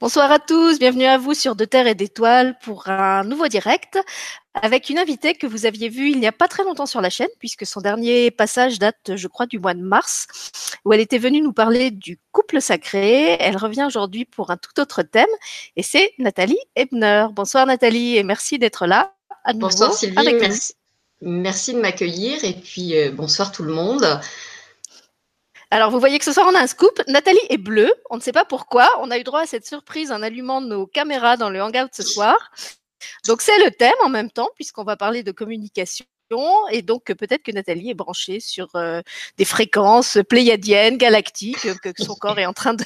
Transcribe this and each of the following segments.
Bonsoir à tous, bienvenue à vous sur De Terre et d'Étoiles pour un nouveau direct avec une invitée que vous aviez vue il n'y a pas très longtemps sur la chaîne puisque son dernier passage date, je crois, du mois de mars où elle était venue nous parler du couple sacré. Elle revient aujourd'hui pour un tout autre thème et c'est Nathalie Ebner. Bonsoir Nathalie et merci d'être là. À bonsoir Sylvie, merci, merci, de m'accueillir et puis euh, bonsoir tout le monde. Alors, vous voyez que ce soir, on a un scoop. Nathalie est bleue. On ne sait pas pourquoi. On a eu droit à cette surprise en allumant nos caméras dans le hangout ce soir. Donc, c'est le thème en même temps, puisqu'on va parler de communication. Et donc, peut-être que Nathalie est branchée sur euh, des fréquences pléiadiennes, galactiques, que son corps est en train de,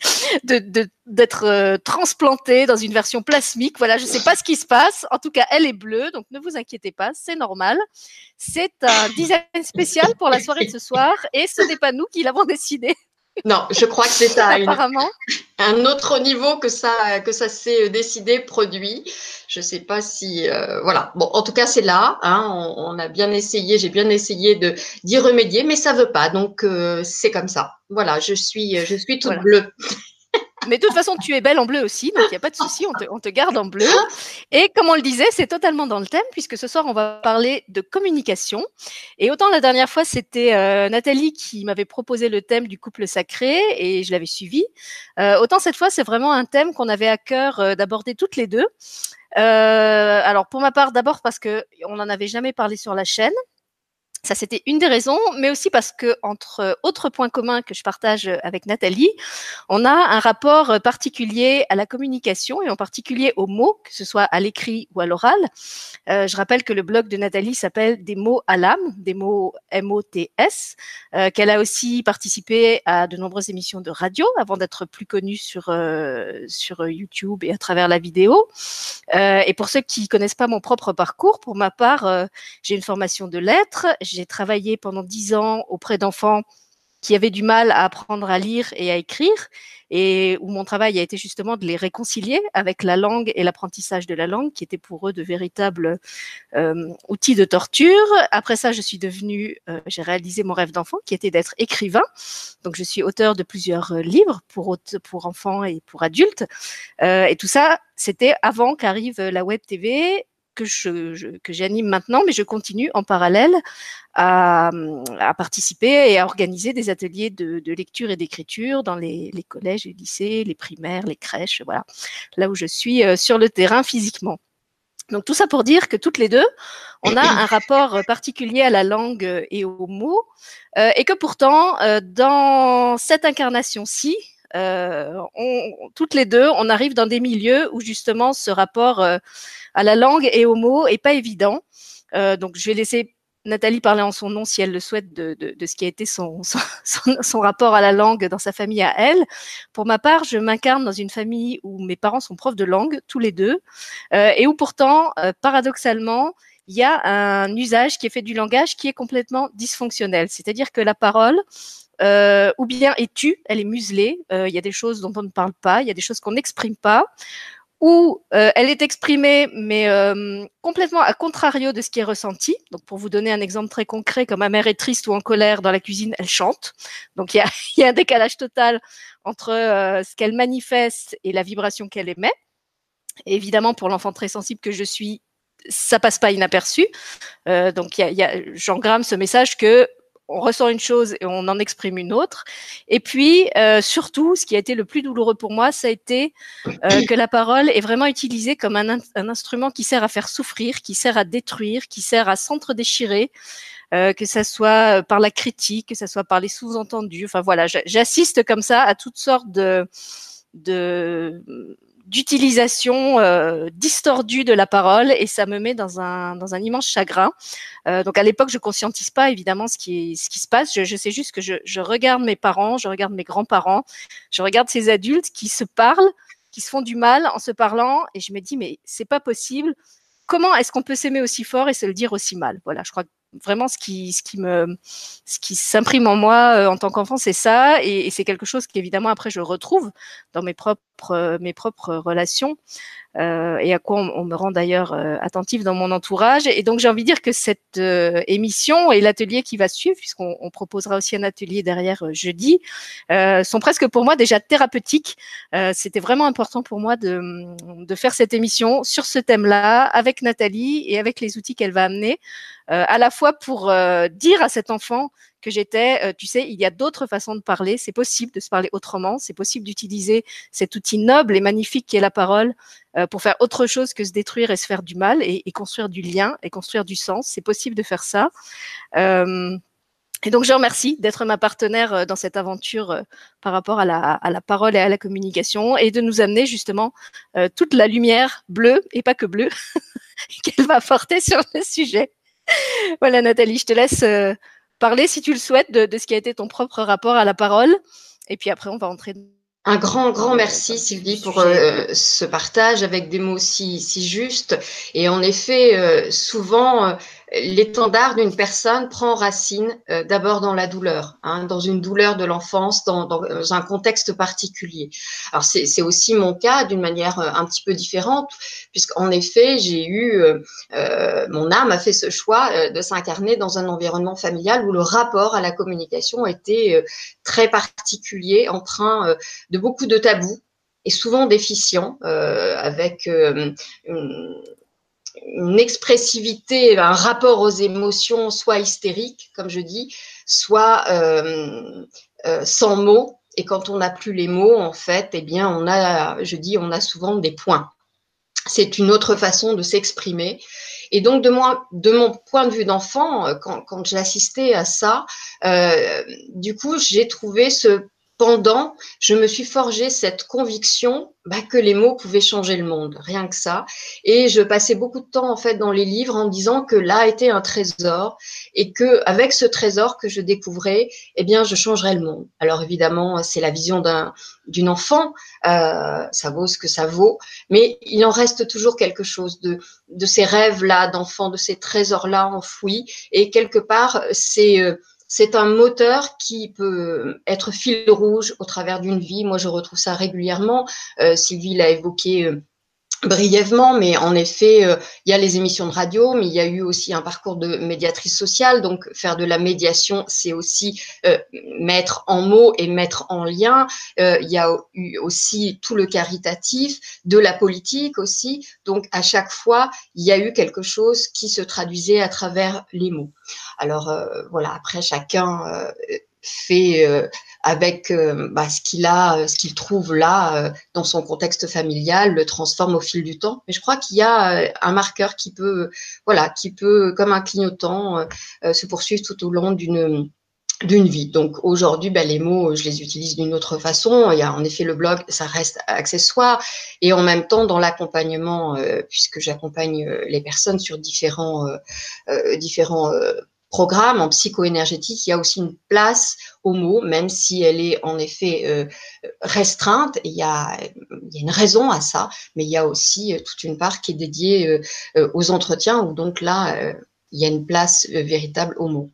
d'être euh, transplantée dans une version plasmique. Voilà, je ne sais pas ce qui se passe. En tout cas, elle est bleue, donc ne vous inquiétez pas, c'est normal. C'est un design spécial pour la soirée de ce soir et ce n'est pas nous qui l'avons décidé. Non, je crois que c'est à un autre niveau que ça, que ça s'est décidé, produit. Je ne sais pas si, euh, voilà. Bon, en tout cas, c'est là. Hein, on, a bien essayé, j'ai bien essayé de d'y remédier, mais ça veut pas. Donc, euh, c'est comme ça. Voilà, je suis, je suis toute bleue. Mais de toute façon, tu es belle en bleu aussi, donc il n'y a pas de souci, on te, garde en bleu. Et comme on le disait, c'est totalement dans le thème, puisque ce soir, on va parler de communication. Et autant la dernière fois, c'était euh, Nathalie qui m'avait proposé le thème du couple sacré, et je l'avais suivi. Euh, autant cette fois, c'est vraiment un thème qu'on avait à cœur euh, d'aborder toutes les deux. alors pour ma part, d'abord parce que on n'en avait jamais parlé sur la chaîne. Ça, c'était une des raisons, mais aussi parce que, entre autres points communs que je partage avec Nathalie, on a un rapport particulier à la communication et en particulier aux mots, que ce soit à l'écrit ou à l'oral. Euh, je rappelle que le blog de Nathalie s'appelle Des mots à l'âme, des mots M-O-T-S, euh, qu'elle a aussi participé à de nombreuses émissions de radio avant d'être plus connue sur, euh, sur YouTube et à travers la vidéo. Euh, et pour ceux qui connaissent pas mon propre parcours, pour ma part, euh, j'ai une formation de lettres j'ai travaillé pendant dix ans auprès d'enfants qui avaient du mal à apprendre à lire et à écrire, et où mon travail a été justement de les réconcilier avec la langue et l'apprentissage de la langue, qui étaient pour eux de véritables euh, outils de torture. Après ça, je suis devenue, euh, j'ai réalisé mon rêve d'enfant, qui était d'être écrivain. Donc, je suis auteur de plusieurs euh, livres pour, pour enfants et pour adultes. et tout ça, c'était avant qu'arrive la web TV que j'anime maintenant, mais je continue en parallèle à, participer et à organiser des ateliers de, lecture et d'écriture dans les, collèges, les lycées, les primaires, les crèches, voilà, là où je suis euh, sur le terrain physiquement. Donc tout ça pour dire que toutes les deux, on a un rapport particulier à la langue et aux mots, euh, et que pourtant, euh, dans cette incarnation-ci, toutes les deux, on arrive dans des milieux où justement ce rapport à la langue et aux mots est pas évident. Euh, donc, je vais laisser Nathalie parler en son nom si elle le souhaite de, ce qui a été son, son, rapport à la langue dans sa famille à elle. Pour ma part, je m'incarne dans une famille où mes parents sont profs de langue, tous les deux, euh, et où pourtant, euh, paradoxalement, il y a un usage qui est fait du langage qui est complètement dysfonctionnel. C'est-à-dire que la parole, euh, ou bien est tue, elle est muselée, euh, il y a des choses dont on ne parle pas, il y a des choses qu'on n'exprime pas, où euh, elle est exprimée, mais complètement à contrario de ce qui est ressenti. Donc, pour vous donner un exemple très concret, quand ma mère est triste ou en colère dans la cuisine, elle chante. Donc, il y a, y a, un décalage total entre ce qu'elle manifeste et la vibration qu'elle émet. Et évidemment, pour l'enfant très sensible que je suis, ça passe pas inaperçu. donc, y a, y a, j'engramme ce message que on ressent une chose et on en exprime une autre. Et puis, euh, surtout, ce qui a été le plus douloureux pour moi, ça a été euh, que la parole est vraiment utilisée comme un, instrument qui sert à faire souffrir, qui sert à détruire, qui sert à s'entre-déchirer, euh, que ça soit par la critique, que ça soit par les sous-entendus. Enfin voilà, j'assiste comme ça à toutes sortes de d'utilisation euh, distordue de la parole et ça me met dans un, dans un immense chagrin. Euh, donc à l'époque, je conscientise pas évidemment ce qui, ce qui se passe. Je, sais juste que je, regarde mes parents, je regarde mes grands-parents, je regarde ces adultes qui se parlent, qui se font du mal en se parlant et je me dis mais c'est pas possible. Comment est-ce qu'on peut s'aimer aussi fort et se le dire aussi mal? Voilà, je crois vraiment ce qui, ce qui me, ce qui s'imprime en moi euh, en tant qu'enfant, c'est ça, et, et c'est quelque chose qu'évidemment après je retrouve dans mes propres, euh, mes propres relations. euh, et à quoi on, me rend d'ailleurs euh, attentif dans mon entourage. Et donc j'ai envie de dire que cette émission et l'atelier qui va suivre, puisqu'on proposera aussi un atelier derrière jeudi, sont presque pour moi déjà thérapeutiques. C'était vraiment important pour moi de faire cette émission sur ce thème-là avec Nathalie et avec les outils qu'elle va amener, à la fois pour dire à cet enfant que j'étais, euh, tu sais, il y a d'autres façons de parler, c'est possible de se parler autrement, c'est possible d'utiliser cet outil noble et magnifique qui est la parole euh, pour faire autre chose que se détruire et se faire du mal et, construire du lien et construire du sens. C'est possible de faire ça. Euh, et donc, je remercie d'être ma partenaire dans cette aventure par rapport à la, à la, parole et à la communication et de nous amener justement toute la lumière bleue et pas que bleue qu'elle va apporter sur le sujet. Voilà, Nathalie, je te laisse parler, si tu le souhaites, de, ce qui a été ton propre rapport à la parole. Et puis après, on va entrer. Un grand, grand merci Sylvie pour euh, ce partage avec des mots si, si justes. Et en effet, euh, souvent, euh, l'étendard d'une personne prend racine euh, d'abord dans la douleur, hein, dans une douleur de l'enfance, dans, dans, un contexte particulier. Alors c'est aussi mon cas d'une manière euh, un petit peu différente, puisqu'en effet j'ai eu, euh, mon âme a fait ce choix de s'incarner dans un environnement familial où le rapport à la communication était très particulier, empreint de beaucoup de tabous et souvent déficient, avec une, une expressivité, un rapport aux émotions, soit hystérique, comme je dis, soit euh, euh, sans mots. Et quand on n'a plus les mots, en fait, eh bien, on a, je dis, on a souvent des points. C'est une autre façon de s'exprimer. Et donc, de, mon point de vue d'enfant, quand, quand j'assistais à ça, euh, du coup, j'ai trouvé ce pendant, je me suis forgé cette conviction bah, que les mots pouvaient changer le monde, rien que ça. Et je passais beaucoup de temps en fait dans les livres en disant que là était un trésor et que avec ce trésor que je découvrais, eh bien, je changerais le monde. Alors évidemment, c'est la vision d'un d'une enfant, euh, ça vaut ce que ça vaut, mais il en reste toujours quelque chose de de ces rêves là d'enfant, de ces trésors là enfouis. Et quelque part, c'est euh, c'est un moteur qui peut être fil rouge au travers d'une vie. Moi, je retrouve ça régulièrement. Euh, Sylvie l'a évoqué euh, brièvement, mais en effet, euh, il y a les émissions de radio, mais il y a eu aussi un parcours de médiatrice sociale. Donc, faire de la médiation, c'est aussi euh, mettre en mots et mettre en lien. Euh, il y a eu aussi tout le caritatif, de la politique aussi. Donc, à chaque fois, il y a eu quelque chose qui se traduisait à travers les mots. Alors, voilà, après, chacun fait euh, avec euh, bah, ce qu'il a, euh, ce qu'il trouve là dans son contexte familial, le transforme au fil du temps. Mais je crois qu'il y a un marqueur qui peut, voilà, qui peut, comme un clignotant, se poursuivre tout au long d'une d'une vie. Donc aujourd'hui, ben, les mots, je les utilise d'une autre façon. Il y a en effet le blog, ça reste accessoire. Et en même temps, dans l'accompagnement, puisque j'accompagne les personnes sur différents, différents programme en psycho-énergétique, il y a aussi une place aux mots, même si elle est en effet euh, restreinte. Il y, a, il y a une raison à ça, mais il y a aussi euh, toute une part qui est dédiée euh, aux entretiens, où donc là, il y a une place véritable aux mots.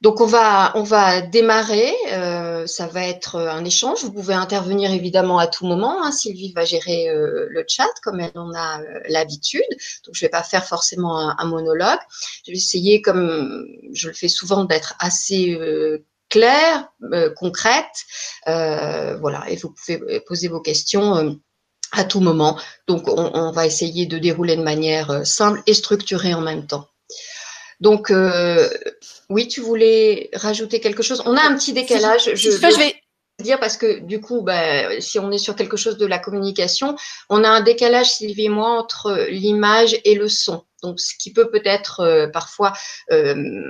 Donc on va on va démarrer. Euh, ça va être un échange. Vous pouvez intervenir évidemment à tout moment. Hein. Sylvie va gérer euh, le chat comme elle en a euh, l'habitude. Donc je vais pas faire forcément un, monologue. Je vais essayer, comme je le fais souvent, d'être assez claire, concrète. voilà. Et vous pouvez poser vos questions à tout moment. Donc on, on va essayer de dérouler de manière simple et structurée en même temps. Donc, euh, oui, tu voulais rajouter quelque chose? On a un petit décalage. je, vais dire parce que du coup, bah, si on est sur quelque chose de la communication, on a un décalage, Sylvie et moi, entre l'image et le son. Donc, ce qui peut peut-être euh, parfois euh,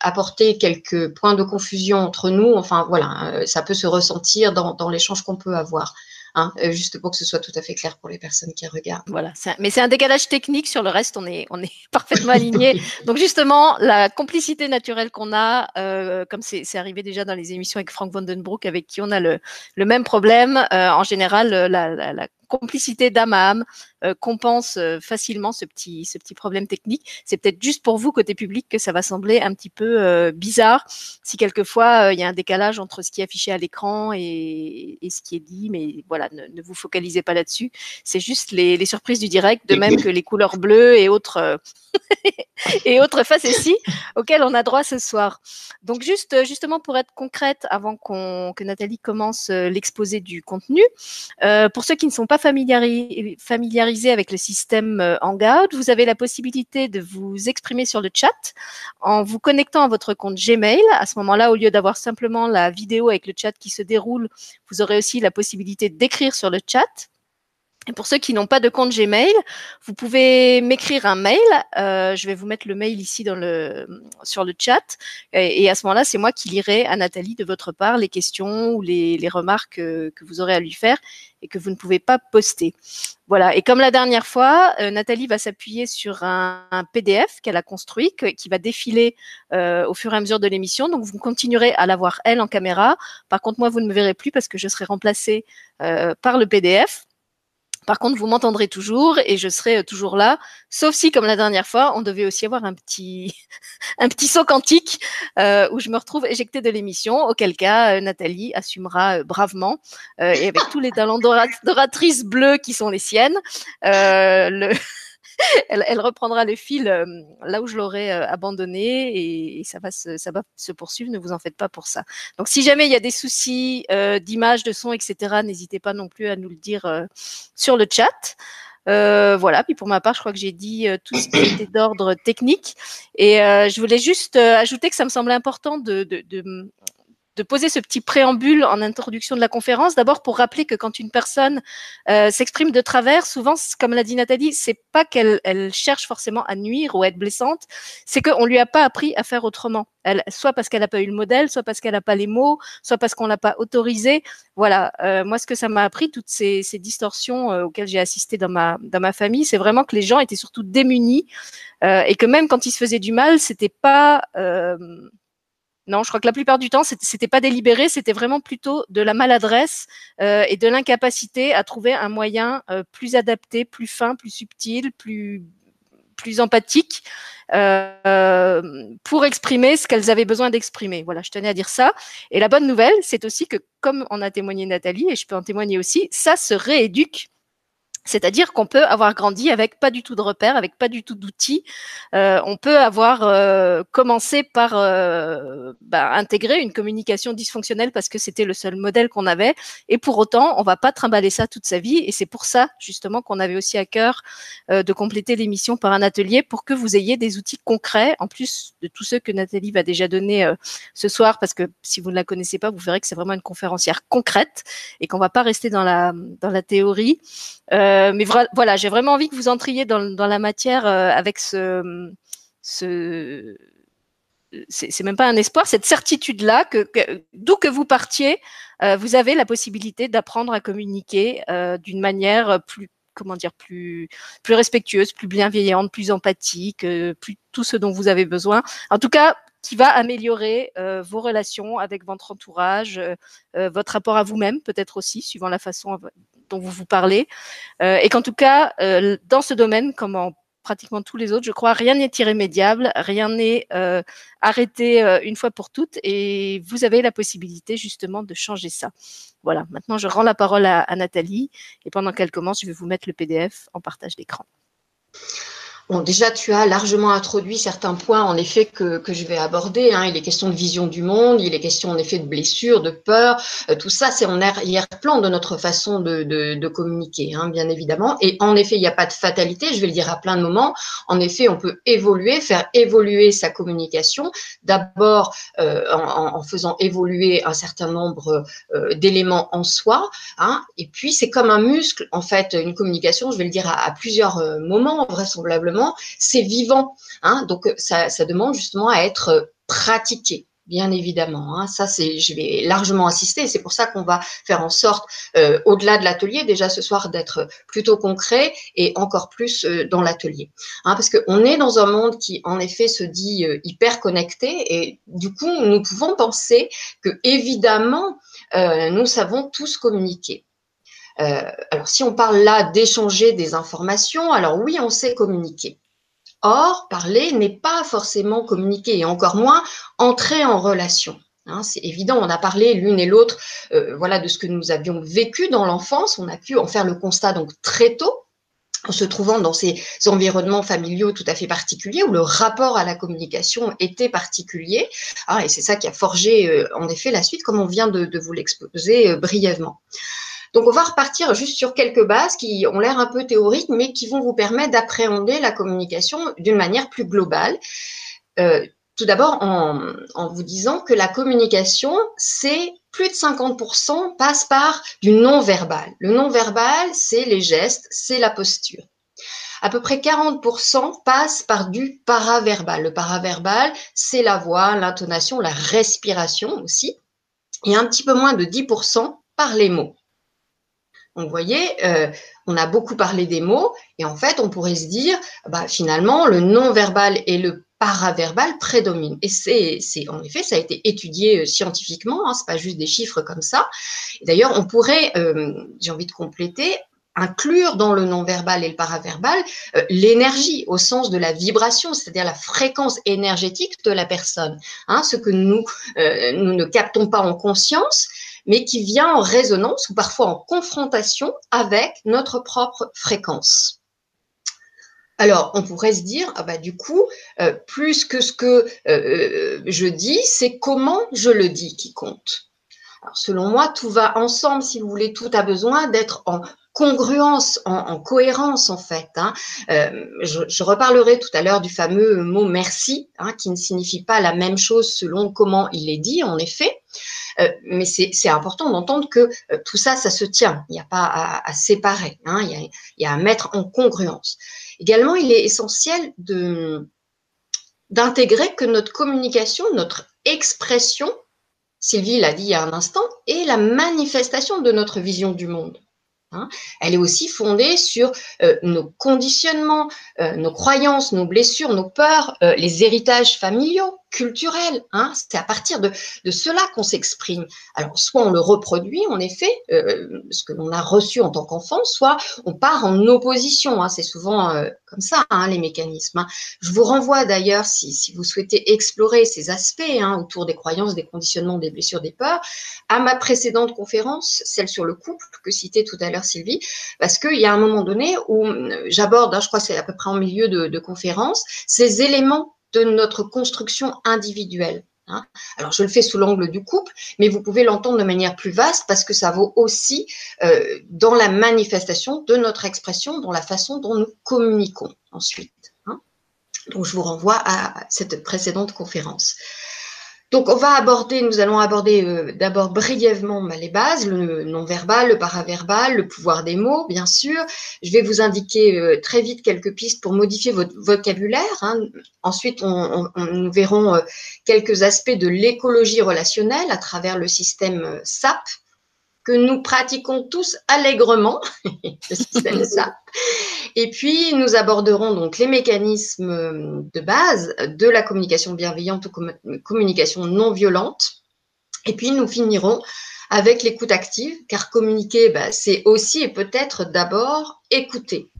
apporter quelques points de confusion entre nous. Enfin, voilà, ça peut se ressentir dans, dans l'échange qu'on peut avoir. Hein, euh, juste pour que ce soit tout à fait clair pour les personnes qui regardent. Voilà, mais c'est un décalage technique. Sur le reste, on est, on est parfaitement alignés. Donc justement, la complicité naturelle qu'on a, euh, comme c'est arrivé déjà dans les émissions avec Frank Vandenbroek, avec qui on a le, le même problème, euh, en général, la, la, la complicité d'âme à âme, euh, compense euh, facilement ce petit, ce petit problème technique. C'est peut-être juste pour vous, côté public, que ça va sembler un petit peu euh, bizarre si quelquefois il y a un décalage entre ce qui est affiché à l'écran et, ce qui est dit. Mais voilà, ne, vous focalisez pas là-dessus. C'est juste les, surprises du direct, de même que les couleurs bleues et autres, et autres facéties auxquelles on a droit ce soir. Donc juste, justement, pour être concrète, avant qu'on que Nathalie commence l'exposé du contenu, euh, pour ceux qui ne sont pas familiarisés, familiarisés avec le système euh, Hangout, vous avez la possibilité de vous exprimer sur le chat en vous connectant à votre compte Gmail. À ce moment-là, au lieu d'avoir simplement la vidéo avec le chat qui se déroule, vous aurez aussi la possibilité d'écrire sur le chat. Et pour ceux qui n'ont pas de compte Gmail, vous pouvez m'écrire un mail. Euh, je vais vous mettre le mail ici dans le, sur le chat. Et, à ce moment-là, c'est moi qui lirai à Nathalie de votre part les questions ou les, remarques que, que, vous aurez à lui faire et que vous ne pouvez pas poster. Voilà. Et comme la dernière fois, euh, Nathalie va s'appuyer sur un, PDF qu'elle a construit, qui va défiler euh, au fur et à mesure de l'émission. Donc, vous continuerez à la voir elle en caméra. Par contre, moi, vous ne me verrez plus parce que je serai remplacée euh, par le PDF. Par contre, vous m'entendrez toujours et je serai euh, toujours là, sauf si, comme la dernière fois, on devait aussi avoir un petit, un petit saut quantique euh, où je me retrouve éjectée de l'émission, auquel cas euh, Nathalie assumera bravement et avec tous les talents d'oratrice bleue qui sont les siennes, elle, reprendra le fil là où je l'aurais euh, abandonné et, ça, va se, poursuivre. Ne vous en faites pas pour ça. Donc, si jamais il y a des soucis d'image, de son, etc., n'hésitez pas non plus à nous le dire sur le chat. Voilà, puis pour ma part, je crois que j'ai dit tout ce qui était d'ordre technique. Et je voulais juste ajouter que ça me semblait important de, de, de poser ce petit préambule en introduction de la conférence, d'abord pour rappeler que quand une personne euh, s'exprime de travers, souvent, comme l'a dit Nathalie, c'est pas qu'elle elle cherche forcément à nuire ou à être blessante, c'est qu'on lui a pas appris à faire autrement. Elle, soit parce qu'elle n'a pas eu le modèle, soit parce qu'elle n'a pas les mots, soit parce qu'on l'a pas autorisé. Voilà, euh, moi ce que ça m'a appris, toutes ces, ces distorsions euh, auxquelles j'ai assisté dans ma dans ma famille, c'est vraiment que les gens étaient surtout démunis euh, et que même quand ils se faisaient du mal, c'était pas euh, non, je crois que la plupart du temps, c'était pas délibéré, c'était vraiment plutôt de la maladresse euh, et de l'incapacité à trouver un moyen euh, plus adapté, plus fin, plus subtil, plus plus empathique euh, pour exprimer ce qu'elles avaient besoin d'exprimer. Voilà, je tenais à dire ça. Et la bonne nouvelle, c'est aussi que, comme en a témoigné Nathalie, et je peux en témoigner aussi, ça se rééduque c'est-à-dire qu'on peut avoir grandi avec pas du tout de repères, avec pas du tout d'outils. Euh, on peut avoir euh, commencé par euh, bah, intégrer une communication dysfonctionnelle parce que c'était le seul modèle qu'on avait. Et pour autant, on va pas trimballer ça toute sa vie. Et c'est pour ça justement qu'on avait aussi à cœur euh, de compléter l'émission par un atelier pour que vous ayez des outils concrets, en plus de tous ceux que Nathalie va déjà donner euh, ce soir, parce que si vous ne la connaissez pas, vous verrez que c'est vraiment une conférencière concrète et qu'on va pas rester dans la dans la théorie. Euh, mais voilà, j'ai vraiment envie que vous entriez dans, dans la matière euh, avec ce, ce c'est même pas un espoir, cette certitude-là que, d'où que vous partiez, euh, vous avez la possibilité d'apprendre à communiquer euh, d'une manière plus comment dire plus respectueuse, plus bienveillante, plus empathique, euh, tout ce dont vous avez besoin. En tout cas, qui va améliorer euh, vos relations avec votre entourage, euh, votre rapport à vous-même peut-être aussi, suivant la façon dont vous vous parlez. Euh, et qu'en tout cas, euh, dans ce domaine, comme en pratiquement tous les autres, je crois, rien n'est irrémédiable, rien n'est euh, arrêté une fois pour toutes, et vous avez la possibilité justement de changer ça. Voilà, maintenant je rends la parole à, à Nathalie, et pendant qu'elle commence, je vais vous mettre le PDF en partage d'écran. Bon, déjà, tu as largement introduit certains points, en effet, que, je vais aborder. Hein. Il est question de vision du monde, il est question, en effet, de blessures, de peur. Euh, tout ça, c'est en arrière-plan de notre façon de, communiquer, hein, bien évidemment. Et en effet, il n'y a pas de fatalité, je vais le dire à plein de moments. En effet, on peut évoluer, faire évoluer sa communication. D'abord, euh, en, faisant évoluer un certain nombre euh, d'éléments en soi. Hein. Et puis, c'est comme un muscle, en fait, une communication, je vais le dire à, à plusieurs moments, vraisemblablement c'est vivant. Hein, donc, ça, demande justement à être pratiqué. Bien évidemment, hein, ça c'est, je vais largement insister. C'est pour ça qu'on va faire en sorte, euh, au-delà de l'atelier, déjà ce soir, d'être plutôt concret et encore plus euh, dans l'atelier, hein, parce qu'on est dans un monde qui, en effet, se dit euh, hyper connecté et du coup, nous pouvons penser que évidemment, euh, nous savons tous communiquer. Alors, si on parle là d'échanger des informations, alors oui, on sait communiquer. Or, parler n'est pas forcément communiquer et encore moins entrer en relation. Hein, c'est évident, on a parlé l'une et l'autre euh, voilà, de ce que nous avions vécu dans l'enfance. On a pu en faire le constat donc très tôt en se trouvant dans ces environnements familiaux tout à fait particuliers où le rapport à la communication était particulier. Ah, et c'est ça qui a forgé euh, en effet la suite, comme on vient de, vous l'exposer euh, brièvement. Donc, on va repartir juste sur quelques bases qui ont l'air un peu théoriques, mais qui vont vous permettre d'appréhender la communication d'une manière plus globale. Euh, tout d'abord, en, en, vous disant que la communication, c'est plus de 50% passe par du non-verbal. Le non-verbal, c'est les gestes, c'est la posture. À peu près 40% passe par du paraverbal. Le paraverbal, c'est la voix, l'intonation, la respiration aussi. Et un petit peu moins de 10% par les mots. Donc, vous euh, on a beaucoup parlé des mots, et en fait, on pourrait se dire, bah, finalement, le non-verbal et le paraverbal prédominent. Et c'est, en effet, ça a été étudié euh, scientifiquement, hein, c'est pas juste des chiffres comme ça. D'ailleurs, on pourrait, euh, j'ai envie de compléter, inclure dans le non-verbal et le paraverbal l'énergie au sens de la vibration, c'est-à-dire la fréquence énergétique de la personne. Hein, ce que nous, nous ne captons pas en conscience, mais qui vient en résonance ou parfois en confrontation avec notre propre fréquence. Alors, on pourrait se dire, ah bah, du coup, euh, plus que ce que euh, je dis, c'est comment je le dis qui compte. Alors, selon moi, tout va ensemble, si vous voulez, tout a besoin d'être en congruence, en, cohérence en fait. Hein. Euh, je, reparlerai tout à l'heure du fameux mot merci, hein, qui ne signifie pas la même chose selon comment il est dit, en effet. Euh, mais c'est important d'entendre que euh, tout ça, ça se tient. Il n'y a pas à, séparer. Hein. Il, y a, à mettre en congruence. Également, il est essentiel d'intégrer que notre communication, notre expression, Sylvie l'a dit il y a un instant, est la manifestation de notre vision du monde. Hein. Elle est aussi fondée sur euh, nos conditionnements, nos croyances, nos blessures, nos peurs, les héritages familiaux, culturels. Hein. C'est à partir de, cela qu'on s'exprime. Alors, soit on le reproduit, en effet, ce que l'on a reçu en tant qu'enfant, soit on part en opposition. Hein. C'est souvent comme ça, les mécanismes. Je vous renvoie d'ailleurs, si, si, vous souhaitez explorer ces aspects autour des croyances, des conditionnements, des blessures, des peurs, à ma précédente conférence, celle sur le couple que citait tout à l'heure Sylvie, parce qu'il y a un moment donné où euh, j'aborde, hein, je crois que c'est à peu près en milieu de, conférence, ces éléments de notre construction individuelle. Hein. Alors, je le fais sous l'angle du couple, mais vous pouvez l'entendre de manière plus vaste parce que ça vaut aussi euh, dans la manifestation de notre expression, dans la façon dont nous communiquons ensuite. Hein. Donc, je vous renvoie à cette précédente conférence. Donc, on va aborder, nous allons aborder euh, d'abord brièvement bah, les bases, le non-verbal, le paraverbal, le pouvoir des mots, bien sûr. Je vais vous indiquer euh, très vite quelques pistes pour modifier votre vocabulaire. Hein. Ensuite, on, nous verrons euh, quelques aspects de l'écologie relationnelle à travers le système SAP, que nous pratiquons tous allègrement. Et puis, nous aborderons donc les mécanismes de base de la communication bienveillante ou communication non violente. Et puis, nous finirons avec l'écoute active, car communiquer, bah, c'est aussi et peut-être d'abord écouter.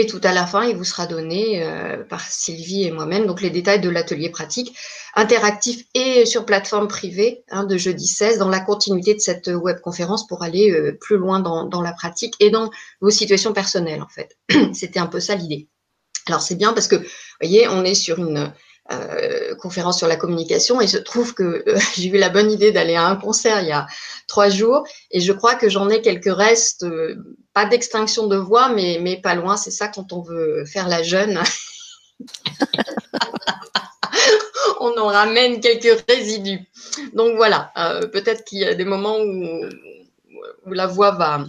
Et tout à la fin, il vous sera donné euh, par Sylvie et moi-même donc les détails de l'atelier pratique interactif et sur plateforme privée hein, de jeudi 16 dans la continuité de cette webconférence pour aller euh, plus loin dans, la pratique et dans vos situations personnelles en fait. C'était un peu ça l'idée. Alors c'est bien parce que, vous voyez, on est sur une, euh, conférence sur la communication et il se trouve que j'ai eu la bonne idée d'aller à un concert il y a trois jours et je crois que j'en ai quelques restes, d'extinction de voix, mais, pas loin. C'est ça quand on veut faire la jeune. on en ramène quelques résidus. Donc voilà, peut-être qu'il y a des moments où, la voix va,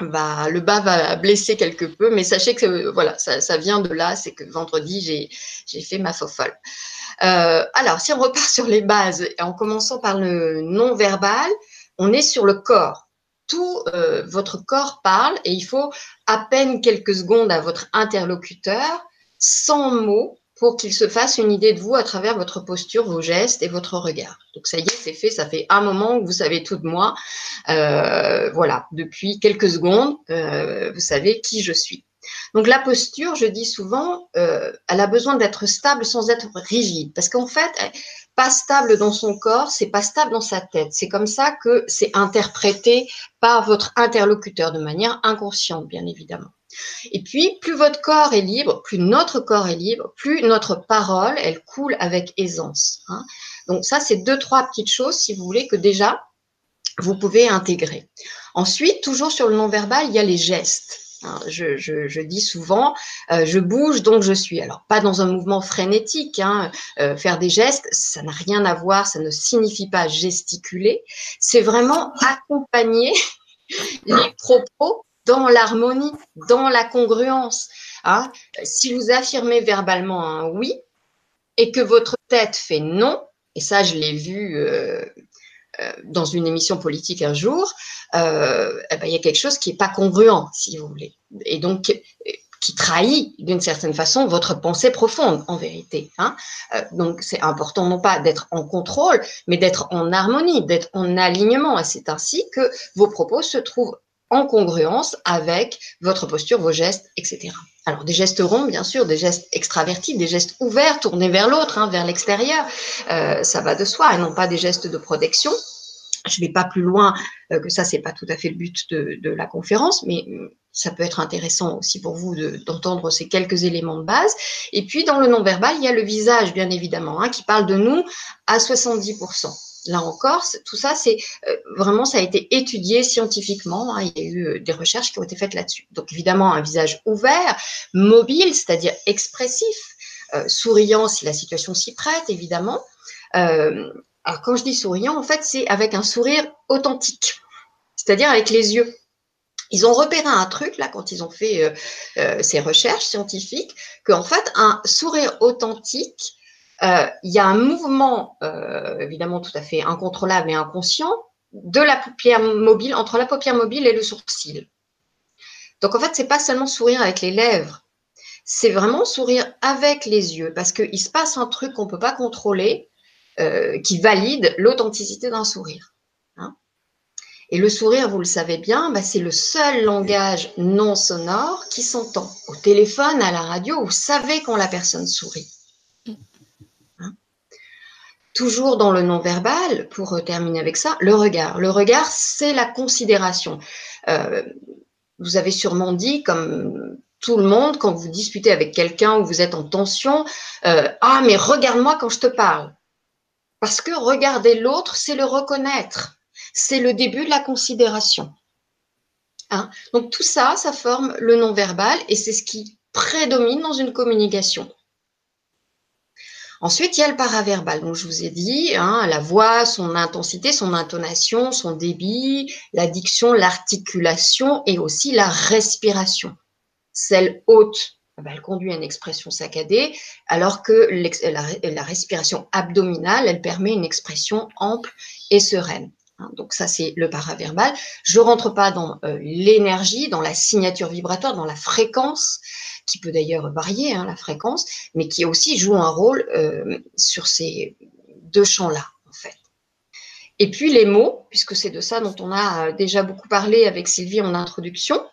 va, le bas va blesser quelque peu, mais sachez que voilà, ça, vient de là, c'est que vendredi, j'ai fait ma faux folle. Euh, alors, si on repart sur les bases, en commençant par le non-verbal, on est sur le corps. Tout euh, votre corps parle et il faut à peine quelques secondes à votre interlocuteur, sans mots, pour qu'il se fasse une idée de vous à travers votre posture, vos gestes et votre regard. Donc ça y est, c'est fait, ça fait un moment que vous savez tout de moi. Euh, voilà, depuis quelques secondes, euh, vous savez qui je suis. Donc la posture, je dis souvent, euh, elle a besoin d'être stable sans être rigide, parce qu'en fait, pas stable dans son corps, c'est pas stable dans sa tête. C'est comme ça que c'est interprété par votre interlocuteur de manière inconsciente, bien évidemment. Et puis, plus votre corps est libre, plus notre corps est libre, plus notre parole, elle coule avec aisance. Hein. Donc ça, c'est deux, trois petites choses, si vous voulez, que déjà, vous pouvez intégrer. Ensuite, toujours sur le non-verbal, il y a les gestes. Hein. Je, dis souvent, euh, je bouge donc je suis. Alors pas dans un mouvement frénétique. Hein. Euh, faire des gestes, ça n'a rien à voir. Ça ne signifie pas gesticuler. C'est vraiment accompagner les propos dans l'harmonie, dans la congruence. Hein. Si vous affirmez verbalement un oui et que votre tête fait non, et ça je l'ai vu euh, dans une émission politique un jour, euh, eh ben, il y a quelque chose qui n'est pas congruent, si vous voulez, et donc qui trahit d'une certaine façon votre pensée profonde en vérité. Hein. donc c'est important non pas d'être en contrôle, mais d'être en harmonie, d'être en alignement. Et c'est ainsi que vos propos se trouvent en congruence avec votre posture, vos gestes, etc. Alors des gestes ronds, bien sûr, des gestes extravertis, des gestes ouverts, tournés vers l'autre, hein, vers l'extérieur, euh, ça va de soi, et non pas des gestes de protection. Je ne vais pas plus loin euh, que ça, c'est pas tout à fait le but de, la conférence, mais euh, ça peut être intéressant aussi pour vous d'entendre ces quelques éléments de base. Et puis dans le non-verbal, il y a le visage, bien évidemment, hein, qui parle de nous à 70% là encore, tout ça, c'est euh, vraiment, ça a été étudié scientifiquement. Hein. il y a eu euh, des recherches qui ont été faites là-dessus. Donc, évidemment, un visage ouvert, mobile, c'est-à-dire expressif, euh, souriant si la situation s'y prête, évidemment. alors, quand je dis souriant, en fait, c'est avec un sourire authentique, c'est-à-dire avec les yeux. Ils ont repéré un truc là quand ils ont fait ces recherches scientifiques, qu'en fait un sourire authentique il y a un mouvement, euh, évidemment tout à fait incontrôlable et inconscient, de la paupière mobile, entre la paupière mobile et le sourcil. Donc en fait, c'est pas seulement sourire avec les lèvres, c'est vraiment sourire avec les yeux, parce qu'il se passe un truc qu'on ne peut pas contrôler, euh, qui valide l'authenticité d'un sourire. Hein. Et le sourire, vous le savez bien, bah, c'est le seul langage non sonore qui s'entend. Au téléphone, à la radio, vous savez quand la personne sourit toujours dans le non-verbal, pour euh, terminer avec ça, le regard. Le regard, c'est la considération. Euh, vous avez sûrement dit, comme tout le monde, quand vous disputez avec quelqu'un ou vous êtes en tension, euh, ah mais regarde-moi quand je te parle. Parce que regarder l'autre, c'est le reconnaître. C'est le début de la considération. Hein? Donc tout ça, ça forme le non-verbal et c'est ce qui prédomine dans une communication. Ensuite, il y a le paraverbal. Donc, je vous ai dit, hein, la voix, son intensité, son intonation, son débit, la diction, l'articulation et aussi la respiration. Celle haute, eh ben, elle conduit à une expression saccadée, alors que la, respiration abdominale, elle permet une expression ample et sereine. Hein. donc ça, c'est le paraverbal. Je rentre pas dans euh, l'énergie, dans la signature vibratoire, dans la fréquence qui peut d'ailleurs varier hein, la fréquence, mais qui aussi joue un rôle euh, sur ces deux champs-là, en fait. Et puis les mots, puisque c'est de ça dont on a euh, déjà beaucoup parlé avec Sylvie en introduction,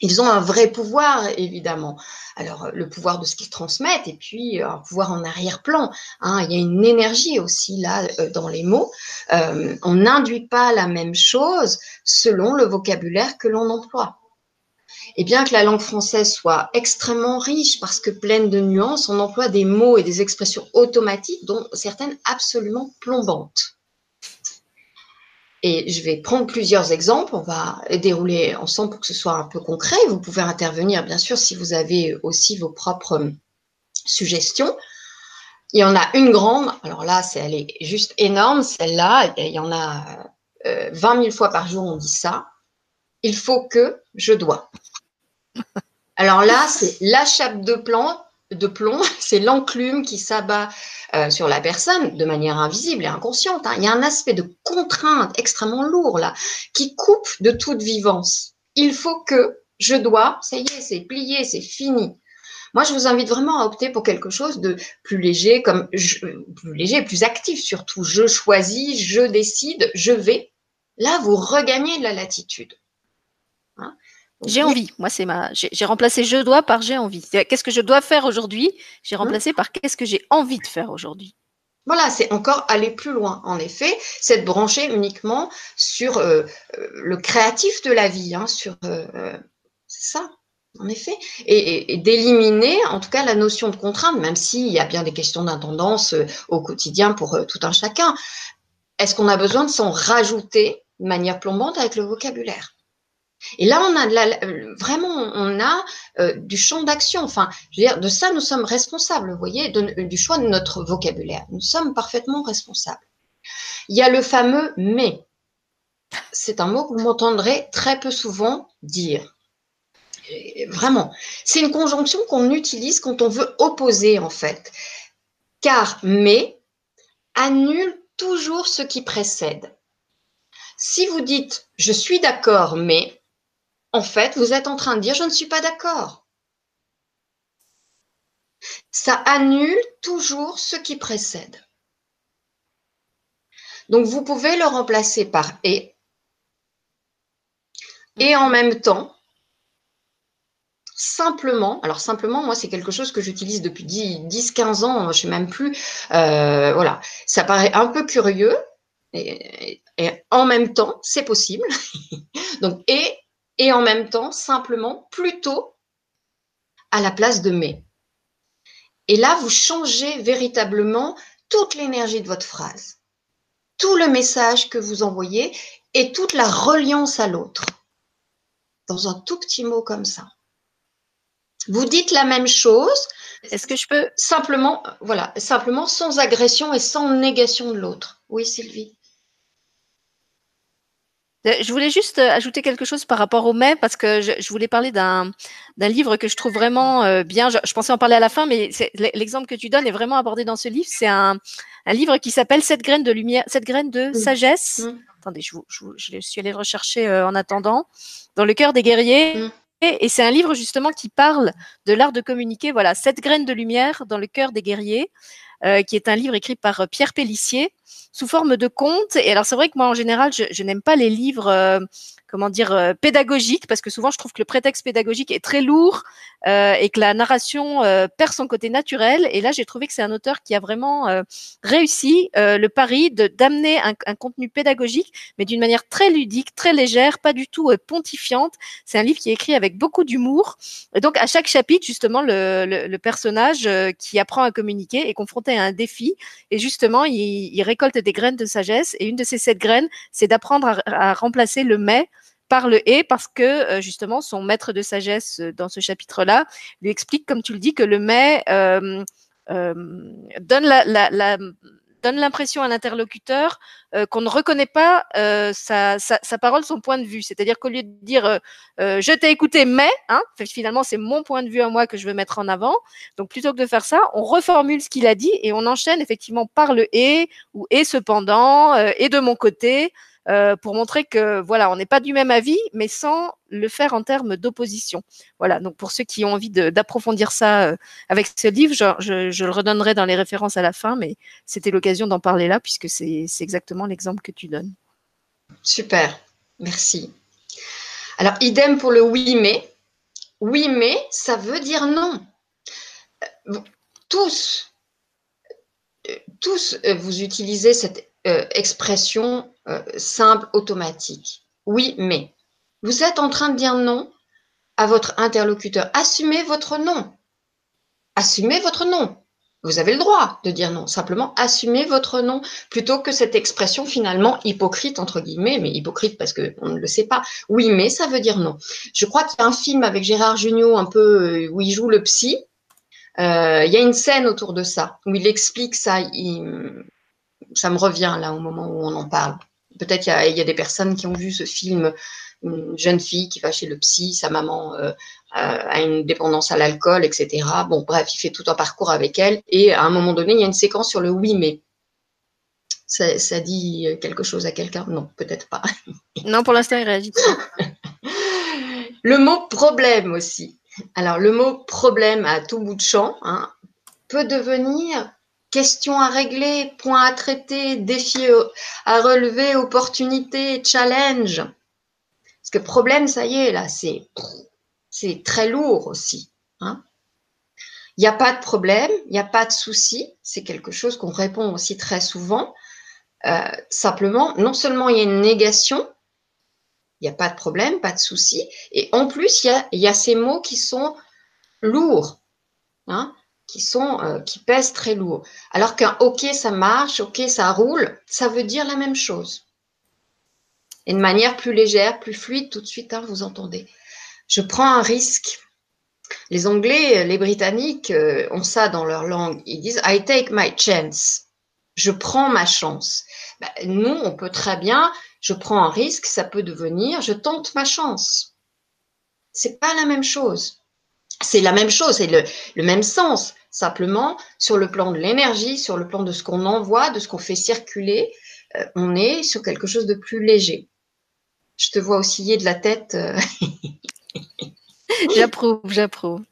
ils ont un vrai pouvoir, évidemment. Alors, le pouvoir de ce qu'ils transmettent, et puis un pouvoir en arrière-plan. Hein. Il y a une énergie aussi là euh, dans les mots. on n'induit pas la même chose selon le vocabulaire que l'on emploie. Et bien que la langue française soit extrêmement riche parce que pleine de nuances, on emploie des mots et des expressions automatiques, dont certaines absolument plombantes. Et je vais prendre plusieurs exemples, on va dérouler ensemble pour que ce soit un peu concret. Vous pouvez intervenir, bien sûr, si vous avez aussi vos propres suggestions. Il y en a une grande, alors là, elle est juste énorme, celle-là, il y en a 20 euh, 000 fois par jour, on dit ça. Il faut que, je dois. Alors là, c'est la chape de plomb, de plomb c'est l'enclume qui s'abat euh, sur la personne de manière invisible et inconsciente. Hein. Il y a un aspect de contrainte extrêmement lourd là, qui coupe de toute vivance. Il faut que, je dois, ça y est, c'est plié, c'est fini. Moi, je vous invite vraiment à opter pour quelque chose de plus léger, comme plus léger, plus actif surtout. Je choisis, je décide, je vais. Là, vous regagnez de la latitude. J'ai envie. Moi, c'est ma. J'ai remplacé je dois par j'ai envie. Qu'est-ce que je dois faire aujourd'hui? J'ai remplacé hein par qu'est-ce que j'ai envie de faire aujourd'hui. Voilà, c'est encore aller plus loin. En effet, c'est de brancher uniquement sur euh, euh, le créatif de la vie, hein, sur euh, c'est ça, en effet, et, d'éliminer en tout cas la notion de contrainte, même s'il y a bien des questions d'intendance au quotidien pour tout un chacun. Est-ce qu'on a besoin de s'en rajouter de manière plombante avec le vocabulaire? Et là, on a vraiment, on a euh, du champ d'action. Enfin, de ça, nous sommes responsables, vous voyez, du choix de notre vocabulaire. Nous sommes parfaitement responsables. Il y a le fameux mais. C'est un mot que vous m'entendrez très peu souvent dire. vraiment, c'est une conjonction qu'on utilise quand on veut opposer, en fait. Car mais annule toujours ce qui précède. Si vous dites je suis d'accord, mais en fait, vous êtes en train de dire je ne suis pas d'accord. Ça annule toujours ce qui précède. Donc, vous pouvez le remplacer par et. Et en même temps, simplement, alors simplement, moi, c'est quelque chose que j'utilise depuis 10-15 ans, je ne sais même plus. Euh, voilà, ça paraît un peu curieux. Et, et en même temps, c'est possible. Donc, et et en même temps simplement plutôt à la place de mais. Et là, vous changez véritablement toute l'énergie de votre phrase, tout le message que vous envoyez et toute la reliance à l'autre dans un tout petit mot comme ça. Vous dites la même chose. Est-ce que je peux simplement, voilà, simplement sans agression et sans négation de l'autre. Oui, Sylvie. Euh, je voulais juste euh, ajouter quelque chose par rapport au mai parce que je, voulais parler d'un livre que je trouve vraiment euh, bien. Je, pensais en parler à la fin, mais l'exemple que tu donnes est vraiment abordé dans ce livre. C'est un, un, livre qui s'appelle Cette graine de lumière, cette graine de sagesse. Mmh. Attendez, je, je, suis allée le rechercher en attendant. Dans le cœur des guerriers. Mmh. Et c'est un livre justement qui parle de l'art de communiquer. Voilà, cette graine de lumière dans le cœur des guerriers, qui est un livre écrit par Pierre Pellissier sous forme de conte. Et alors c'est vrai que moi en général, je, n'aime pas les livres euh, comment dire, euh, pédagogique, parce que souvent je trouve que le prétexte pédagogique est très lourd euh, et que la narration perd son côté naturel. Et là, j'ai trouvé que c'est un auteur qui a vraiment réussi le pari de d'amener un, contenu pédagogique, mais d'une manière très ludique, très légère, pas du tout pontifiante. C'est un livre qui est écrit avec beaucoup d'humour. Et donc, à chaque chapitre, justement, le, le, le personnage qui apprend à communiquer est confronté à un défi. Et justement, il, il, récolte des graines de sagesse. Et une de ces sept graines, c'est d'apprendre à, remplacer le mais par le et parce que euh, justement son maître de sagesse euh, dans ce chapitre-là lui explique, comme tu le dis, que le mais euh, donne la, donne l'impression à l'interlocuteur qu'on ne reconnaît pas sa, sa, parole, son point de vue. C'est-à-dire qu'au lieu de dire je t'ai écouté, mais hein, finalement c'est mon point de vue à moi que je veux mettre en avant. Donc plutôt que de faire ça, on reformule ce qu'il a dit et on enchaîne effectivement par le et ou et cependant et de mon côté. Euh, pour montrer que voilà, on n'est pas du même avis, mais sans le faire en termes d'opposition. Voilà. Donc pour ceux qui ont envie d'approfondir ça euh, avec ce livre, je, le redonnerai dans les références à la fin, mais c'était l'occasion d'en parler là puisque c'est exactement l'exemple que tu donnes. Super, merci. Alors idem pour le oui mais. Oui mais, ça veut dire non. Euh, tous, tous vous utilisez cette expression euh, simple, automatique. Oui, mais vous êtes en train de dire non à votre interlocuteur. Assumez votre non. Assumez votre non. Vous avez le droit de dire non. Simplement, assumez votre non plutôt que cette expression finalement hypocrite, entre guillemets, mais hypocrite parce qu'on ne le sait pas. Oui, mais ça veut dire non. Je crois qu'il y a un film avec Gérard Jugnot un peu euh, où il joue le psy. Euh, il y a une scène autour de ça où il explique ça. ça me revient là au moment où on en parle. Peut-être il y, a des personnes qui ont vu ce film, une jeune fille qui va chez le psy, sa maman euh, a une dépendance à l'alcool, etc. Bon, bref, il fait tout un parcours avec elle. Et à un moment donné, il y a une séquence sur le oui, mais. Ça, dit quelque chose à quelqu'un? Non, peut-être pas. non, pour l'instant, il réagit. le mot problème aussi. Alors, le mot problème à tout bout de champ hein, peut devenir question à régler, point à traiter, défi à relever, opportunité, challenge. Parce que problème, ça y est, là, c'est, très lourd aussi. Hein. Il n'y a pas de problème, il n'y a pas de souci. C'est quelque chose qu'on répond aussi très souvent. Euh, simplement, non seulement il y a une négation, il n'y a pas de problème, pas de souci, et en plus, il y a, ces mots qui sont lourds, hein, qui, sont, euh, qui pèsent très lourd. Alors qu'un OK, ça marche, OK, ça roule, ça veut dire la même chose. Et de manière plus légère, plus fluide, tout de suite, hein, vous entendez. Je prends un risque. Les Anglais, les Britanniques euh, ont ça dans leur langue. Ils disent I take my chance. Je prends ma chance. Ben, nous, on peut très bien, je prends un risque, ça peut devenir je tente ma chance. C'est pas la même chose. C'est la même chose, c'est le, même sens. Simplement, sur le plan de l'énergie, sur le plan de ce qu'on envoie, de ce qu'on fait circuler, euh, on est sur quelque chose de plus léger. Je te vois osciller de la tête. Euh. j'approuve, j'approuve.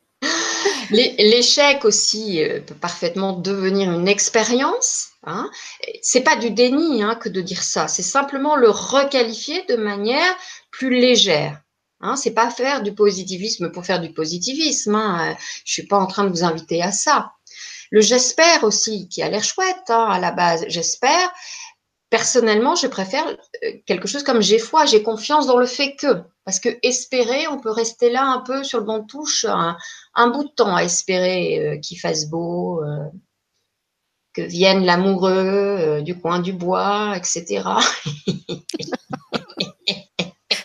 L'échec aussi euh, peut parfaitement devenir une expérience. Hein. C'est pas du déni hein, que de dire ça, c'est simplement le requalifier de manière plus légère. Hein. C'est pas faire du positivisme pour faire du positivisme. Hein. Je suis pas en train de vous inviter à ça. Le j'espère aussi, qui a l'air chouette hein, à la base, j'espère. Personnellement, je préfère euh, quelque chose comme j'ai foi, j'ai confiance dans le fait que. Parce que espérer, on peut rester là un peu sur le banc de touche un, bout de temps à espérer euh, qu'il fasse beau, euh, que vienne l'amoureux euh, du coin du bois, etc.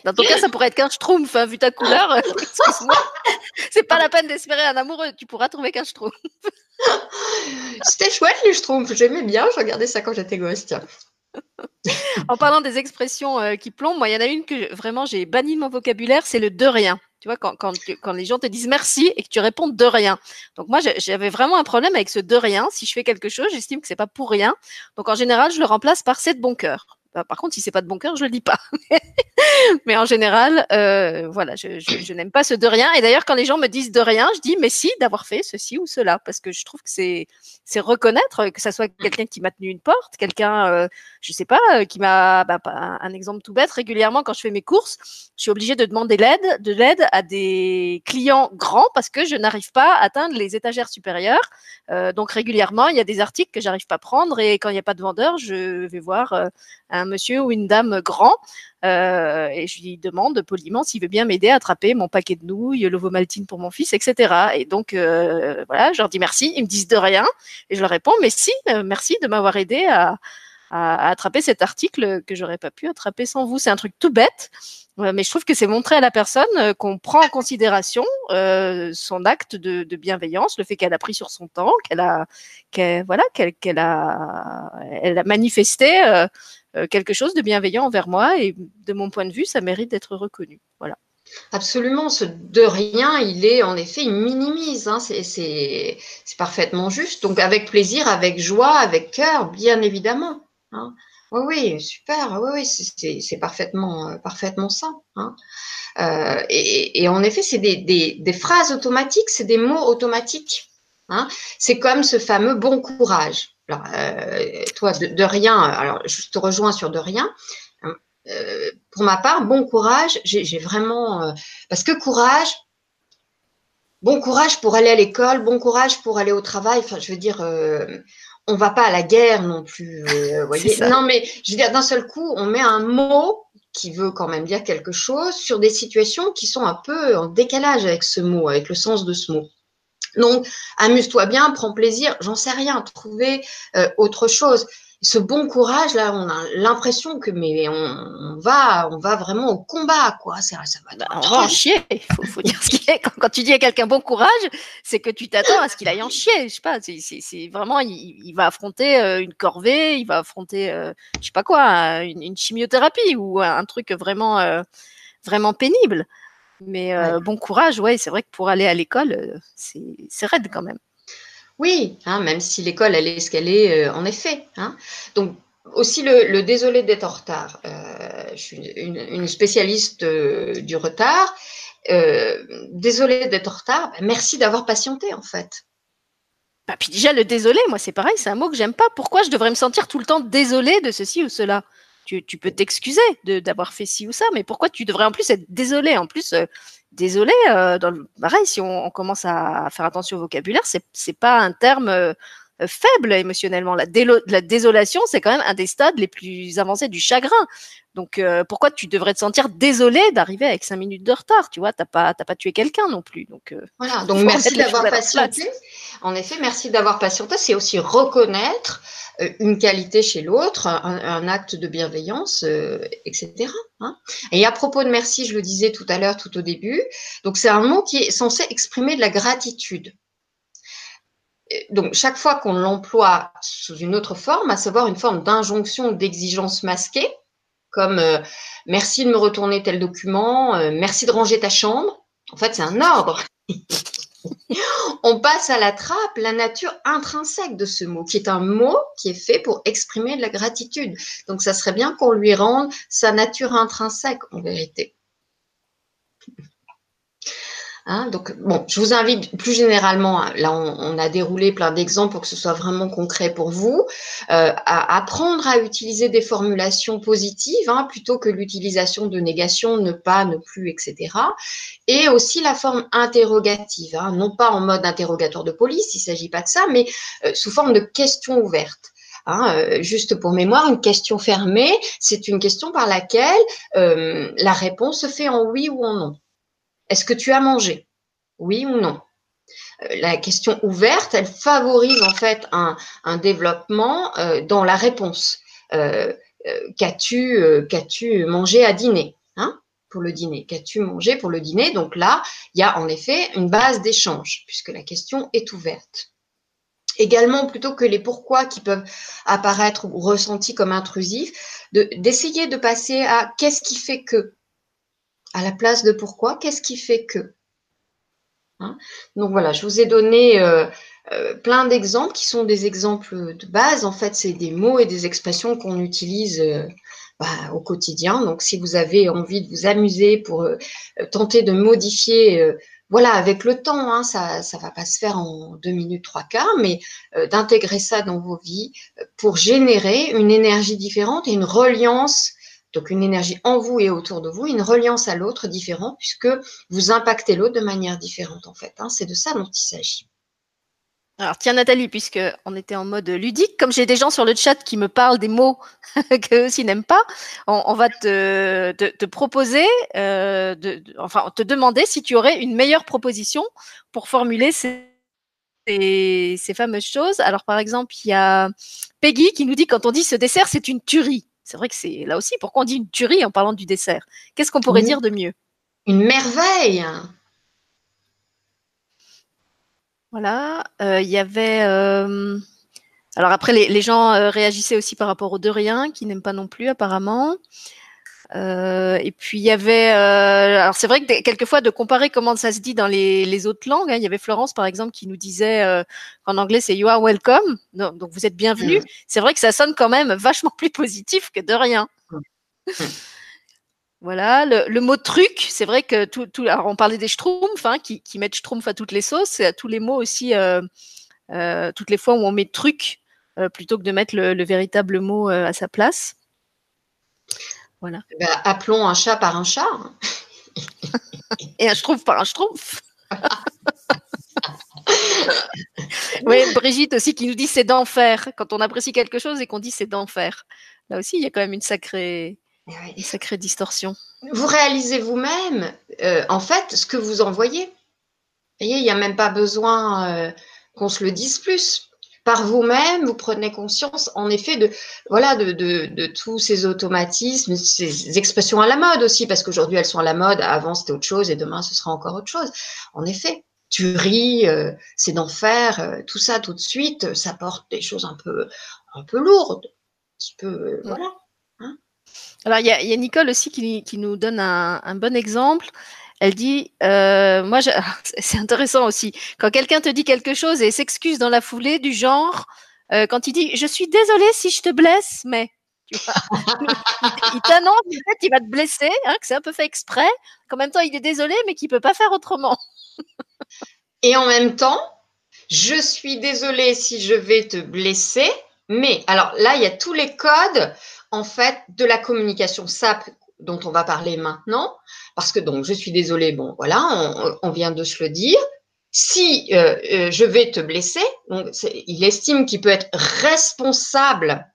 Dans ton cas, ça pourrait être qu'un schtroumpf, hein, vu ta couleur. C'est pas la peine d'espérer un amoureux. Tu pourras trouver qu'un schtroumpf. C'était chouette, les schtroumpfs. J'aimais bien. Je regardais ça quand j'étais gosse. Tiens. en parlant des expressions euh, qui plombent, moi, il y en a une que vraiment j'ai banni de mon vocabulaire, c'est le de rien. Tu vois, quand, quand, quand, les gens te disent merci et que tu réponds de rien. Donc moi, j'avais vraiment un problème avec ce de rien. Si je fais quelque chose, j'estime que c'est pas pour rien. Donc en général, je le remplace par c'est de bon cœur. Bah, par contre, si c'est pas de bon cœur, je le dis pas. mais en général, euh, voilà, je, je, je n'aime pas ce de rien. Et d'ailleurs, quand les gens me disent de rien, je dis mais si d'avoir fait ceci ou cela, parce que je trouve que c'est c'est reconnaître que ça soit quelqu'un qui m'a tenu une porte, quelqu'un, euh, je sais pas, euh, qui m'a, bah, un exemple tout bête. Régulièrement, quand je fais mes courses, je suis obligée de demander l'aide, de l'aide à des clients grands parce que je n'arrive pas à atteindre les étagères supérieures. Euh, donc régulièrement, il y a des articles que j'arrive pas à prendre et quand il n'y a pas de vendeur, je vais voir euh, monsieur ou une dame grand euh, et je lui demande poliment s'il veut bien m'aider à attraper mon paquet de nouilles, l'ovomaltine pour mon fils, etc. Et donc euh, voilà, je leur dis merci, ils me disent de rien et je leur réponds mais si, euh, merci de m'avoir aidé à, attraper cet article que j'aurais pas pu attraper sans vous. C'est un truc tout bête, mais je trouve que c'est montrer à la personne qu'on prend en considération son acte de, bienveillance, le fait qu'elle a pris sur son temps, qu'elle a, voilà, qu'elle, a, elle a manifesté quelque chose de bienveillant envers moi et de mon point de vue, ça mérite d'être reconnu. Voilà. Absolument, ce de rien, il est en effet, il minimise, hein, c'est parfaitement juste. Donc avec plaisir, avec joie, avec cœur, bien évidemment. Hein. Oui, oui, super, oui, oui c'est parfaitement, euh, parfaitement ça. Hein. Euh, et, en effet, c'est des, phrases automatiques, c'est des mots automatiques. C'est comme ce fameux bon courage. Alors, euh, toi, de, de, rien, alors je te rejoins sur de rien. Euh, pour ma part, bon courage, j'ai vraiment... Euh, parce que courage, bon courage pour aller à l'école, bon courage pour aller au travail, enfin, je veux dire, on va pas à la guerre non plus. voyez non, mais je veux dire, d'un seul coup, on met un mot qui veut quand même dire quelque chose sur des situations qui sont un peu en décalage avec ce mot, avec le sens de ce mot. Donc, amuse-toi bien, prends plaisir, j'en sais rien, trouver autre chose ce bon courage là, on a l'impression que mais on, va, on va vraiment au combat quoi. Ça, ça va. Bah, on va en chier. Il faut, dire ce qu'il est. Quand, tu dis à quelqu'un bon courage, c'est que tu t'attends à ce qu'il aille en chier. Je sais pas. C'est vraiment, il, va affronter euh, une corvée, il va affronter, euh, je sais pas quoi, une, chimiothérapie ou un truc vraiment, euh, vraiment pénible. Mais bon courage, ouais, c'est vrai que pour aller à l'école, c'est raide quand même. Oui, hein, même si l'école, elle est ce qu'elle est, euh, en effet. Hein. Donc, aussi le, désolé d'être en retard. Euh, je suis une, spécialiste euh, du retard. désolé d'être en retard, ben, merci d'avoir patienté en fait. Bah, puis déjà, le désolé, moi, c'est pareil, c'est un mot que j'aime pas. Pourquoi je devrais me sentir tout le temps désolé de ceci ou cela? Tu, peux t'excuser d'avoir fait ci ou ça, mais pourquoi tu devrais en plus être désolé? En plus, euh, désolé, euh, pareil, si on, commence à faire attention au vocabulaire, c'est pas un terme euh, faible émotionnellement. La, la désolation, c'est quand même un des stades les plus avancés du chagrin. Donc euh, pourquoi tu devrais te sentir désolé d'arriver avec cinq minutes de retard Tu vois, t'as pas pas tué quelqu'un non plus. Donc euh, voilà. Donc merci d'avoir patienté. En effet, merci d'avoir patienté. C'est aussi reconnaître euh, une qualité chez l'autre, un, acte de bienveillance, etc. Hein. Et à propos de merci, je le disais tout à l'heure, tout au début. Donc c'est un mot qui est censé exprimer de la gratitude donc, chaque fois qu'on l'emploie sous une autre forme, à savoir une forme d'injonction ou d'exigence masquée, comme euh, merci de me retourner tel document, euh, merci de ranger ta chambre. En fait, c'est un ordre. On passe à la trappe la nature intrinsèque de ce mot, qui est un mot qui est fait pour exprimer de la gratitude. Donc, ça serait bien qu'on lui rende sa nature intrinsèque en vérité. Hein, donc, bon, je vous invite plus généralement, hein, là on, a déroulé plein d'exemples pour que ce soit vraiment concret pour vous, euh, à apprendre à utiliser des formulations positives hein, plutôt que l'utilisation de négation, ne pas, ne plus, etc. Et aussi la forme interrogative, non pas en mode interrogatoire de police, il ne s'agit pas de ça, mais euh, sous forme de questions ouvertes. Hein, euh, juste pour mémoire, une question fermée, c'est une question par laquelle la réponse se fait en oui ou en non. Est-ce que tu as mangé? Oui ou non? Euh, la question ouverte, elle favorise en fait un, développement euh, dans la réponse. Euh, qu'as-tu mangé à dîner hein, pour le dîner. Qu'as-tu mangé pour le dîner? Donc là, il y a en effet une base d'échange puisque la question est ouverte. Également, plutôt que les pourquoi qui peuvent apparaître ou ressentis comme intrusifs, d'essayer de passer à qu'est-ce qui fait que à la place de pourquoi, qu'est-ce qui fait que hein Donc voilà, je vous ai donné euh, euh, plein d'exemples qui sont des exemples de base. En fait, c'est des mots et des expressions qu'on utilise euh, bah, au quotidien. Donc si vous avez envie de vous amuser pour tenter de modifier voilà, avec le temps, hein, ça ne va pas se faire en deux minutes, trois quarts, mais d'intégrer ça dans vos vies pour générer une énergie différente et une reliance donc une énergie en vous et autour de vous, une reliance à l'autre différente, puisque vous impactez l'autre de manière différente en fait. Hein. C'est de ça dont il s'agit. Alors tiens Nathalie, puisque on était en mode ludique, comme j'ai des gens sur le chat qui me parlent des mots qu'eux aussi n'aiment pas, on, va te, proposer, euh, enfin te demander si tu aurais une meilleure proposition pour formuler ces fameuses choses. Alors par exemple, il y a Peggy qui nous dit quand on dit ce dessert c'est une tuerie. C'est vrai que c'est là aussi, pourquoi on dit une tuerie en parlant du dessert? Qu'est-ce qu'on pourrait dire de mieux? Une merveille! Voilà, euh, il y avait... Euh, alors après, les, gens euh, réagissaient aussi par rapport aux de rien, qui n'aiment pas non plus apparemment. Euh, et puis il y avait, euh, alors c'est vrai que quelquefois de comparer comment ça se dit dans les, les autres langues. Hein, il y avait Florence par exemple qui nous disait euh, qu'en anglais c'est you are welcome, donc, donc vous êtes bienvenue. C'est vrai que ça sonne quand même vachement plus positif que de rien. Voilà, le, le, mot truc, c'est vrai que tout, tout, alors on parlait des schtroumpfs hein, qui, qui mettent schtroumpf à toutes les sauces, à tous les mots aussi, euh, toutes les fois où on met truc plutôt que de mettre le, le véritable mot à sa place. Voilà. Eh ben, appelons un chat par un chat. Et un schtroumpf par un schtroumpf. oui, Brigitte aussi qui nous dit c'est d'enfer. Quand on apprécie quelque chose et qu'on dit c'est d'enfer. Là aussi, il y a quand même une sacrée, une sacrée distorsion. Vous réalisez vous-même, euh, en fait, ce que vous envoyez. Vous voyez, il n'y a même pas besoin euh, qu'on se le dise plus par vous-même, vous prenez conscience, en effet, de voilà de, de, tous ces automatismes, ces expressions à la mode aussi, parce qu'aujourd'hui elles sont à la mode. Avant c'était autre chose et demain ce sera encore autre chose. En effet, tu ris, euh, c'est d'enfer, euh, tout ça tout de suite, ça porte des choses un peu un peu lourdes, un peu euh, voilà. Hein. Alors il y a, y a, Nicole aussi qui, qui nous donne un, un bon exemple. Elle dit, euh, moi, c'est intéressant aussi, quand quelqu'un te dit quelque chose et s'excuse dans la foulée du genre, euh, quand il dit, je suis désolée si je te blesse, mais, il t'annonce fait, il va te blesser, hein, que c'est un peu fait exprès, qu'en même temps il est désolé, mais qu'il peut pas faire autrement. Et en même temps, je suis désolée si je vais te blesser, mais alors là, il y a tous les codes en fait de la communication. SAP dont on va parler maintenant, parce que donc je suis désolée, bon voilà, on, vient de se le dire. Si euh, euh, je vais te blesser, donc il estime qu'il peut être responsable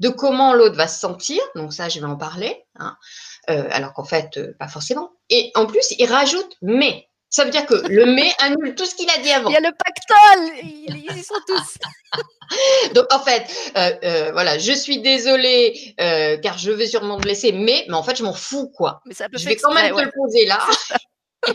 de comment l'autre va se sentir. Donc ça, je vais en parler. Hein. Euh, alors qu'en fait, pas forcément. Et en plus, il rajoute mais. Ça veut dire que le mais annule tout ce qu'il a dit avant. Il y a le pactole, ils, y sont tous. Donc en fait, euh, voilà, je suis désolée car je vais sûrement te blesser, mais, mais en fait, je m'en fous quoi. Mais ça peut je vais quand même te le poser là. Il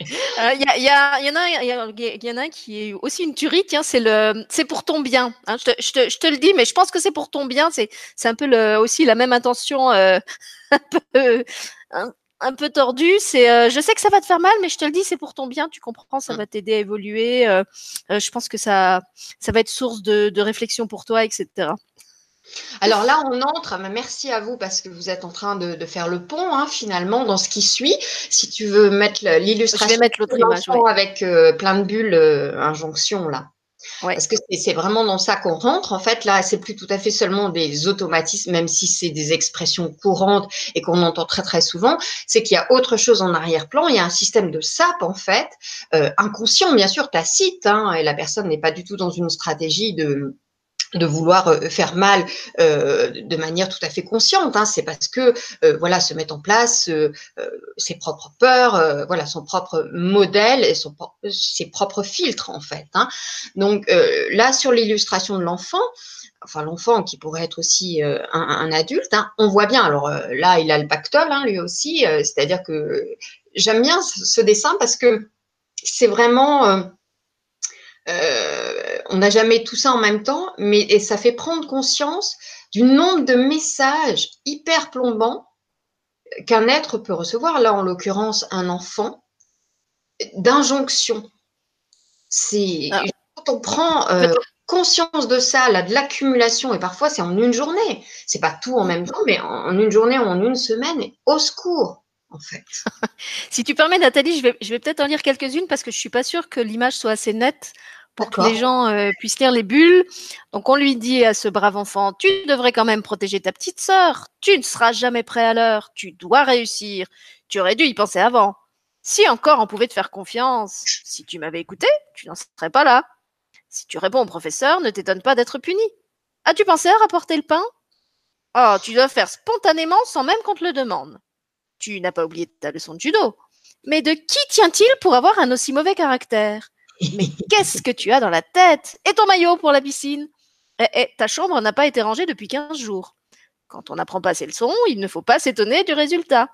y, y, y, en a, y, en a un qui est aussi une tuerie, tiens, c'est le, c'est pour ton bien. Hein, je, te, je, te, je, te, le dis, mais je pense que c'est pour ton bien. C'est, un peu le, aussi la même intention, euh, un peu, un, un, peu tordue. C'est, euh, je sais que ça va te faire mal, mais je te le dis, c'est pour ton bien. Tu comprends, ça va t'aider à évoluer. Euh, euh, je pense que ça, ça va être source de, de réflexion pour toi, etc. Alors là, on entre, merci à vous parce que vous êtes en train de, faire le pont hein, finalement dans ce qui suit. Si tu veux mettre l'illustration, je vais mettre l'autre image avec euh, plein de bulles euh, injonction là. Parce que c'est vraiment dans ça qu'on rentre. En fait, là, c'est plus tout à fait seulement des automatismes, même si c'est des expressions courantes et qu'on entend très très souvent. C'est qu'il y a autre chose en arrière-plan. Il y a un système de SAP en fait, euh, inconscient bien sûr, tacite, hein, et la personne n'est pas du tout dans une stratégie de de vouloir euh, faire mal euh, de manière tout à fait consciente. Hein. C'est parce que euh, voilà se met en place ses propres peurs, voilà son propre modèle et son, ses propres filtres en fait. Hein. Donc là sur l'illustration de l'enfant, enfin l'enfant qui pourrait être aussi un, un, adulte, hein, on voit bien. Alors là il a le pactole hein, lui aussi, c'est-à-dire que j'aime bien ce dessin parce que c'est vraiment euh, on n'a jamais tout ça en même temps, mais et ça fait prendre conscience du nombre de messages hyper plombants qu'un être peut recevoir, là en l'occurrence un enfant, d'injonction. C'est ah. quand on prend euh, conscience de ça, là, de l'accumulation, et parfois c'est en une journée, c'est pas tout en même temps, mais en, une journée ou en une semaine, au secours. En fait. si tu permets, Nathalie, je vais, je vais peut-être en lire quelques-unes parce que je suis pas sûre que l'image soit assez nette pour que les gens euh, puissent lire les bulles. Donc on lui dit à ce brave enfant, tu devrais quand même protéger ta petite sœur, tu ne seras jamais prêt à l'heure, tu dois réussir, tu aurais dû y penser avant. Si encore on pouvait te faire confiance, si tu m'avais écouté, tu n'en serais pas là. Si tu réponds au professeur, ne t'étonne pas d'être puni. As-tu pensé à rapporter le pain? Oh, tu dois faire spontanément sans même qu'on te le demande. Tu n'as pas oublié ta leçon de judo. Mais de qui tient-il pour avoir un aussi mauvais caractère? Mais qu'est-ce que tu as dans la tête? Et ton maillot pour la piscine? Eh, eh, Ta chambre n'a pas été rangée depuis 15 jours. Quand on n'apprend pas ses leçons, il ne faut pas s'étonner du résultat.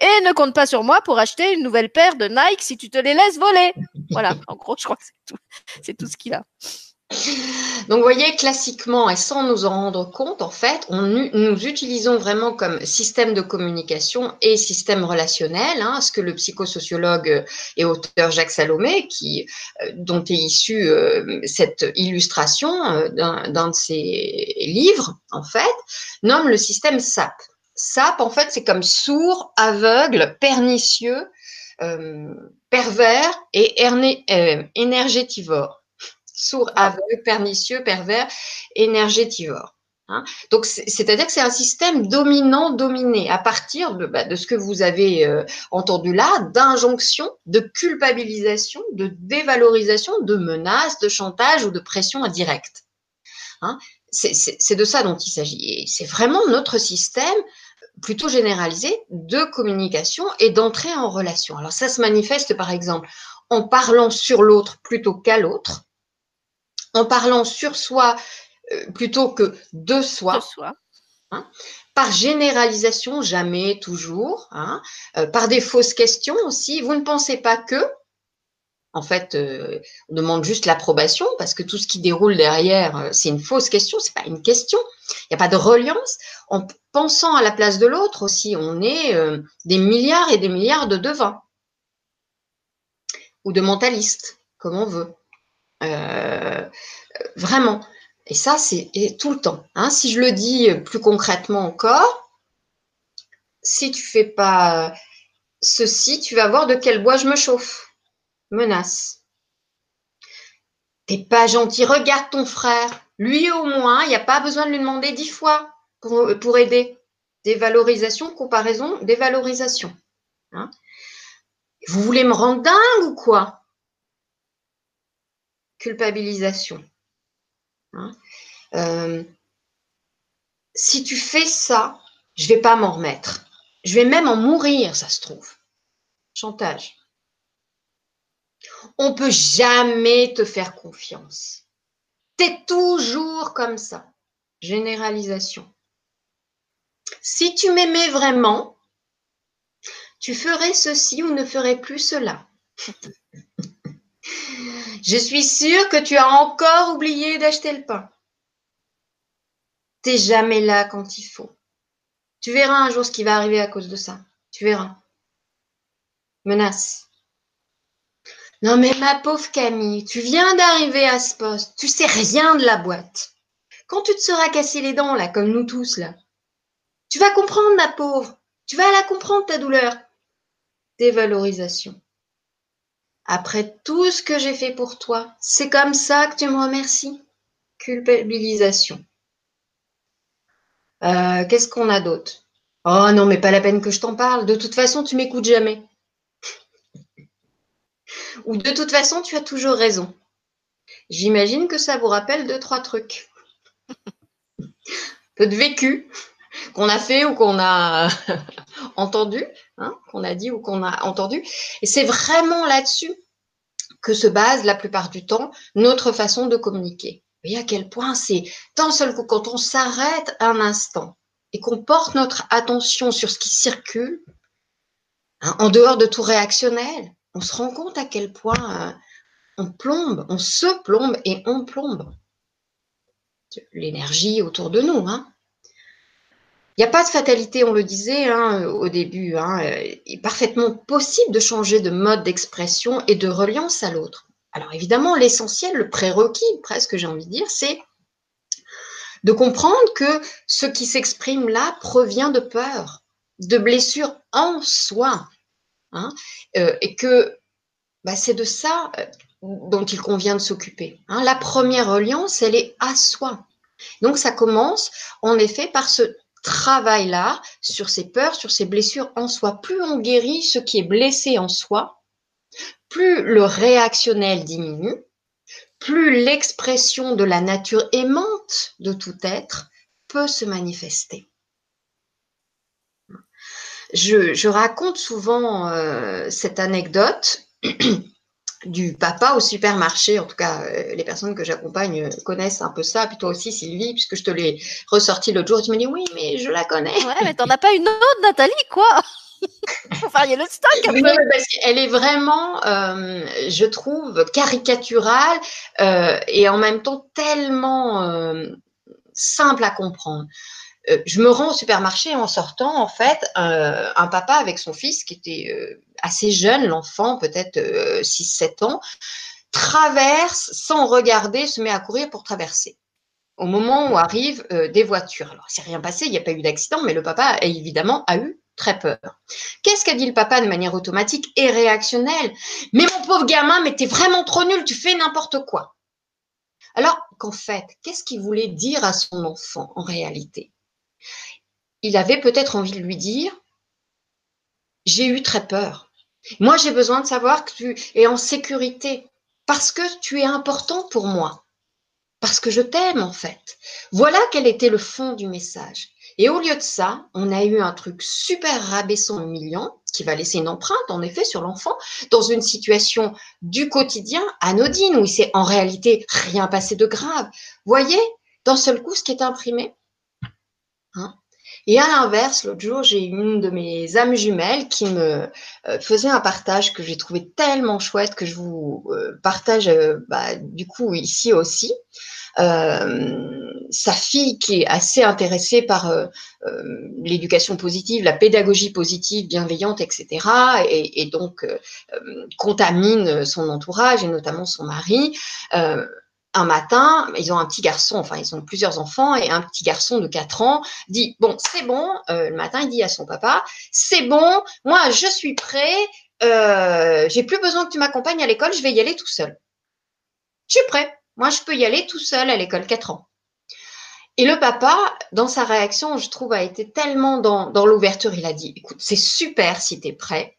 Et ne compte pas sur moi pour acheter une nouvelle paire de Nike si tu te les laisses voler. Voilà, en gros, je crois que c'est tout, c'est tout ce qu'il a. Donc, vous voyez, classiquement, et sans nous en rendre compte, en fait, on, nous utilisons vraiment comme système de communication et système relationnel, hein, ce que le psychosociologue et auteur Jacques Salomé, qui, euh, dont est issue euh, cette illustration euh, d'un de ses livres, en fait, nomme le système SAP. SAP, en fait, c'est comme sourd, aveugle, pernicieux, pervers et énergétivore sourd, ah. aveugle, pernicieux, pervers, énergétivore. Hein. Donc, c'est-à-dire que c'est un système dominant-dominé à partir de, bah, de, ce que vous avez euh, entendu là, d'injonction, de culpabilisation, de dévalorisation, de menaces, de chantage ou de pression indirecte. Hein. C'est de ça dont il s'agit. c'est vraiment notre système plutôt généralisé de communication et d'entrée en relation. Alors ça se manifeste par exemple en parlant sur l'autre plutôt qu'à l'autre, en parlant sur soi euh, plutôt que de soi. Hein, par généralisation, jamais, toujours. Hein, euh, par des fausses questions aussi. Vous ne pensez pas que, en fait, euh, on demande juste l'approbation parce que tout ce qui déroule derrière, c'est une fausse question, c'est pas une question. Il n'y a pas de reliance. En pensant à la place de l'autre aussi, on est des milliards et des milliards de devins ou de mentalistes, comme on veut. Euh, vraiment. Et ça, c'est tout le temps. Hein. Si je le dis plus concrètement encore, si tu fais pas ceci, tu vas voir de quel bois je me chauffe. Menace. T'es pas gentil, regarde ton frère. Lui au moins, il n'y a pas besoin de lui demander dix fois pour, pour aider. Dévalorisation, comparaison, dévalorisation. Hein. Vous voulez me rendre dingue ou quoi? Culpabilisation. Hein. Euh, si tu fais ça, je vais pas m'en remettre. Je vais même en mourir, ça se trouve. Chantage. On peut jamais te faire confiance. Tu es toujours comme ça. Généralisation. Si tu m'aimais vraiment, tu ferais ceci ou ne ferais plus cela. Je suis sûre que tu as encore oublié d'acheter le pain. T'es jamais là quand il faut. Tu verras un jour ce qui va arriver à cause de ça. Tu verras. Menace. Non mais ma pauvre Camille, tu viens d'arriver à ce poste. Tu sais rien de la boîte. Quand tu te seras cassé les dents, là, comme nous tous, là, tu vas comprendre, ma pauvre. Tu vas la comprendre, ta douleur. Dévalorisation. Après tout ce que j'ai fait pour toi, c'est comme ça que tu me remercies. Culpabilisation. Euh, qu'est-ce qu'on a d'autre? Oh non, mais pas la peine que je t'en parle. De toute façon, tu m'écoutes jamais. Ou de toute façon, tu as toujours raison. J'imagine que ça vous rappelle deux, trois trucs. Peu de vécu qu'on a fait ou qu'on a entendu, hein, qu'on a dit ou qu'on a entendu. Et c'est vraiment là-dessus que se base la plupart du temps notre façon de communiquer. Vous voyez à quel point c'est d'un seul coup, quand on s'arrête un instant et qu'on porte notre attention sur ce qui circule, hein, en dehors de tout réactionnel, on se rend compte à quel point euh, on plombe, on se plombe et on plombe l'énergie autour de nous. Hein. Il n'y a pas de fatalité, on le disait hein, au début. Hein, il est parfaitement possible de changer de mode d'expression et de reliance à l'autre. Alors évidemment, l'essentiel, le prérequis, presque j'ai envie de dire, c'est de comprendre que ce qui s'exprime là provient de peur, de blessures en soi, hein, euh, et que bah, c'est de ça euh, dont il convient de s'occuper. La première reliance, elle est à soi. Donc ça commence en effet par ce travail-là sur ses peurs, sur ses blessures en soi. Plus on guérit ce qui est blessé en soi, plus le réactionnel diminue, plus l'expression de la nature aimante de tout être peut se manifester. Je, raconte souvent euh, cette anecdote du papa au supermarché. En tout cas, euh, les personnes que j'accompagne connaissent un peu ça. Puis toi aussi, Sylvie, puisque je te l'ai ressorti l'autre jour, tu me dis oui, mais je la connais. Ouais, mais t'en as pas une autre, Nathalie, quoi Enfin, il y a le stock. Oui, parce qu'elle est vraiment, euh, je trouve, caricaturale euh, et en même temps tellement simple à comprendre. je me rends au supermarché en sortant, en fait, un papa avec son fils qui était assez jeune, l'enfant, peut-être 6-7 euh, ans, traverse sans regarder, se met à courir pour traverser. Au moment où arrivent euh, des voitures. Alors, c'est rien passé, il n'y a pas eu d'accident, mais le papa, évidemment, a eu très peur. Qu'est-ce qu'a dit le papa de manière automatique et réactionnelle? Mais mon pauvre gamin, mais t'es vraiment trop nul, tu fais n'importe quoi. Alors qu'en fait, qu'est-ce qu'il voulait dire à son enfant en réalité? Il avait peut-être envie de lui dire, j'ai eu très peur. Moi, j'ai besoin de savoir que tu es en sécurité parce que tu es important pour moi, parce que je t'aime en fait. Voilà quel était le fond du message. Et au lieu de ça, on a eu un truc super rabaissant, humiliant, qui va laisser une empreinte, en effet, sur l'enfant, dans une situation du quotidien anodine, où il s'est en réalité rien passé de grave. Voyez, d'un seul coup, ce qui est imprimé. Hein et à l'inverse, l'autre jour, j'ai une de mes âmes jumelles qui me euh, faisait un partage que j'ai trouvé tellement chouette que je vous euh, partage euh, bah, du coup ici aussi. sa fille qui est assez intéressée par l'éducation positive, la pédagogie positive, bienveillante, etc. Et, et donc contamine son entourage et notamment son mari un matin, ils ont un petit garçon, enfin ils ont plusieurs enfants, et un petit garçon de 4 ans dit, bon, c'est bon, euh, le matin, il dit à son papa, c'est bon, moi, je suis prêt, euh, j'ai plus besoin que tu m'accompagnes à l'école, je vais y aller tout seul. Je suis prêt, moi, je peux y aller tout seul à l'école, 4 ans. Et le papa, dans sa réaction, je trouve, a été tellement dans, dans l'ouverture, il a dit, écoute, c'est super si tu es prêt,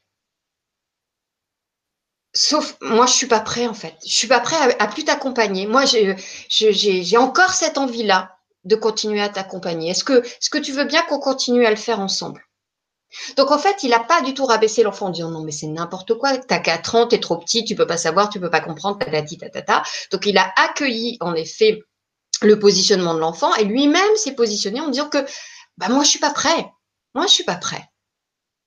Sauf, moi, je suis pas prêt en fait. Je suis pas prêt à, plus t'accompagner. Moi, j'ai encore cette envie-là de continuer à t'accompagner. Est-ce que, est-ce que tu veux bien qu'on continue à le faire ensemble? Donc en fait, il n'a pas du tout rabaissé l'enfant en disant non mais c'est n'importe quoi. T'as 4 ans, t'es trop petit, tu peux pas savoir, tu peux pas comprendre, tatati tatata. Donc il a accueilli en effet le positionnement de l'enfant et lui-même s'est positionné en disant que bah moi je suis pas prêt. Moi je suis pas prêt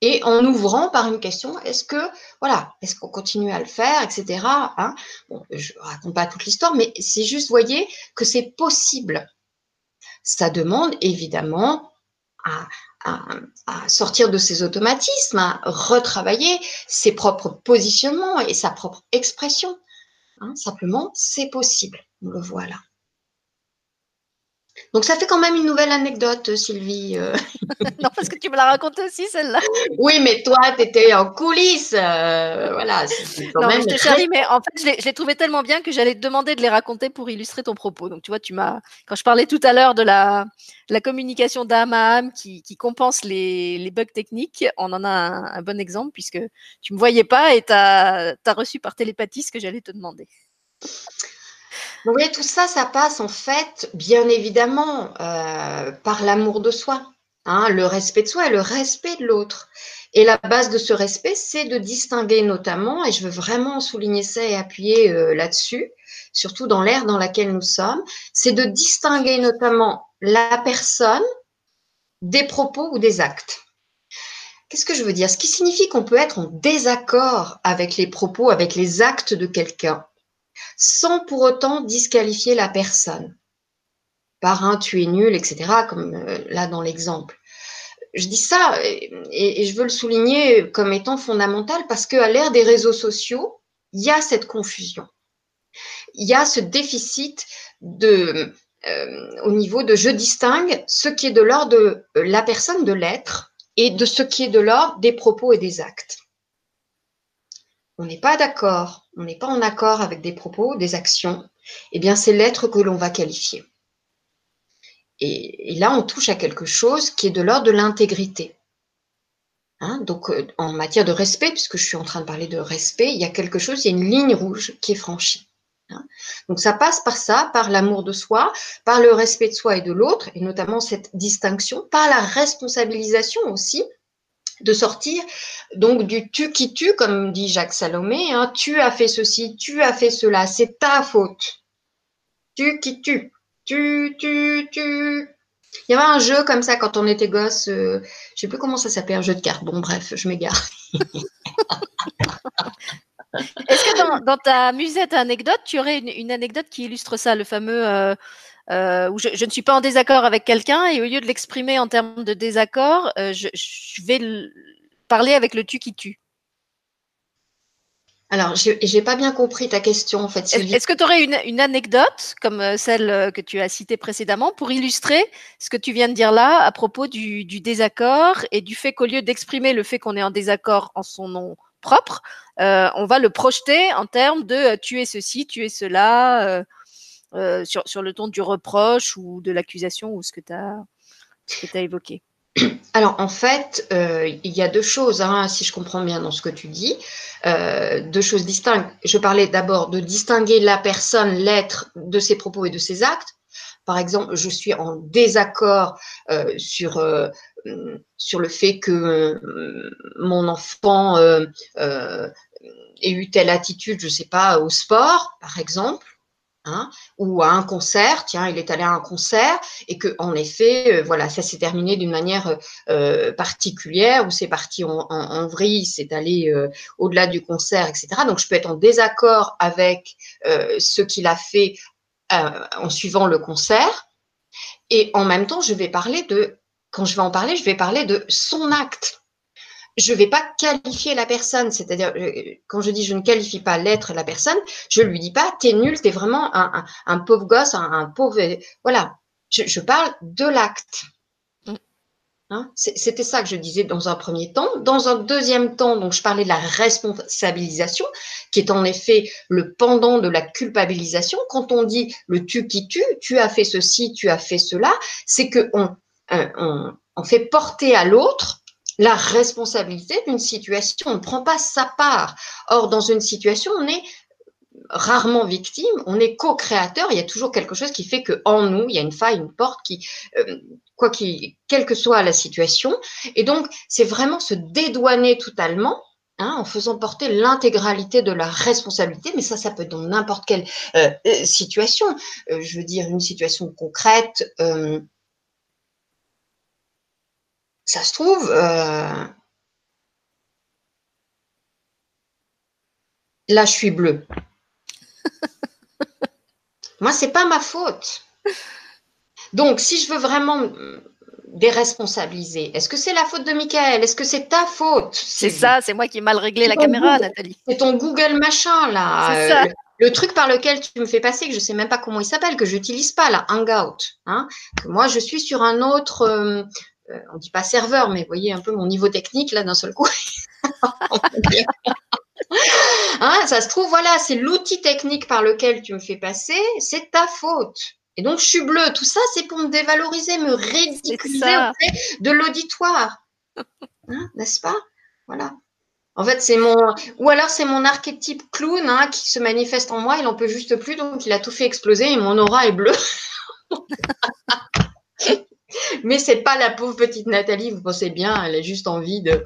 et en ouvrant par une question, est-ce que, voilà, est-ce qu'on continue à le faire, etc. Hein bon, je raconte pas toute l'histoire, mais c'est juste, voyez, que c'est possible. Ça demande évidemment à, sortir de ses automatismes, à retravailler ses propres positionnements et sa propre expression. Hein, simplement, c'est possible. On le voit là. Donc ça fait quand même une nouvelle anecdote, Sylvie. Euh. non, parce que tu me l'as raconté aussi, celle-là. Oui, mais toi, tu étais en coulisses. Euh, voilà. non, je te charrie, mais en fait, je l'ai trouvé tellement bien que j'allais te demander de les raconter pour illustrer ton propos. Donc, tu vois, tu m'as. Quand je parlais tout à l'heure de la, la communication d'âme à âme qui, qui compense les, les, bugs techniques, on en a un, bon exemple puisque tu me voyais pas et tu as, as reçu par télépathie ce que j'allais te demander. Oui, tout ça, ça passe en fait, bien évidemment, euh, par l'amour de soi, hein, le respect de soi et le respect de l'autre. Et la base de ce respect, c'est de distinguer notamment, et je veux vraiment souligner ça et appuyer euh, là-dessus, surtout dans l'ère dans laquelle nous sommes, c'est de distinguer notamment la personne des propos ou des actes. Qu'est-ce que je veux dire? Ce qui signifie qu'on peut être en désaccord avec les propos, avec les actes de quelqu'un sans pour autant disqualifier la personne. Par un, tu es nul, etc., comme euh, là dans l'exemple. Je dis ça et, je veux le souligner comme étant fondamental parce qu'à l'ère des réseaux sociaux, il y a cette confusion. Il y a ce déficit euh, au niveau de je distingue ce qui est de l'ordre de la personne de l'être et de ce qui est de l'ordre des propos et des actes on n'est pas d'accord, on n'est pas en accord avec des propos, des actions, eh bien c'est l'être que l'on va qualifier. Et, là, on touche à quelque chose qui est de l'ordre de l'intégrité. Hein, donc, euh, en matière de respect, puisque je suis en train de parler de respect, il y a quelque chose, il y a une ligne rouge qui est franchie. Hein. Donc, ça passe par ça, par l'amour de soi, par le respect de soi et de l'autre, et notamment cette distinction, par la responsabilisation aussi de sortir donc du tu qui tue, comme dit Jacques Salomé, hein, tu as fait ceci, tu as fait cela, c'est ta faute. Tu qui tue, tu, tu, tu. Il y avait un jeu comme ça quand on était gosse, je euh, je sais plus comment ça s'appelle, un jeu de cartes. Bon, bref, je m'égare. Est-ce que dans, ta musette anecdote, tu aurais une, anecdote qui illustre ça, le fameux euh, euh, où je, ne suis pas en désaccord avec quelqu'un et au lieu de l'exprimer en termes de désaccord, euh, je, vais parler avec le tu qui tue. Alors, je n'ai pas bien compris ta question en fait. Est-ce que tu aurais une, anecdote comme euh, celle que tu as citée précédemment pour illustrer ce que tu viens de dire là à propos du, désaccord et du fait qu'au lieu d'exprimer le fait qu'on est en désaccord en son nom propre, on va le projeter en termes de tu es ceci, tu es cela, euh, sur, le ton du reproche ou de l'accusation ou ce que tu as, évoqué? Alors en fait, euh, il y a deux choses, hein, si je comprends bien dans ce que tu dis, euh, deux choses distinctes. Je parlais d'abord de distinguer la personne, l'être, de ses propos et de ses actes. Par exemple, je suis en désaccord sur, sur le fait que mon enfant ait eu telle attitude, je ne sais pas, au sport, par exemple. Hein, ou à un concert, tiens, il est allé à un concert et que en effet, euh, voilà, ça s'est terminé d'une manière euh, particulière où c'est parti en, vrille, c'est allé euh, au-delà du concert, etc. Donc je peux être en désaccord avec ce qu'il a fait en suivant le concert et en même temps, je vais parler de, quand je vais en parler, je vais parler de son acte. Je ne vais pas qualifier la personne. C'est-à-dire, quand je dis je ne qualifie pas l'être, la personne, je lui dis pas t'es nul, t'es vraiment un, pauvre gosse, un, pauvre. Voilà. Je, parle de l'acte. Mm. Hein? C'était ça que je disais dans un premier temps. Dans un deuxième temps, donc je parlais de la responsabilisation, qui est en effet le pendant de la culpabilisation. Quand on dit le tu qui tue, tu as fait ceci, tu as fait cela, c'est que on, euh, on fait porter à l'autre la responsabilité d'une situation. On ne prend pas sa part. Or, dans une situation, on est rarement victime, on est co-créateur, il y a toujours quelque chose qui fait que en nous, il y a une faille, une porte qui, euh, quoi quelle que soit la situation. Et donc, c'est vraiment se dédouaner totalement Hein, en faisant porter l'intégralité de la responsabilité, mais ça, ça peut être dans n'importe quelle euh, euh, situation. je veux dire, une situation concrète, ça se trouve, euh, là, je suis bleue. Moi, c'est pas ma faute. Donc, si je veux vraiment déresponsabiliser, est-ce que c'est la faute de Michael? Est-ce que c'est ta faute? C'est ça, c'est moi qui ai mal réglé la caméra, Nathalie. C'est ton Google machin, là. Euh, le, truc par lequel tu me fais passer, que je ne sais même pas comment il s'appelle, que je n'utilise pas, là, Hangout. Hein, moi, je suis sur un autre, euh, euh, on dit pas serveur, mais vous voyez un peu mon niveau technique là d'un seul coup. Hein, ça se trouve, voilà, c'est l'outil technique par lequel tu me fais passer, c'est ta faute. Et donc, je suis bleue. Tout ça, c'est pour me dévaloriser, me ridiculiser auprès de l'auditoire. Hein, n'est-ce pas? Voilà. En fait, c'est mon. Ou alors, c'est mon archétype clown hein, qui se manifeste en moi. Il n'en peut juste plus, donc il a tout fait exploser et mon aura est bleue. Mais c'est pas la pauvre petite Nathalie, vous pensez bien, elle a juste envie de,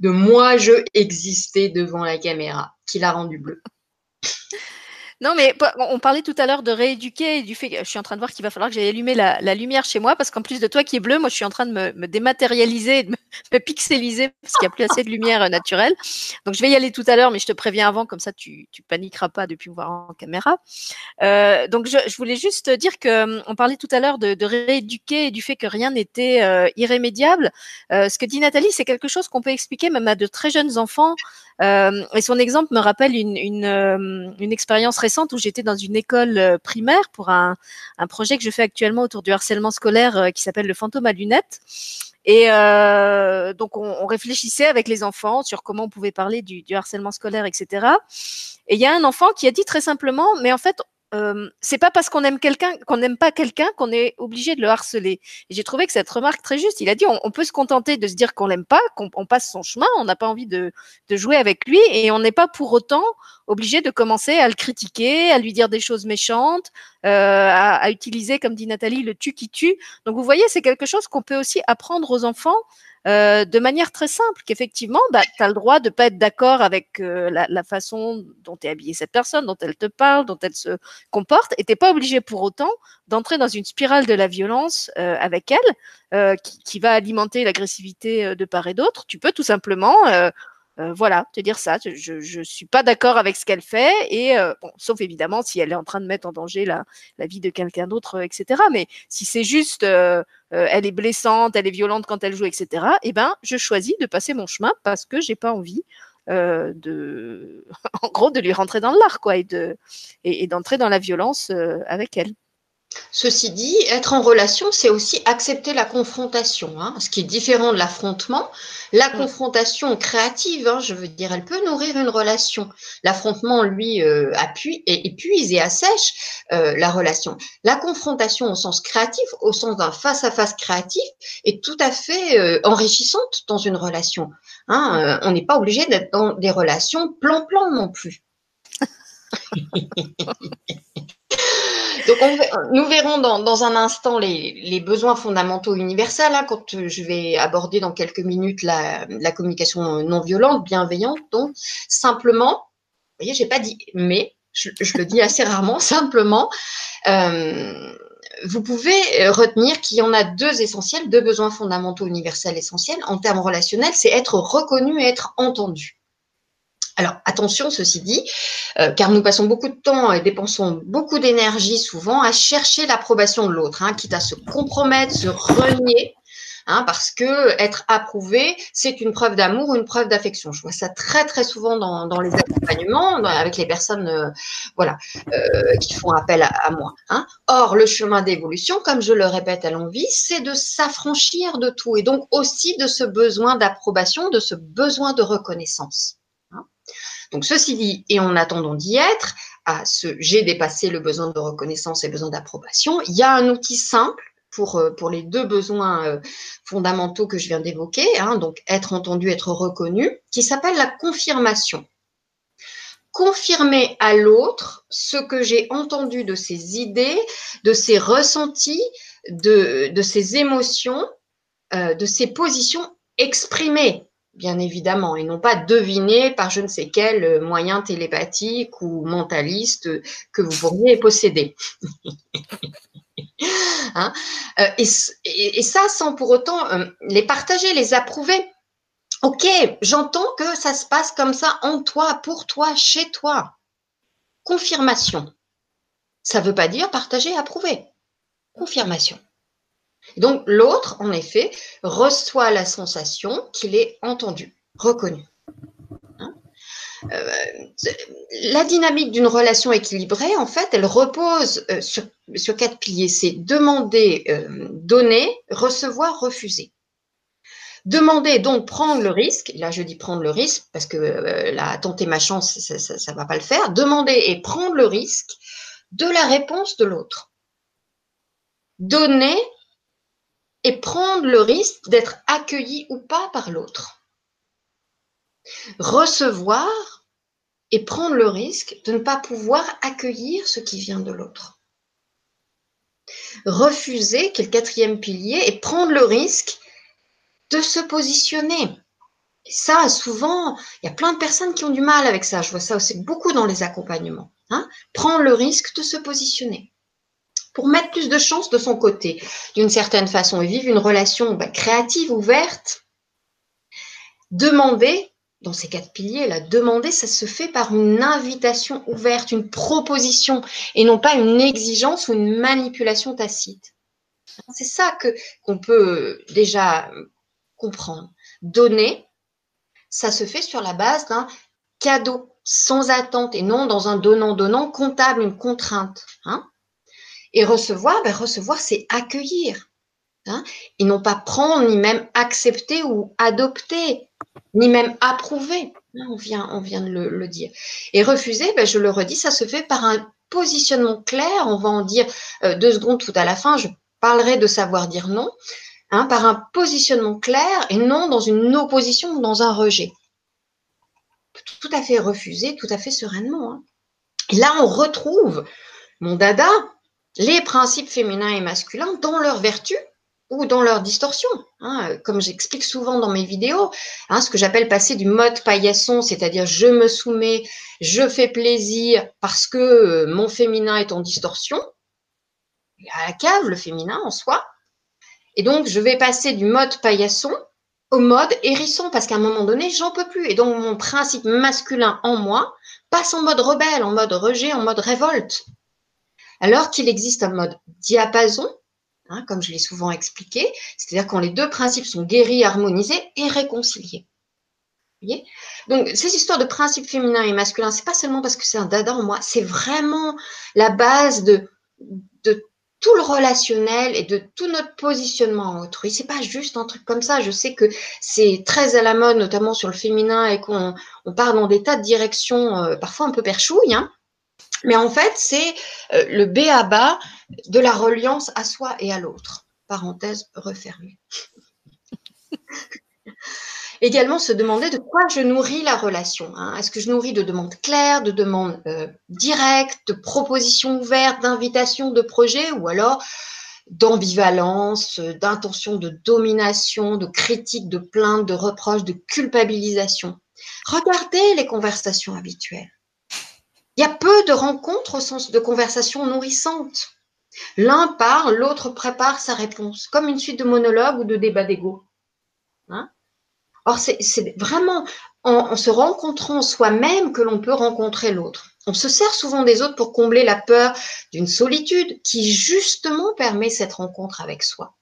de moi, je exister devant la caméra, qui l'a rendue bleue. Non, mais on parlait tout à l'heure de rééduquer et du fait que je suis en train de voir qu'il va falloir que j'aille allumer la, lumière chez moi parce qu'en plus de toi qui est bleu, moi je suis en train de me, dématérialiser, de me, pixeliser parce qu'il n'y a plus assez de lumière euh, naturelle. Donc je vais y aller tout à l'heure, mais je te préviens avant, comme ça tu, tu paniqueras pas depuis me voir en caméra. Euh, donc je, voulais juste dire que hum, on parlait tout à l'heure de, rééduquer et du fait que rien n'était euh, irrémédiable. ce que dit Nathalie, c'est quelque chose qu'on peut expliquer même à de très jeunes enfants. Et son exemple me rappelle une, une, une expérience récente où j'étais dans une école euh, primaire pour un, projet que je fais actuellement autour du harcèlement scolaire euh, qui s'appelle le fantôme à lunettes. Et euh, donc, on, réfléchissait avec les enfants sur comment on pouvait parler du, du harcèlement scolaire, etc. Et il y a un enfant qui a dit très simplement, mais en fait, c'est pas parce qu'on aime quelqu'un qu'on n'aime pas quelqu'un qu'on est obligé de le harceler. J'ai trouvé que cette remarque très juste. Il a dit on, peut se contenter de se dire qu'on l'aime pas, qu'on passe son chemin, on n'a pas envie de, de, jouer avec lui et on n'est pas pour autant obligé de commencer à le critiquer, à lui dire des choses méchantes, euh, à, à, utiliser, comme dit Nathalie, le tu qui tue. Donc vous voyez, c'est quelque chose qu'on peut aussi apprendre aux enfants euh, de manière très simple, qu'effectivement, bah, tu as le droit de pas être d'accord avec euh, la, façon dont est habillée cette personne, dont elle te parle, dont elle se comporte, et t'es pas obligé pour autant d'entrer dans une spirale de la violence euh, avec elle, qui, qui, va alimenter l'agressivité de part et d'autre. Tu peux tout simplement euh, voilà, te dire ça. Je ne suis pas d'accord avec ce qu'elle fait, et euh, sauf évidemment si elle est en train de mettre en danger la, vie de quelqu'un d'autre, euh, etc. Mais si c'est juste, elle est blessante, elle est violente quand elle joue, etc. Eh ben, je choisis de passer mon chemin parce que j'ai pas envie de, en gros, de lui rentrer dans l'art, et d'entrer dans la violence avec elle. Ceci dit, être en relation, c'est aussi accepter la confrontation, hein, ce qui est différent de l'affrontement. La mm. confrontation créative, hein, je veux dire, elle peut nourrir une relation. L'affrontement, lui, euh, appuie et épuise et assèche euh, la relation. La confrontation au sens créatif, au sens d'un face-à-face créatif, est tout à fait euh, enrichissante dans une relation. Hein. on n'est pas obligé d'être dans des relations plan-plan non plus. Donc, nous verrons dans, un instant les, besoins fondamentaux universels, hein, quand je vais aborder dans quelques minutes la, communication non violente, bienveillante. Donc, simplement, vous voyez, j'ai pas dit mais, je, le dis assez rarement, simplement, euh, vous pouvez retenir qu'il y en a deux essentiels, deux besoins fondamentaux universels essentiels en termes relationnels, c'est être reconnu et être entendu. Alors attention, ceci dit, euh, car nous passons beaucoup de temps et dépensons beaucoup d'énergie souvent à chercher l'approbation de l'autre, hein, quitte à se compromettre, se renier Hein, parce que être approuvé, c'est une preuve d'amour ou une preuve d'affection. Je vois ça très très souvent dans, les accompagnements avec les personnes, euh, voilà, euh, qui font appel à, moi. Hein. Or, le chemin d'évolution, comme je le répète à l'envie, c'est de s'affranchir de tout et donc aussi de ce besoin d'approbation, de ce besoin de reconnaissance. Donc, ceci dit, et en attendant d'y être, à ce j'ai dépassé le besoin de reconnaissance et besoin d'approbation, il y a un outil simple pour, euh, les deux besoins euh, fondamentaux que je viens d'évoquer, hein, donc être entendu, être reconnu, qui s'appelle la confirmation. Confirmer à l'autre ce que j'ai entendu de ses idées, de ses ressentis, de, de ses émotions, euh, de ses positions exprimées, bien évidemment, et non pas devinées par je ne sais quel moyen télépathique ou mentaliste que vous pourriez posséder. Hein. Euh, et, ça sans pour autant euh, les partager, les approuver. Ok, j'entends que ça se passe comme ça en toi, pour toi, chez toi. Confirmation. Ça ne veut pas dire partager, approuver. Confirmation. Donc l'autre, en effet, reçoit la sensation qu'il est entendu, reconnu. Euh, la dynamique d'une relation équilibrée, en fait, elle repose euh, sur, quatre piliers. C'est demander, euh, donner, recevoir, refuser. Demander, donc prendre le risque. Là, je dis prendre le risque parce que la tenter ma chance, ça ne va pas le faire. Demander et prendre le risque de la réponse de l'autre. Donner et prendre le risque d'être accueilli ou pas par l'autre recevoir et prendre le risque de ne pas pouvoir accueillir ce qui vient de l'autre. Refuser, qui est le quatrième pilier, et prendre le risque de se positionner. ça, souvent, il y a plein de personnes qui ont du mal avec ça. Je vois ça aussi beaucoup dans les accompagnements. Hein. Prendre le risque de se positionner pour mettre plus de chance de son côté, d'une certaine façon, et vivre une relation bah, créative, ouverte. Demander dans ces quatre piliers, la demander, ça se fait par une invitation ouverte, une proposition, et non pas une exigence ou une manipulation tacite. C'est ça que qu'on peut déjà comprendre. Donner, ça se fait sur la base d'un cadeau, sans attente, et non dans un donnant-donnant comptable, une contrainte. Hein. Et recevoir, ben recevoir, c'est accueillir. Hein, et non pas prendre, ni même accepter ou adopter ni même approuver. On vient, on vient de le, dire. Et refuser, ben, je le redis, ça se fait par un positionnement clair. On va en dire euh, deux secondes tout à la fin. Je parlerai de savoir dire non. Hein, par un positionnement clair et non dans une opposition ou dans un rejet. Tout à fait refusé, tout à fait sereinement. Hein. Et là, on retrouve mon dada, les principes féminins et masculins dans leur vertu ou dans leur distorsion. Hein, comme j'explique souvent dans mes vidéos, hein, ce que j'appelle passer du mode paillasson, c'est-à-dire je me soumets, je fais plaisir parce que euh, mon féminin est en distorsion. A la cave, le féminin en soi. Et donc, je vais passer du mode paillasson au mode hérisson parce qu'à un moment donné, j'en peux plus. Et donc, mon principe masculin en moi passe en mode rebelle, en mode rejet, en mode révolte. Alors qu'il existe un mode diapason Hein, comme je l'ai souvent expliqué, c'est-à-dire quand les deux principes sont guéris, harmonisés et réconciliés. Donc, ces histoires de principes féminins et masculins, c'est pas seulement parce que c'est un dada en moi, c'est vraiment la base de, tout le relationnel et de tout notre positionnement en autrui. C'est pas juste un truc comme ça. Je sais que c'est très à la mode, notamment sur le féminin, et qu'on on part dans des tas de directions, euh, parfois un peu perchouilles. Hein. Mais en fait, c'est euh, le B à bas de la reliance à soi et à l'autre. Parenthèse refermée. Également se demander de quoi je nourris la relation. Hein. Est-ce que je nourris de demandes claires, de demandes euh, directes, de propositions ouvertes, d'invitations, de projets, ou alors d'ambivalence, d'intention de domination, de critique, de plainte, de reproche, de culpabilisation? Regardez les conversations habituelles. Il y a peu de rencontres au sens de conversations nourrissantes. L'un parle, l'autre prépare sa réponse, comme une suite de monologues ou de débats d'ego. Hein? Or, c'est vraiment en, se rencontrant soi-même que l'on peut rencontrer l'autre. On se sert souvent des autres pour combler la peur d'une solitude qui justement permet cette rencontre avec soi.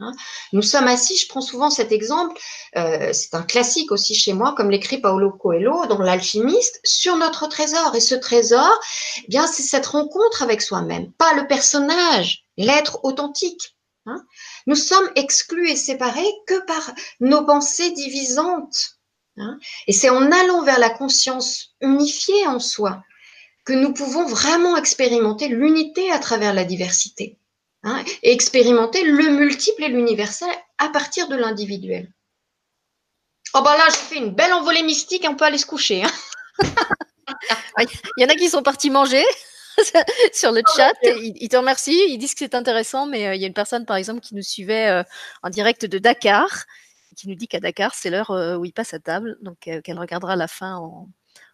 Hein. Nous sommes assis, je prends souvent cet exemple, euh, c'est un classique aussi chez moi, comme l'écrit Paolo Coelho dans L'alchimiste, sur notre trésor. Et ce trésor, eh bien, c'est cette rencontre avec soi-même, pas le personnage, l'être authentique. Hein. Nous sommes exclus et séparés que par nos pensées divisantes. Hein. Et c'est en allant vers la conscience unifiée en soi que nous pouvons vraiment expérimenter l'unité à travers la diversité. Hein, et expérimenter le multiple et l'universel à partir de l'individuel. Oh ben là, j'ai fait une belle envolée mystique, on peut aller se coucher. Hein. Il y en a qui sont partis manger sur le chat. Ils, te remercient, ils disent que c'est intéressant, mais euh, il y a une personne, par exemple, qui nous suivait euh, en direct de Dakar, qui nous dit qu'à Dakar, c'est l'heure euh, où il passe à table, donc qu'elle regardera la fin en,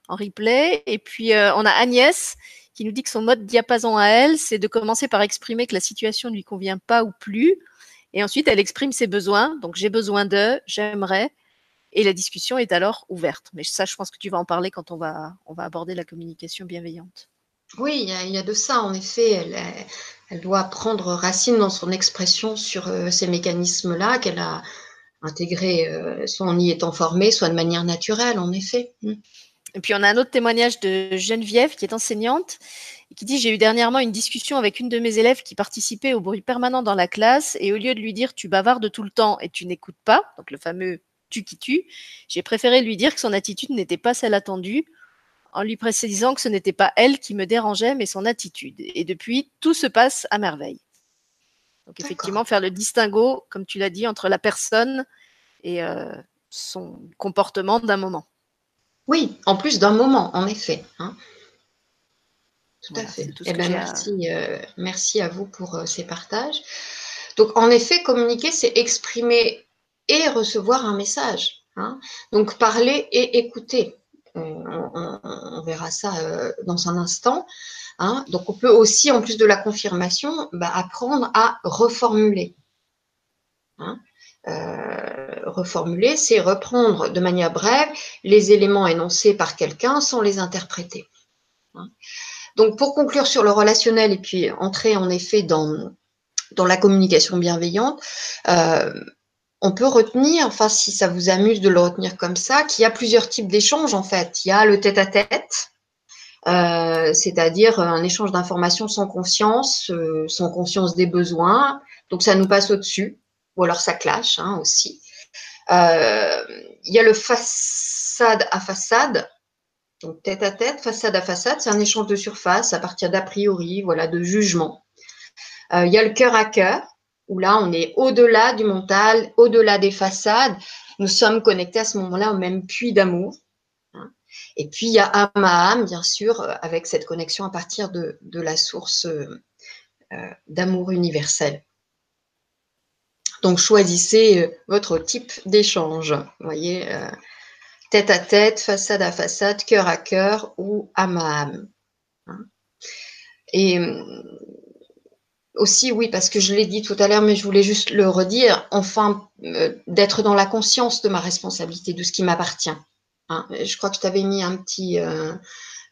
en replay. Et puis, on a Agnès qui nous dit que son mode diapason à elle, c'est de commencer par exprimer que la situation ne lui convient pas ou plus. Et ensuite, elle exprime ses besoins. Donc, j'ai besoin de, j'aimerais. Et la discussion est alors ouverte. Mais ça, je pense que tu vas en parler quand on va, on va aborder la communication bienveillante. Oui, il y, a, de ça. En effet, elle, doit prendre racine dans son expression sur euh, ces mécanismes-là qu'elle a intégrés, euh, soit en y étant formée, soit de manière naturelle, en effet. Mm. Et puis on a un autre témoignage de Geneviève qui est enseignante et qui dit j'ai eu dernièrement une discussion avec une de mes élèves qui participait au bruit permanent dans la classe et au lieu de lui dire tu bavardes tout le temps et tu n'écoutes pas, donc le fameux tu qui tue, j'ai préféré lui dire que son attitude n'était pas celle attendue en lui précisant que ce n'était pas elle qui me dérangeait mais son attitude. Et depuis tout se passe à merveille. Donc effectivement faire le distinguo, comme tu l'as dit, entre la personne et euh, son comportement d'un moment. Oui, en plus d'un moment, en effet. Hein. Tout à fait. Eh ben, merci, euh, merci à vous pour euh, ces partages. Donc, en effet, communiquer, c'est exprimer et recevoir un message. Hein. Donc, parler et écouter. Euh, on, verra ça dans un instant. Hein. Donc, on peut aussi, en plus de la confirmation, bah, apprendre à reformuler. Euh, reformuler, c'est reprendre de manière brève les éléments énoncés par quelqu'un sans les interpréter. Hein. Donc, pour conclure sur le relationnel et puis entrer en effet dans, dans la communication bienveillante, euh, on peut retenir, enfin si ça vous amuse de le retenir comme ça, qu'il y a plusieurs types d'échanges en fait. Il y a le tête-à-tête, euh, c'est-à-dire un échange d'informations sans conscience, sans conscience des besoins. Donc ça nous passe au-dessus ou alors ça clash hein, aussi. Euh, il y a le façade à façade, donc tête à tête, façade à façade, c'est un échange de surface à partir d'a priori, voilà, de jugement. Euh, il y a le cœur à cœur, où là on est au-delà du mental, au-delà des façades. Nous sommes connectés à ce moment-là au même puits d'amour. Hein. Et puis il y a âme à âme, bien sûr, avec cette connexion à partir de, la source euh, d'amour universel. Donc choisissez euh, votre type d'échange. Vous voyez, euh, tête à tête, façade à façade, cœur à cœur ou âme à âme. Hein. Et euh, aussi, oui, parce que je l'ai dit tout à l'heure, mais je voulais juste le redire, enfin, d'être dans la conscience de ma responsabilité, de ce qui m'appartient. Hein. Je crois que je t'avais mis un petit,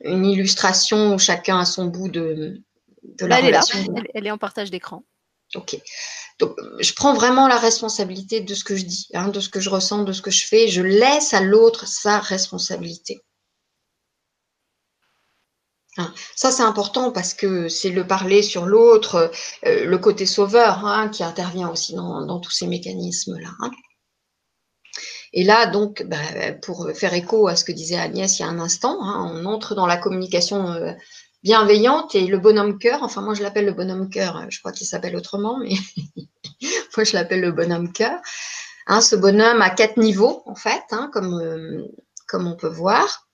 une illustration où chacun a son bout de, de la relation. Elle est là, elle est en partage d'écran. Ok. Je prends vraiment la responsabilité de ce que je dis, hein, de ce que je ressens, de ce que je fais. Je laisse à l'autre sa responsabilité. Hein, ça, c'est important parce que c'est le parler sur l'autre, euh, le côté sauveur hein, qui intervient aussi dans, tous ces mécanismes-là. Et là, donc, bah, pour faire écho à ce que disait Agnès il y a un instant, on entre dans la communication euh, bienveillante et le bonhomme cœur. Enfin, moi, je l'appelle le bonhomme cœur. Je crois qu'il s'appelle autrement, mais moi, je l'appelle le bonhomme cœur. Hein, ce bonhomme a quatre niveaux, en fait, hein, comme, euh, comme on peut voir.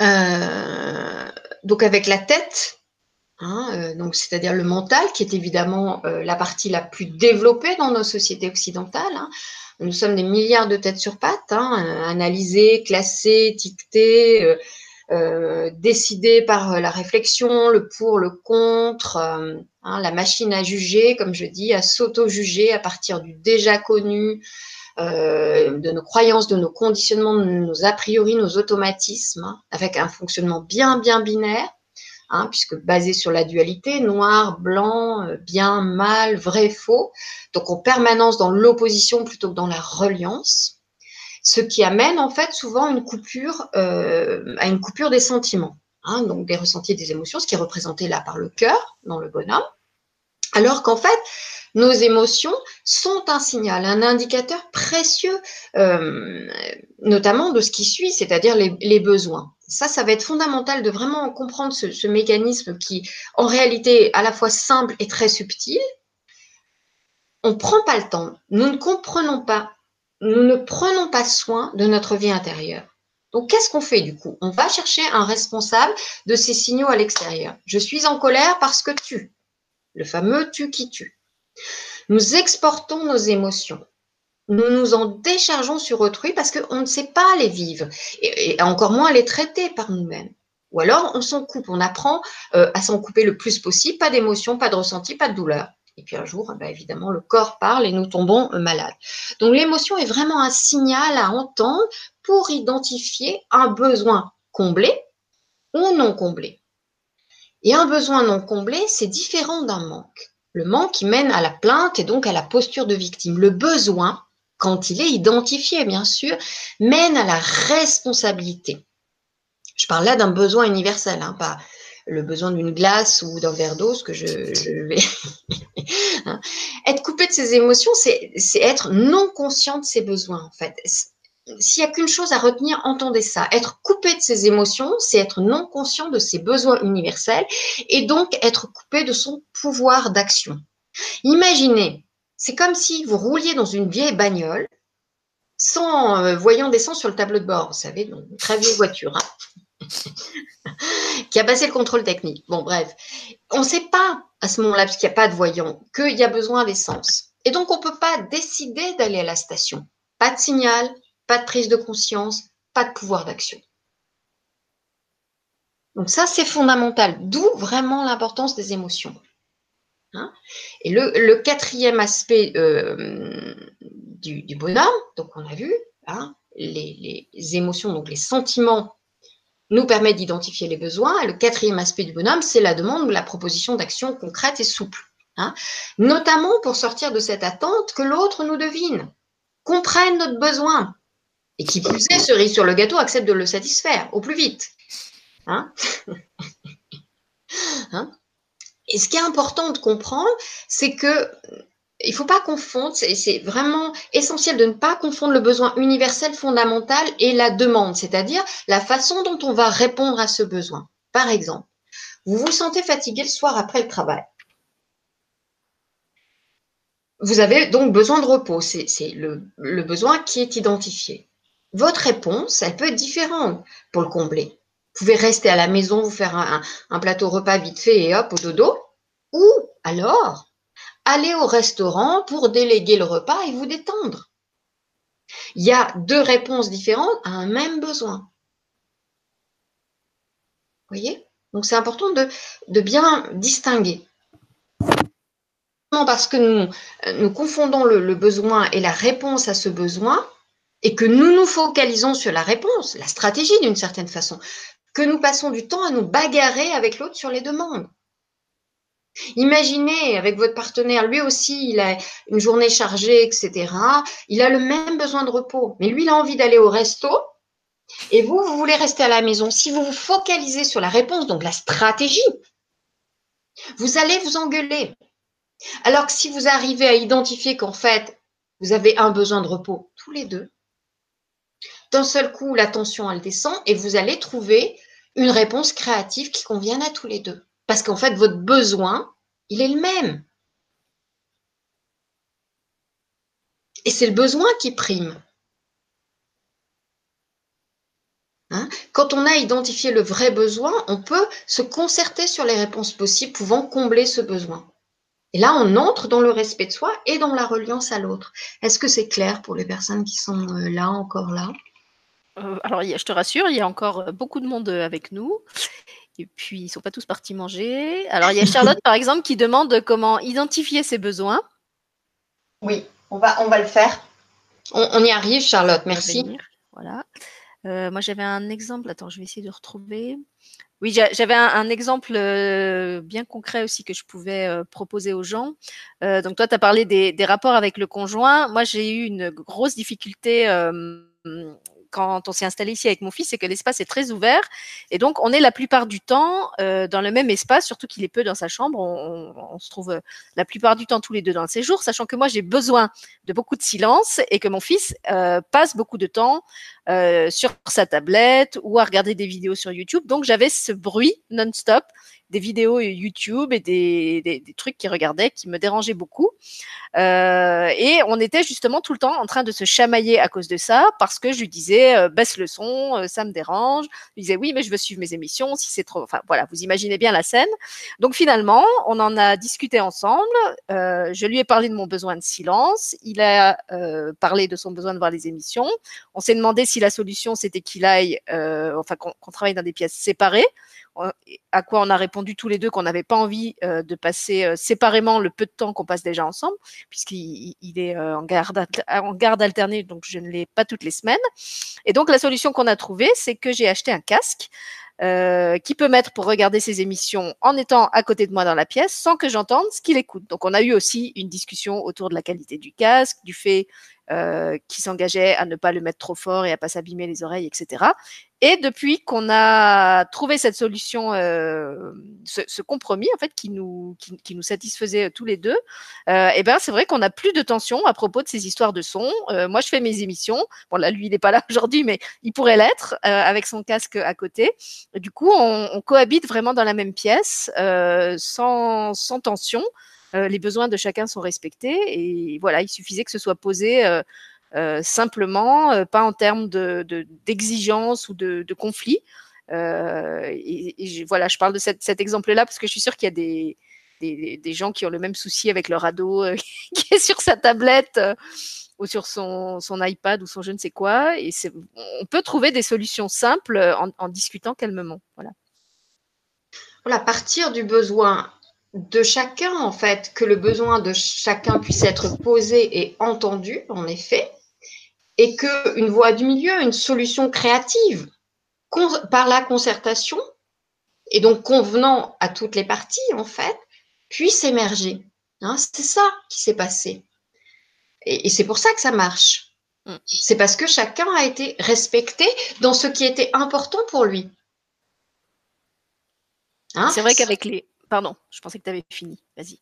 Euh, donc, avec la tête, hein, euh, c'est-à-dire le mental, qui est évidemment la partie la plus développée dans nos sociétés occidentales. Nous sommes des milliards de têtes sur pattes, analysées, classées, étiquetées euh, décidé par la réflexion, le pour, le contre, euh, hein, la machine à juger, comme je dis, à s'auto-juger à partir du déjà connu, euh, de nos croyances, de nos conditionnements, de nos a priori, nos automatismes, hein, avec un fonctionnement bien, bien binaire. hein, puisque basé sur la dualité, noir, blanc, euh, bien, mal, vrai, faux, donc en permanence dans l'opposition plutôt que dans la reliance, ce qui amène en fait souvent une coupure, euh, à une coupure des sentiments, hein, donc des ressentis et des émotions, ce qui est représenté là par le cœur dans le bonhomme, alors qu'en fait, nos émotions sont un signal, un indicateur précieux, euh, notamment de ce qui suit, c'est-à-dire les, besoins. Ça, ça va être fondamental de vraiment comprendre ce, mécanisme qui, en réalité, est à la fois simple et très subtil. On ne prend pas le temps, nous ne comprenons pas, nous ne prenons pas soin de notre vie intérieure. Donc, qu'est-ce qu'on fait du coup? On va chercher un responsable de ces signaux à l'extérieur. Je suis en colère parce que tu, le fameux tu qui tue. Nous exportons nos émotions. Nous nous en déchargeons sur autrui parce qu'on ne sait pas les vivre et, encore moins les traiter par nous-mêmes. Ou alors on s'en coupe, on apprend euh, à s'en couper le plus possible, pas d'émotion, pas de ressenti, pas de douleur. Et puis un jour, bah, évidemment, le corps parle et nous tombons euh, malades. Donc l'émotion est vraiment un signal à entendre pour identifier un besoin comblé ou non comblé. Et un besoin non comblé, c'est différent d'un manque. Le manque mène à la plainte et donc à la posture de victime. Le besoin, quand il est identifié, bien sûr, mène à la responsabilité. Je parle là d'un besoin universel, hein, pas le besoin d'une glace ou d'un verre d'eau, ce que je, vais. Hein. être coupé de ses émotions, c'est être non conscient de ses besoins, en fait s'il n'y a qu'une chose à retenir, entendez ça. Être coupé de ses émotions, c'est être non conscient de ses besoins universels et donc être coupé de son pouvoir d'action. Imaginez, c'est comme si vous rouliez dans une vieille bagnole sans euh, voyant d'essence sur le tableau de bord, vous savez, une très vieille voiture, hein, qui a passé le contrôle technique. Bon, bref, on ne sait pas à ce moment-là, puisqu'il n'y a pas de voyant, qu'il y a besoin d'essence. Et donc, on ne peut pas décider d'aller à la station. Pas de signal, pas de prise de conscience, pas de pouvoir d'action. Donc ça, c'est fondamental, d'où vraiment l'importance des émotions. Hein? Et le, quatrième aspect euh, du, bonhomme, donc on a vu, hein, les, émotions, donc les sentiments, nous permettent d'identifier les besoins. Le quatrième aspect du bonhomme, c'est la demande ou la proposition d'action concrète et souple. Hein. notamment pour sortir de cette attente que l'autre nous devine, comprenne notre besoin, et qui plus est, cerise sur le gâteau, accepte de le satisfaire au plus vite. Hein, hein et ce qui est important de comprendre, c'est que il ne faut pas confondre, c'est vraiment essentiel de ne pas confondre le besoin universel fondamental et la demande, c'est-à-dire la façon dont on va répondre à ce besoin. Par exemple, vous vous sentez fatigué le soir après le travail. Vous avez donc besoin de repos, c'est le besoin qui est identifié votre réponse, elle peut être différente pour le combler. Vous pouvez rester à la maison, vous faire un, plateau repas vite fait et hop, au dodo. Ou alors, aller au restaurant pour déléguer le repas et vous détendre. Il y a deux réponses différentes à un même besoin. Vous voyez? Donc c'est important de, bien distinguer. Parce que nous confondons le besoin et la réponse à ce besoin, et que nous nous focalisons sur la réponse, la stratégie d'une certaine façon, que nous passons du temps à nous bagarrer avec l'autre sur les demandes. Imaginez avec votre partenaire, lui aussi, il a une journée chargée, etc. Il a le même besoin de repos, mais lui, il a envie d'aller au resto. Et vous, vous voulez rester à la maison. Si vous vous focalisez sur la réponse, donc la stratégie, vous allez vous engueuler. Alors que si vous arrivez à identifier qu'en fait, vous avez un besoin de repos, tous les deux, d'un seul coup, la tension, elle descend et vous allez trouver une réponse créative qui convienne à tous les deux. Parce qu'en fait, votre besoin, il est le même. Et c'est le besoin qui prime. Hein? Quand on a identifié le vrai besoin, on peut se concerter sur les réponses possibles pouvant combler ce besoin. Et là, on entre dans le respect de soi et dans la reliance à l'autre. Est-ce que c'est clair pour les personnes qui sont euh, là, encore là? Euh, alors, je te rassure, il y a encore euh, beaucoup de monde avec nous. Et puis, ils ne sont pas tous partis manger. Alors, il y a Charlotte, par exemple, qui demande comment identifier ses besoins. Oui, on va, on va le faire. On, y arrive, Charlotte, merci. Voilà. Euh, moi, j'avais un exemple. Attends, je vais essayer de retrouver. Oui, j'avais un, exemple euh, bien concret aussi que je pouvais euh, proposer aux gens. donc, toi, tu as parlé des, des, rapports avec le conjoint. Moi, j'ai eu une grosse difficulté quand on s'est installé ici avec mon fils, c'est que l'espace est très ouvert. Et donc, on est la plupart du temps euh, dans le même espace, surtout qu'il est peu dans sa chambre. On, se trouve euh, la plupart du temps tous les deux dans le séjour, sachant que moi, j'ai besoin de beaucoup de silence et que mon fils euh, passe beaucoup de temps sur sa tablette ou à regarder des vidéos sur YouTube. Donc, j'avais ce bruit non-stop des vidéos YouTube et des, des, trucs qu'il regardait qui me dérangeaient beaucoup. Euh, et on était justement tout le temps en train de se chamailler à cause de ça, parce que je lui disais euh, baisse le son, euh, ça me dérange. Il disait oui, mais je veux suivre mes émissions. Si c'est trop, enfin voilà, vous imaginez bien la scène. Donc finalement, on en a discuté ensemble. je lui ai parlé de mon besoin de silence. Il a parlé de son besoin de voir les émissions. On s'est demandé si la solution c'était qu'il aille, enfin qu'on travaille dans des pièces séparées à quoi on a répondu tous les deux qu'on n'avait pas envie euh, de passer euh, séparément le peu de temps qu'on passe déjà ensemble, puisqu'il est euh, en, garde, en garde alternée, donc je ne l'ai pas toutes les semaines. Et donc la solution qu'on a trouvée, c'est que j'ai acheté un casque qui peut mettre pour regarder ses émissions en étant à côté de moi dans la pièce sans que j'entende ce qu'il écoute. Donc on a eu aussi une discussion autour de la qualité du casque, du fait euh, qui s'engageait à ne pas le mettre trop fort et à pas s'abîmer les oreilles, etc. Et depuis qu'on a trouvé cette solution, euh, ce, ce, compromis en fait qui nous qui, nous satisfaisait tous les deux, euh, et ben c'est vrai qu'on n'a plus de tension à propos de ces histoires de son. Euh, moi, je fais mes émissions. Bon là, lui, il n'est pas là aujourd'hui, mais il pourrait l'être euh, avec son casque à côté. Du coup, on, on, cohabite vraiment dans la même pièce, sans sans tension. Euh, les besoins de chacun sont respectés et voilà, il suffisait que ce soit posé euh, euh, simplement, pas en termes d'exigence de, ou de, conflit. et, voilà, je parle de cet exemple-là parce que je suis sûre qu'il y a des, gens qui ont le même souci avec leur ado qui est sur sa tablette ou sur son, iPad ou son je ne sais quoi. Et on peut trouver des solutions simples en, en discutant calmement. Voilà. Voilà, partir du besoin de chacun, en fait, que le besoin de chacun puisse être posé et entendu, en effet, et qu'une voie du milieu, une solution créative par la concertation, et donc convenant à toutes les parties, en fait, puisse émerger. Hein, c'est ça qui s'est passé. Et, c'est pour ça que ça marche. Mm. C'est parce que chacun a été respecté dans ce qui était important pour lui. Hein, c'est vrai qu'avec les, Pardon, je pensais que tu avais fini. Vas-y.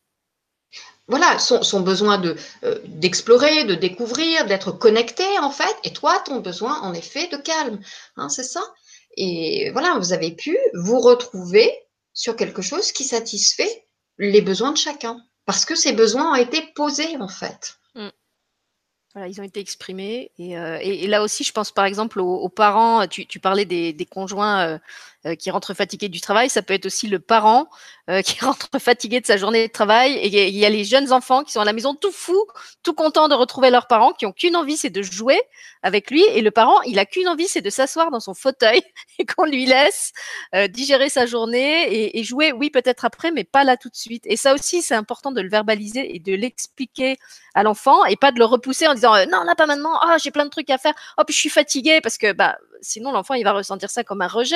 Voilà, son, besoin de euh, d'explorer, de découvrir, d'être connecté en fait, et toi, ton besoin en effet de calme, hein, c'est ça? Et voilà, vous avez pu vous retrouver sur quelque chose qui satisfait les besoins de chacun, parce que ces besoins ont été posés en fait. Mm. Voilà, ils ont été exprimés. Et, euh, là aussi, je pense par exemple aux, parents, tu, parlais des, conjoints euh, euh, qui rentre fatigué du travail, ça peut être aussi le parent euh, qui rentre fatigué de sa journée de travail. Et il y a les jeunes enfants qui sont à la maison tout fous, tout contents de retrouver leurs parents, qui ont qu'une envie, c'est de jouer avec lui. Et le parent, il a qu'une envie, c'est de s'asseoir dans son fauteuil et qu'on lui laisse euh, digérer sa journée et, et jouer, oui, peut-être après, mais pas là tout de suite. Et ça aussi, c'est important de le verbaliser et de l'expliquer à l'enfant et pas de le repousser en disant non, là pas maintenant, ah, j'ai plein de trucs à faire, oh, puis je suis fatigué parce que bah, sinon l'enfant il va ressentir ça comme un rejet.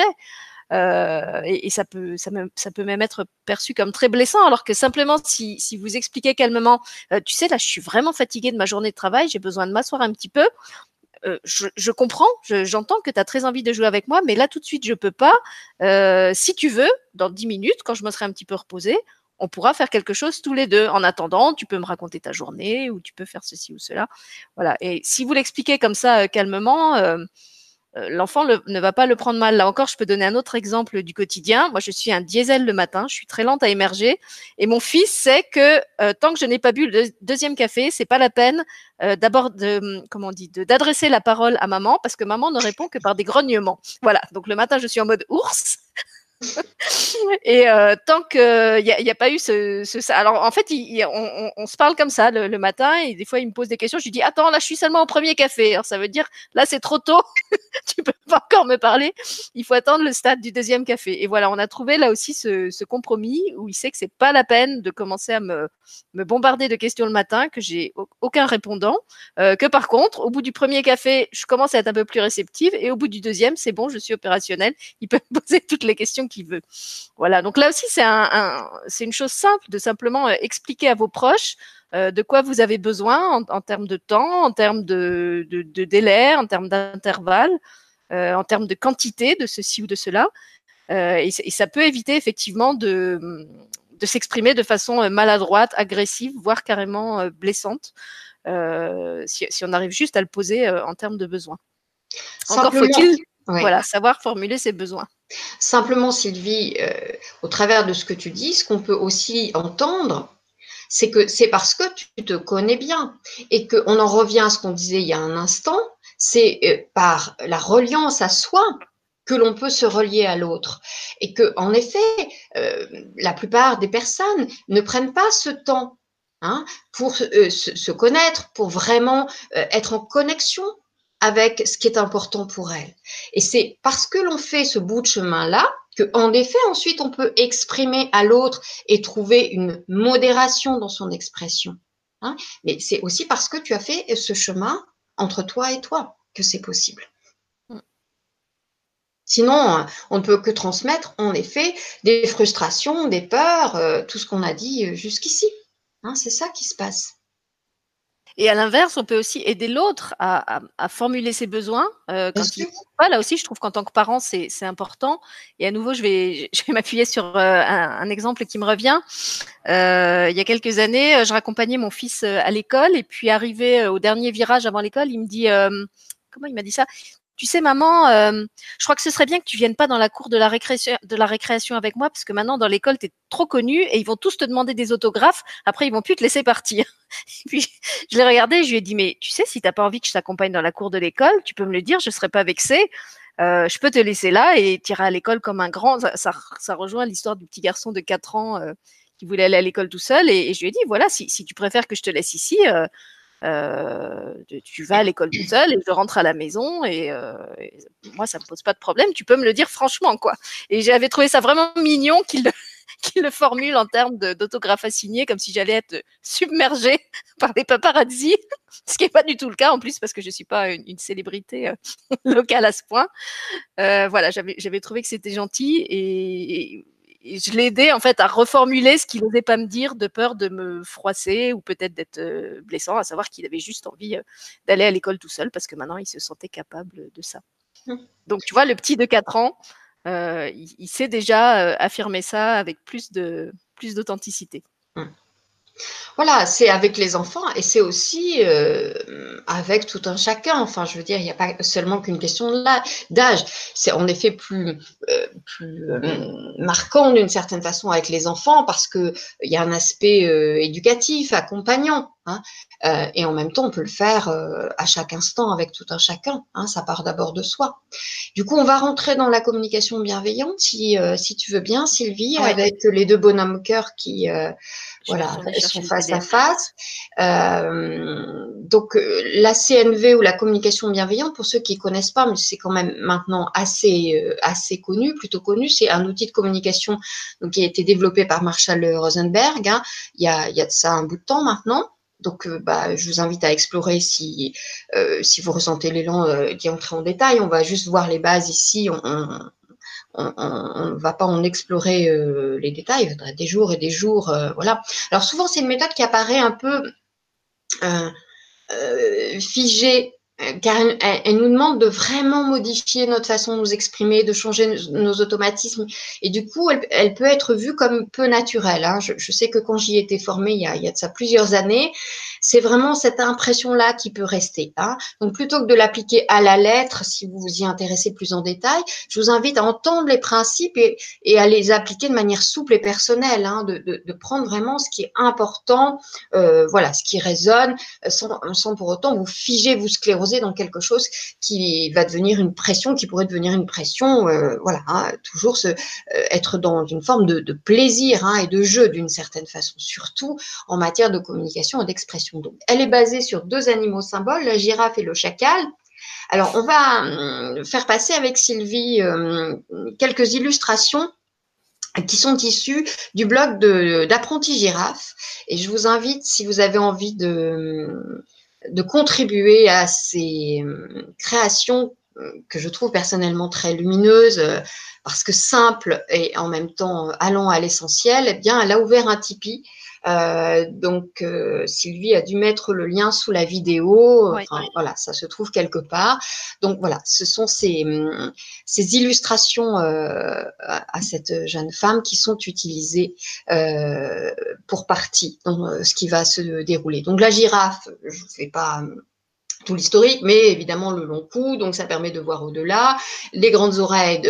Euh, et, ça peut, ça, peut même être perçu comme très blessant, alors que simplement si, vous expliquez calmement, euh, tu sais là, je suis vraiment fatiguée de ma journée de travail, j'ai besoin de m'asseoir un petit peu. Euh, je, comprends, j'entends que tu as très envie de jouer avec moi, mais là tout de suite je peux pas. Si tu veux, dans dix minutes, quand je me serai un petit peu reposée, on pourra faire quelque chose tous les deux. En attendant, tu peux me raconter ta journée ou tu peux faire ceci ou cela. Voilà. Et si vous l'expliquez comme ça calmement, euh, l'enfant ne va pas le prendre mal. Là encore, je peux donner un autre exemple du quotidien. Moi, je suis un diesel le matin, je suis très lente à émerger, et mon fils sait que euh, tant que je n'ai pas bu le deuxième café, c'est pas la peine euh, d'abord hum, comment on dit d'adresser la parole à maman parce que maman ne répond que par des grognements. Voilà. Donc le matin, je suis en mode ours. et euh, tant qu'il n'y a, y a, pas eu ce, ce, Alors, en fait, on, se parle comme ça le, matin et des fois, il me pose des questions. Je lui dis Attends, là, je suis seulement au premier café. Alors, ça veut dire Là, c'est trop tôt. tu peux pas encore me parler. Il faut attendre le stade du deuxième café. Et voilà, on a trouvé là aussi ce, compromis où il sait que c'est pas la peine de commencer à me, me bombarder de questions le matin, que j'ai aucun répondant. Euh, que par contre, au bout du premier café, je commence à être un peu plus réceptive et au bout du deuxième, c'est bon, je suis opérationnelle. Il peut me poser toutes les questions qu'il veut. Voilà, donc là aussi, c'est un, un, une chose simple de simplement euh, expliquer à vos proches euh, de quoi vous avez besoin en, en, termes de temps, en termes de, de, de délai, en termes d'intervalle, euh, en termes de quantité de ceci ou de cela. Euh, et, et, ça peut éviter effectivement de, de s'exprimer de façon maladroite, agressive, voire carrément blessante, si, si, on arrive juste à le poser en termes de besoin. Encore faut-il oui. voilà, savoir formuler ses besoins. Simplement, Sylvie, euh, au travers de ce que tu dis, ce qu'on peut aussi entendre, c'est que c'est parce que tu te connais bien et qu'on en revient à ce qu'on disait il y a un instant, c'est euh, par la reliance à soi que l'on peut se relier à l'autre et que en effet euh, la plupart des personnes ne prennent pas ce temps hein, pour euh, se, se, connaître pour vraiment euh, être en connexion avec ce qui est important pour elle. Et c'est parce que l'on fait ce bout de chemin-là que, en effet, ensuite, on peut exprimer à l'autre et trouver une modération dans son expression. Hein Mais c'est aussi parce que tu as fait ce chemin entre toi et toi que c'est possible. Mm. Sinon, on ne peut que transmettre, en effet, des frustrations, des peurs, euh, tout ce qu'on a dit euh, jusqu'ici. Hein, c'est ça qui se passe. Et à l'inverse, on peut aussi aider l'autre à, à, à, formuler ses besoins. Euh, quand il pas, là aussi, je trouve qu'en tant que parent, c'est important. Et à nouveau, je vais, je vais m'appuyer sur euh, un, un, exemple qui me revient. Euh, il y a quelques années, je raccompagnais mon fils à l'école et puis arrivé au dernier virage avant l'école, il me dit, comment il m'a dit ça? Tu sais, maman, euh, je crois que ce serait bien que tu viennes pas dans la cour de la récréation, de la récréation avec moi, parce que maintenant, dans l'école, tu es trop connu et ils vont tous te demander des autographes. Après, ils vont plus te laisser partir. Et puis, je l'ai regardé, je lui ai dit, mais tu sais, si t'as pas envie que je t'accompagne dans la cour de l'école, tu peux me le dire, je serais pas vexée. Euh, je peux te laisser là et tirer à l'école comme un grand. Ça, ça, rejoint l'histoire du petit garçon de 4 ans euh, qui voulait aller à l'école tout seul. Et, je lui ai dit, voilà, si, si tu préfères que je te laisse ici, euh, tu vas à l'école tout seul et je rentre à la maison et, euh, moi ça me pose pas de problème. Tu peux me le dire franchement quoi. Et j'avais trouvé ça vraiment mignon qu'il le, formule en termes d'autographe assigné comme si j'allais être submergée par les paparazzi ce qui est pas du tout le cas en plus parce que je suis pas une, célébrité euh, locale à ce point. Voilà j'avais trouvé que c'était gentil et je l'ai aidé en fait à reformuler ce qu'il n'osait pas me dire de peur de me froisser ou peut-être d'être euh, blessant, à savoir qu'il avait juste envie euh, d'aller à l'école tout seul parce que maintenant il se sentait capable de ça. Donc tu vois, le petit de 4 ans, euh, il, il, sait déjà affirmer ça avec plus de plus d'authenticité. Mmh. Voilà, c'est avec les enfants et c'est aussi euh, avec tout un chacun. Enfin, je veux dire, il n'y a pas seulement qu'une question d'âge. C'est en effet plus, euh, plus euh, marquant d'une certaine façon avec les enfants parce qu'il y a un aspect euh, éducatif, accompagnant. Hein, euh, et en même temps, on peut le faire euh, à chaque instant avec tout un chacun. Hein, ça part d'abord de soi. Du coup, on va rentrer dans la communication bienveillante, si, si tu veux bien, Sylvie, ouais. avec les deux bonhommes cœur qui voilà, sont face à face. Euh, donc la CNV ou la communication bienveillante, pour ceux qui connaissent pas, mais c'est quand même maintenant assez euh, assez connu, plutôt connu, c'est un outil de communication donc, qui a été développé par Marshall Rosenberg. Hein, il, y a, il y a de ça un bout de temps maintenant. Donc, euh, bah, je vous invite à explorer si, euh, si vous ressentez l'élan euh, d'y entrer en détail. On va juste voir les bases ici. On, ne va pas en explorer les détails, il faudrait des jours et des jours, voilà. Alors souvent c'est une méthode qui apparaît un peu euh figée, car elle, elle, nous demande de vraiment modifier notre façon de nous exprimer, de changer nos, automatismes, et du coup elle, peut être vue comme peu naturelle. Hein. Je, je, sais que quand j'y étais formée il y, a, il y a de ça plusieurs années, c'est vraiment cette impression-là qui peut rester. Hein. Donc, plutôt que de l'appliquer à la lettre, si vous vous y intéressez plus en détail, je vous invite à entendre les principes et, et à les appliquer de manière souple et personnelle, hein, de, de, de, prendre vraiment ce qui est important, euh, voilà, ce qui résonne, sans, sans, pour autant vous figer, vous scléroser dans quelque chose qui va devenir une pression, qui pourrait devenir une pression, euh, voilà, hein, toujours se, être dans une forme de, plaisir hein, et de jeu d'une certaine façon, surtout en matière de communication et d'expression. Donc, elle est basée sur deux animaux symboles, la girafe et le chacal. Alors, on va hum, faire passer avec Sylvie hum, quelques illustrations qui sont issues du blog d'apprenti girafe. Et je vous invite, si vous avez envie de, de contribuer à ces hum, créations que je trouve personnellement très lumineuses, parce que simple et en même temps allant à l'essentiel, eh bien, elle a ouvert un Tipeee euh, donc, euh, Sylvie a dû mettre le lien sous la vidéo. Voilà, ça se trouve quelque part. Donc voilà, ce sont ces, ces illustrations euh, à cette jeune femme qui sont utilisées pour partie dans ce qui va se dérouler. Donc la girafe, je ne fais pas hum, tout l'historique, mais évidemment le long cou, donc ça permet de voir au-delà. Les grandes oreilles,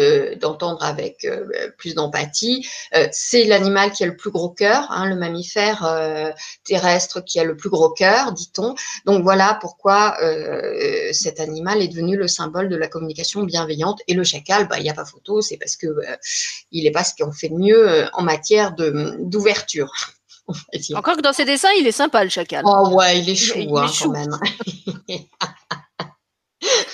d'entendre avec euh, plus d'empathie. Euh, c'est l'animal qui a le plus gros cœur, hein, le mammifère euh, terrestre qui a le plus gros cœur, dit-on. Donc voilà pourquoi cet animal est devenu le symbole de la communication bienveillante. Et le chacal, bah, il n'y a pas photo, c'est parce que il n'est pas ce qu'on fait de mieux en matière d'ouverture. Encore que dans ses dessins, il est sympa le chacal. Oh ouais, il est chou, hein, quand même.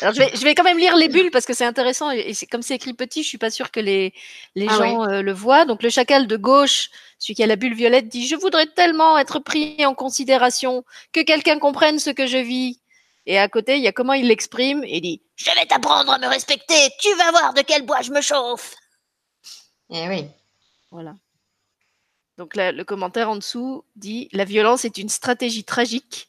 Alors je vais, je vais quand même lire les bulles parce que c'est intéressant et comme c'est écrit petit, je suis pas sûre que les, les ah gens euh, le voient. Donc le chacal de gauche, celui qui a la bulle violette, dit je voudrais tellement être pris en considération, que quelqu'un comprenne ce que je vis. Et à côté, il y a comment il l'exprime et il dit je vais t'apprendre à me respecter, tu vas voir de quel bois je me chauffe. Eh oui. Voilà. Donc le commentaire en dessous dit La violence est une stratégie tragique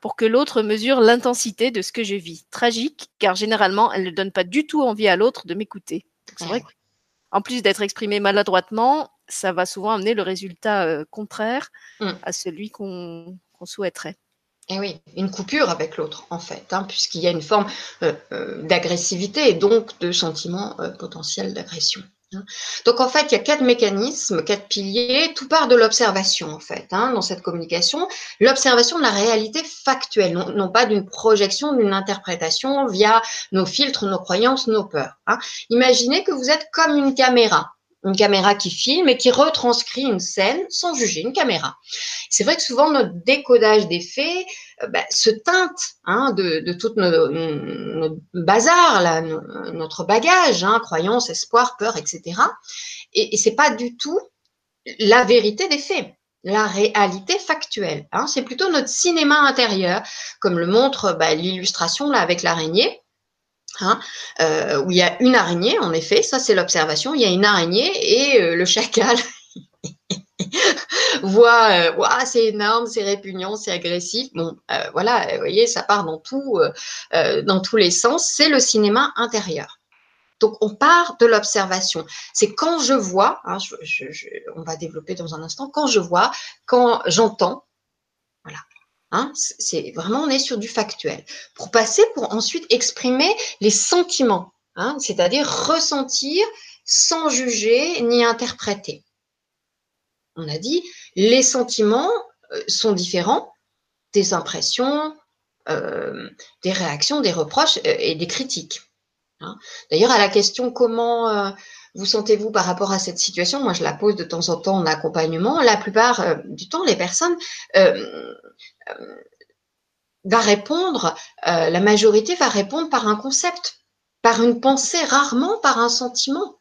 pour que l'autre mesure l'intensité de ce que je vis. Tragique, car généralement, elle ne donne pas du tout envie à l'autre de m'écouter. C'est vrai qu'en plus d'être exprimé maladroitement, ça va souvent amener le résultat euh, contraire mm. à celui qu'on souhaiterait. Et eh oui, une coupure avec l'autre, en fait, hein, puisqu'il y a une forme euh, euh, d'agressivité et donc de sentiment potentiel d'agression. Donc en fait, il y a quatre mécanismes, quatre piliers. Tout part de l'observation en fait hein, dans cette communication. L'observation de la réalité factuelle, non, pas d'une projection, d'une interprétation via nos filtres, nos croyances, nos peurs. Hein. Imaginez que vous êtes comme une caméra une caméra qui filme et qui retranscrit une scène sans juger, une caméra. C'est vrai que souvent notre décodage des faits euh, bah, se teinte hein, de, de tout notre, bazar, là, notre bagage, hein, croyances, espoirs, peurs, etc. Et, et c'est pas du tout la vérité des faits la réalité factuelle. Hein. C'est plutôt notre cinéma intérieur, comme le montre bah, l'illustration là avec l'araignée. Hein, euh, où il y a une araignée, en effet, ça c'est l'observation, il y a une araignée et euh, le chacal voit, euh, c'est énorme, c'est répugnant, c'est agressif. Bon, voilà, vous voyez, ça part dans, dans tous les sens, c'est le cinéma intérieur. Donc, on part de l'observation. C'est quand je vois, hein, on va développer dans un instant, quand je vois, quand j'entends, Hein, c'est vraiment, on est sur du factuel. Pour passer, pour ensuite exprimer les sentiments, hein, c'est-à-dire ressentir sans juger ni interpréter. On a dit, les sentiments euh, sont différents des impressions, euh, des réactions, des reproches euh, et des critiques. Hein. D'ailleurs, à la question comment vous sentez-vous par rapport à cette situation? Moi, je la pose de temps en temps en accompagnement. La plupart du temps, les personnes euh, va répondre, euh, la majorité va répondre par un concept, par une pensée, rarement par un sentiment.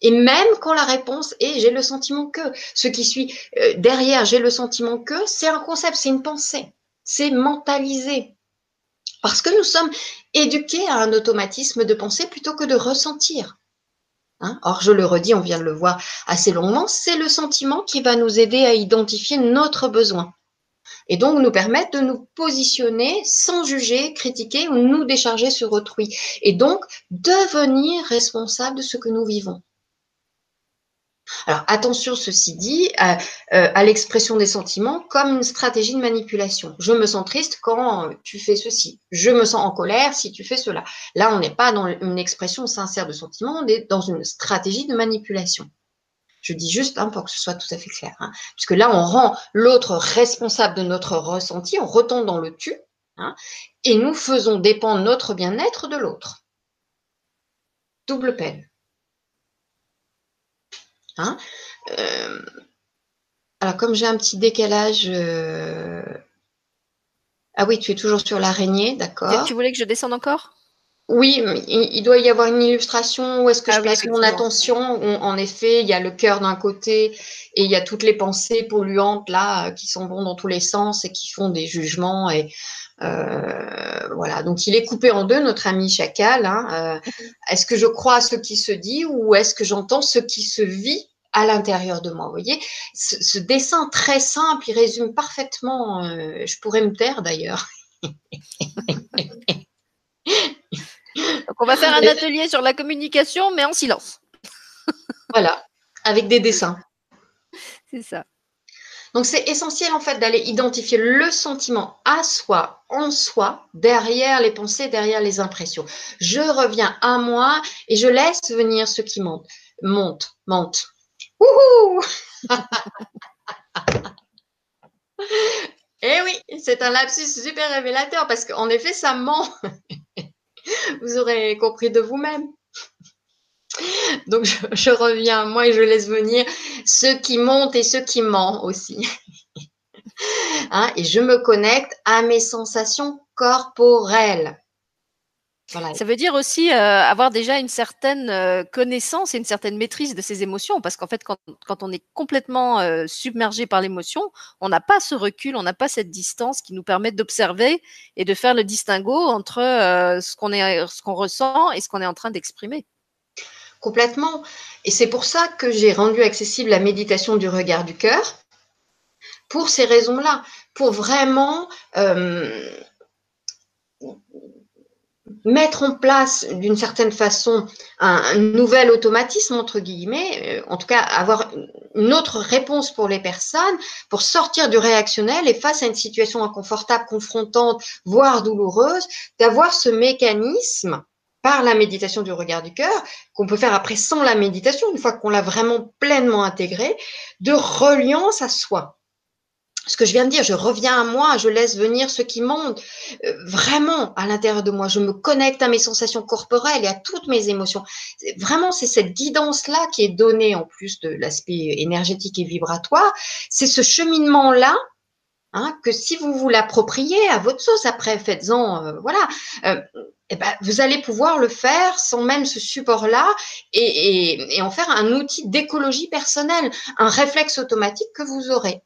Et même quand la réponse est j'ai le sentiment que, ce qui suit euh, derrière j'ai le sentiment que, c'est un concept, c'est une pensée, c'est mentalisé. Parce que nous sommes éduqués à un automatisme de pensée plutôt que de ressentir. Hein. Or, je le redis, on vient de le voir assez longuement, c'est le sentiment qui va nous aider à identifier notre besoin. Et donc nous permettre de nous positionner sans juger, critiquer ou nous décharger sur autrui, et donc devenir responsable de ce que nous vivons. Alors attention, ceci dit, à, euh, à l'expression des sentiments comme une stratégie de manipulation. Je me sens triste quand tu fais ceci. Je me sens en colère si tu fais cela. Là, on n'est pas dans une expression sincère de sentiment, on est dans une stratégie de manipulation. Je dis juste hein, pour que ce soit tout à fait clair. Hein. Puisque là, on rend l'autre responsable de notre ressenti, on retombe dans le tu. Hein, et nous faisons dépendre notre bien-être de l'autre. Double peine. Hein, euh, alors, comme j'ai un petit décalage. Euh, ah oui, tu es toujours sur l'araignée, d'accord. Tu voulais que je descende encore? Oui, il doit y avoir une illustration où est-ce que ah je place mon attention. En effet, il y a le cœur d'un côté et il y a toutes les pensées polluantes là qui sont bons dans tous les sens et qui font des jugements et euh, voilà. Donc il est coupé en deux, notre ami chacal. Hein. Euh, est-ce que je crois à ce qui se dit ou est-ce que j'entends ce qui se vit à l'intérieur de moi. Vous voyez, ce, dessin très simple, il résume parfaitement. Euh, je pourrais me taire d'ailleurs. Donc on va faire un atelier sur la communication, mais en silence. voilà, avec des dessins. C'est ça. Donc c'est essentiel en fait d'aller identifier le sentiment à soi, en soi, derrière les pensées, derrière les impressions. Je reviens à moi et je laisse venir ce qui monte, monte, monte. Wouhou Eh oui, c'est un lapsus super révélateur parce qu'en effet, ça ment. Vous aurez compris de vous-même. Donc, je, reviens moi et je laisse venir ceux qui montent et ceux qui mentent aussi. Hein, et je me connecte à mes sensations corporelles. Ça veut dire aussi euh, avoir déjà une certaine euh, connaissance et une certaine maîtrise de ses émotions, parce qu'en fait, quand, on est complètement euh, submergé par l'émotion, on n'a pas ce recul, on n'a pas cette distance qui nous permet d'observer et de faire le distinguo entre ce qu'on est, ce qu'on ressent et ce qu'on est en train d'exprimer. Complètement. Et c'est pour ça que j'ai rendu accessible la méditation du regard du cœur, pour ces raisons-là, pour vraiment mettre en place d'une certaine façon un, nouvel automatisme, entre guillemets, euh, en tout cas avoir une autre réponse pour les personnes, pour sortir du réactionnel et face à une situation inconfortable, confrontante, voire douloureuse, d'avoir ce mécanisme par la méditation du regard du cœur, qu'on peut faire après sans la méditation, une fois qu'on l'a vraiment pleinement intégré, de reliance à soi ce que je viens de dire, je reviens à moi, je laisse venir ce qui monte euh, vraiment à l'intérieur de moi. Je me connecte à mes sensations corporelles et à toutes mes émotions. Vraiment, c'est cette guidance-là qui est donnée en plus de l'aspect énergétique et vibratoire. C'est ce cheminement-là hein, que si vous vous l'appropriez à votre sauce, après faites-en, euh, voilà. Euh, eh ben, vous allez pouvoir le faire sans même ce support-là et, et, et en faire un outil d'écologie personnelle, un réflexe automatique que vous aurez.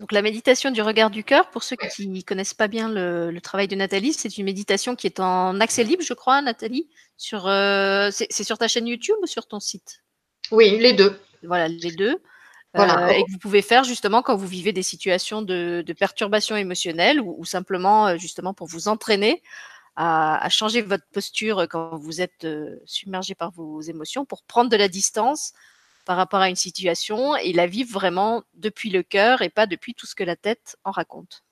Donc la méditation du regard du cœur, pour ceux qui ne connaissent pas bien le, travail de Nathalie, c'est une méditation qui est en accès libre, je crois, Nathalie. Sur, euh, c'est sur ta chaîne YouTube ou sur ton site? Oui, les deux. Voilà, les deux. Voilà. Euh, et que vous pouvez faire justement quand vous vivez des situations de, perturbation émotionnelle ou, simplement euh, justement pour vous entraîner à, changer votre posture quand vous êtes submergé par vos émotions, pour prendre de la distance, par rapport à une situation et la vivre vraiment depuis le cœur et pas depuis tout ce que la tête en raconte.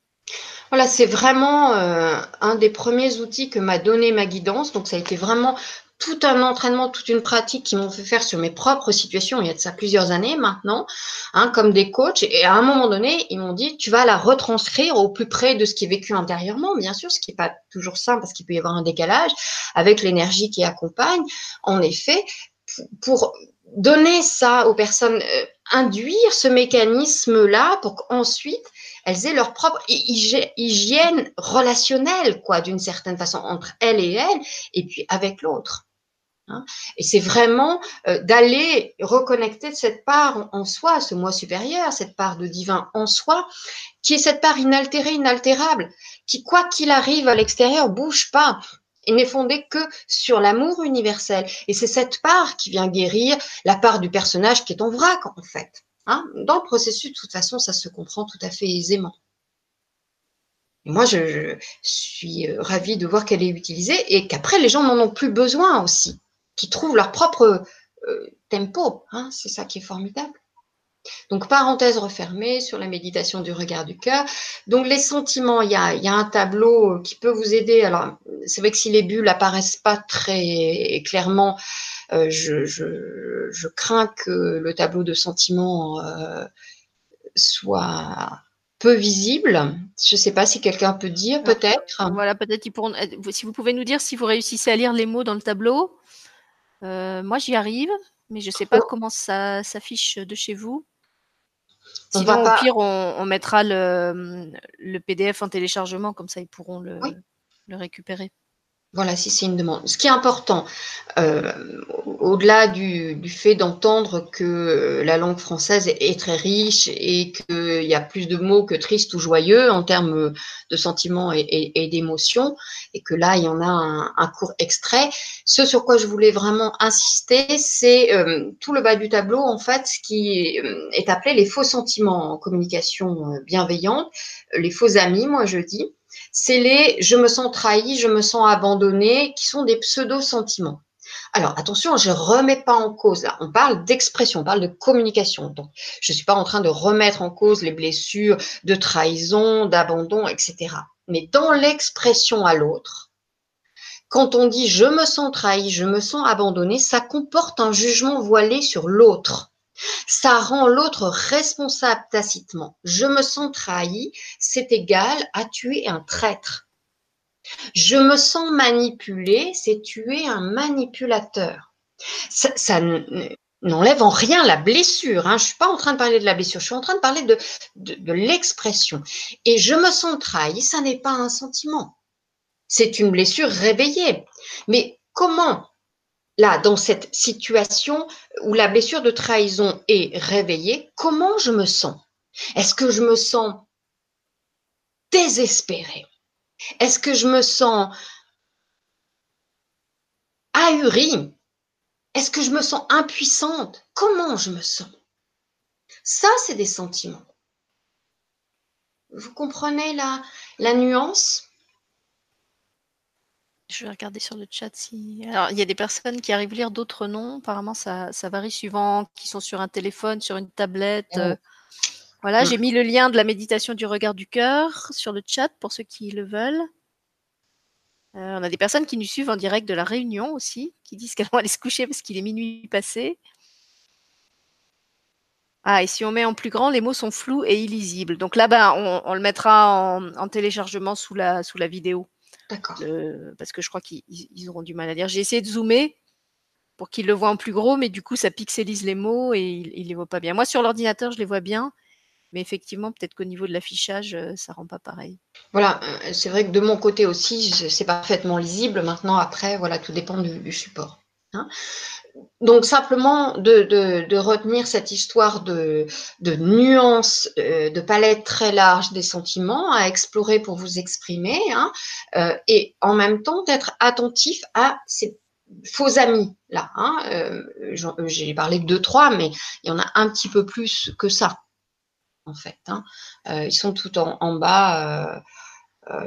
Voilà, c'est vraiment euh, un des premiers outils que m'a donné ma guidance. Donc, ça a été vraiment tout un entraînement, toute une pratique qui m'ont fait faire sur mes propres situations, il y a de ça plusieurs années maintenant, hein, comme des coachs. Et à un moment donné, ils m'ont dit, tu vas la retranscrire au plus près de ce qui est vécu intérieurement, bien sûr, ce qui n'est pas toujours simple parce qu'il peut y avoir un décalage avec l'énergie qui accompagne. En effet, pour donner ça aux personnes, euh, induire ce mécanisme-là pour qu'ensuite elles aient leur propre hygiène relationnelle, quoi, d'une certaine façon, entre elles et elles, et puis avec l'autre. Hein. Et c'est vraiment euh, d'aller reconnecter cette part en soi, ce moi supérieur, cette part de divin en soi, qui est cette part inaltérée, inaltérable, qui, quoi qu'il arrive à l'extérieur, bouge pas, il n'est fondé que sur l'amour universel. Et c'est cette part qui vient guérir la part du personnage qui est en vrac, en fait. Hein Dans le processus, de toute façon, ça se comprend tout à fait aisément. Et moi, je, suis euh, ravie de voir qu'elle est utilisée et qu'après, les gens n'en ont plus besoin aussi, qui trouvent leur propre euh, tempo. Hein c'est ça qui est formidable. Donc, parenthèse refermée sur la méditation du regard du cœur. Donc, les sentiments, il y a, un tableau qui peut vous aider. Alors, c'est vrai que si les bulles apparaissent pas très clairement, euh, je, crains que le tableau de sentiments euh, soit peu visible. Je ne sais pas si quelqu'un peut dire, peut-être. Voilà, peut-être Si vous pouvez nous dire si vous réussissez à lire les mots dans le tableau. Euh, moi, j'y arrive, mais je ne sais pas oh. comment ça s'affiche de chez vous. Sinon, au pire, on, mettra le, PDF en téléchargement, comme ça ils pourront le récupérer. Voilà, si c'est une demande. Ce qui est important, euh, au-delà du, fait d'entendre que la langue française est, très riche et qu'il y a plus de mots que triste ou joyeux en termes de sentiments et, d'émotions, et que là, il y en a un, court extrait, ce sur quoi je voulais vraiment insister, c'est euh, tout le bas du tableau, en fait, ce qui euh, est appelé les faux sentiments en communication bienveillante, les faux amis, moi je dis c'est les je me sens trahi, je me sens abandonné, qui sont des pseudo-sentiments. Alors attention, je ne remets pas en cause là. On parle d'expression, on parle de communication. Donc, je ne suis pas en train de remettre en cause les blessures de trahison, d'abandon, etc. Mais dans l'expression à l'autre, quand on dit je me sens trahi, je me sens abandonné, ça comporte un jugement voilé sur l'autre. Ça rend l'autre responsable tacitement. Je me sens trahi, c'est égal à tuer un traître. Je me sens manipulé, c'est tuer un manipulateur. Ça, n'enlève en rien la blessure. Hein. Je ne suis pas en train de parler de la blessure, je suis en train de parler de, de l'expression. Et je me sens trahi, ça n'est pas un sentiment. C'est une blessure réveillée. Mais comment là, dans cette situation où la blessure de trahison est réveillée, comment je me sens? Est-ce que je me sens désespérée? Est-ce que je me sens ahurie? Est-ce que je me sens impuissante? Comment je me sens? Ça, c'est des sentiments. Vous comprenez la, la nuance? Je vais regarder sur le chat si. Alors, il y a des personnes qui arrivent à lire d'autres noms. Apparemment, ça, varie suivant qui sont sur un téléphone, sur une tablette. Oh. Euh. Voilà, j'ai mis le lien de la méditation du regard du cœur sur le chat pour ceux qui le veulent. Euh, on a des personnes qui nous suivent en direct de la Réunion aussi, qui disent qu'elles vont aller se coucher parce qu'il est minuit passé. Ah, et si on met en plus grand, les mots sont flous et illisibles. Donc là, ben, on, le mettra en, en téléchargement sous la, sous la vidéo. D'accord. parce que je crois qu'ils auront du mal à lire. J'ai essayé de zoomer pour qu'ils le voient en plus gros, mais du coup, ça pixelise les mots et il ne les voit pas bien. Moi, sur l'ordinateur, je les vois bien. Mais effectivement, peut-être qu'au niveau de l'affichage, euh, ça rend pas pareil. Voilà, euh, c'est vrai que de mon côté aussi, c'est parfaitement lisible. Maintenant, après, voilà, tout dépend du, support. Hein donc simplement de, retenir cette histoire de, de nuances, euh, de palette très large des sentiments à explorer pour vous exprimer, hein, euh, et en même temps d'être attentif à ces faux amis là. Hein, euh, J'ai parlé de deux trois, mais il y en a un petit peu plus que ça en fait. Hein. ils sont tout en, bas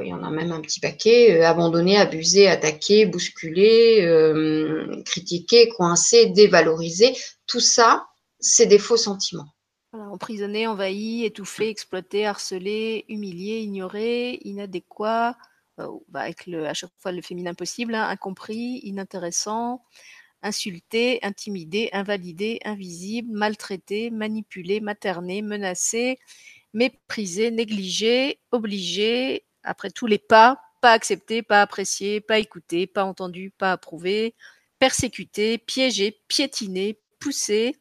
il y en a même un petit paquet, euh, abandonné, abusé, attaqué, bousculé, euh, critiqué, coincé, dévalorisé. Tout ça, c'est des faux sentiments. emprisonné, envahi, étouffé, exploité, harcelé, humilié, ignoré, inadéquat, bah, avec à chaque fois le féminin possible, hein, incompris, inintéressant, insulté, intimidé, invalidé, invisible, maltraité, manipulé, materné, menacé, méprisé, négligé, obligé, après tous les pas, pas accepté, pas apprécié, pas écouté, pas entendu, pas approuvé, persécuté, piégé, piétiné, poussé,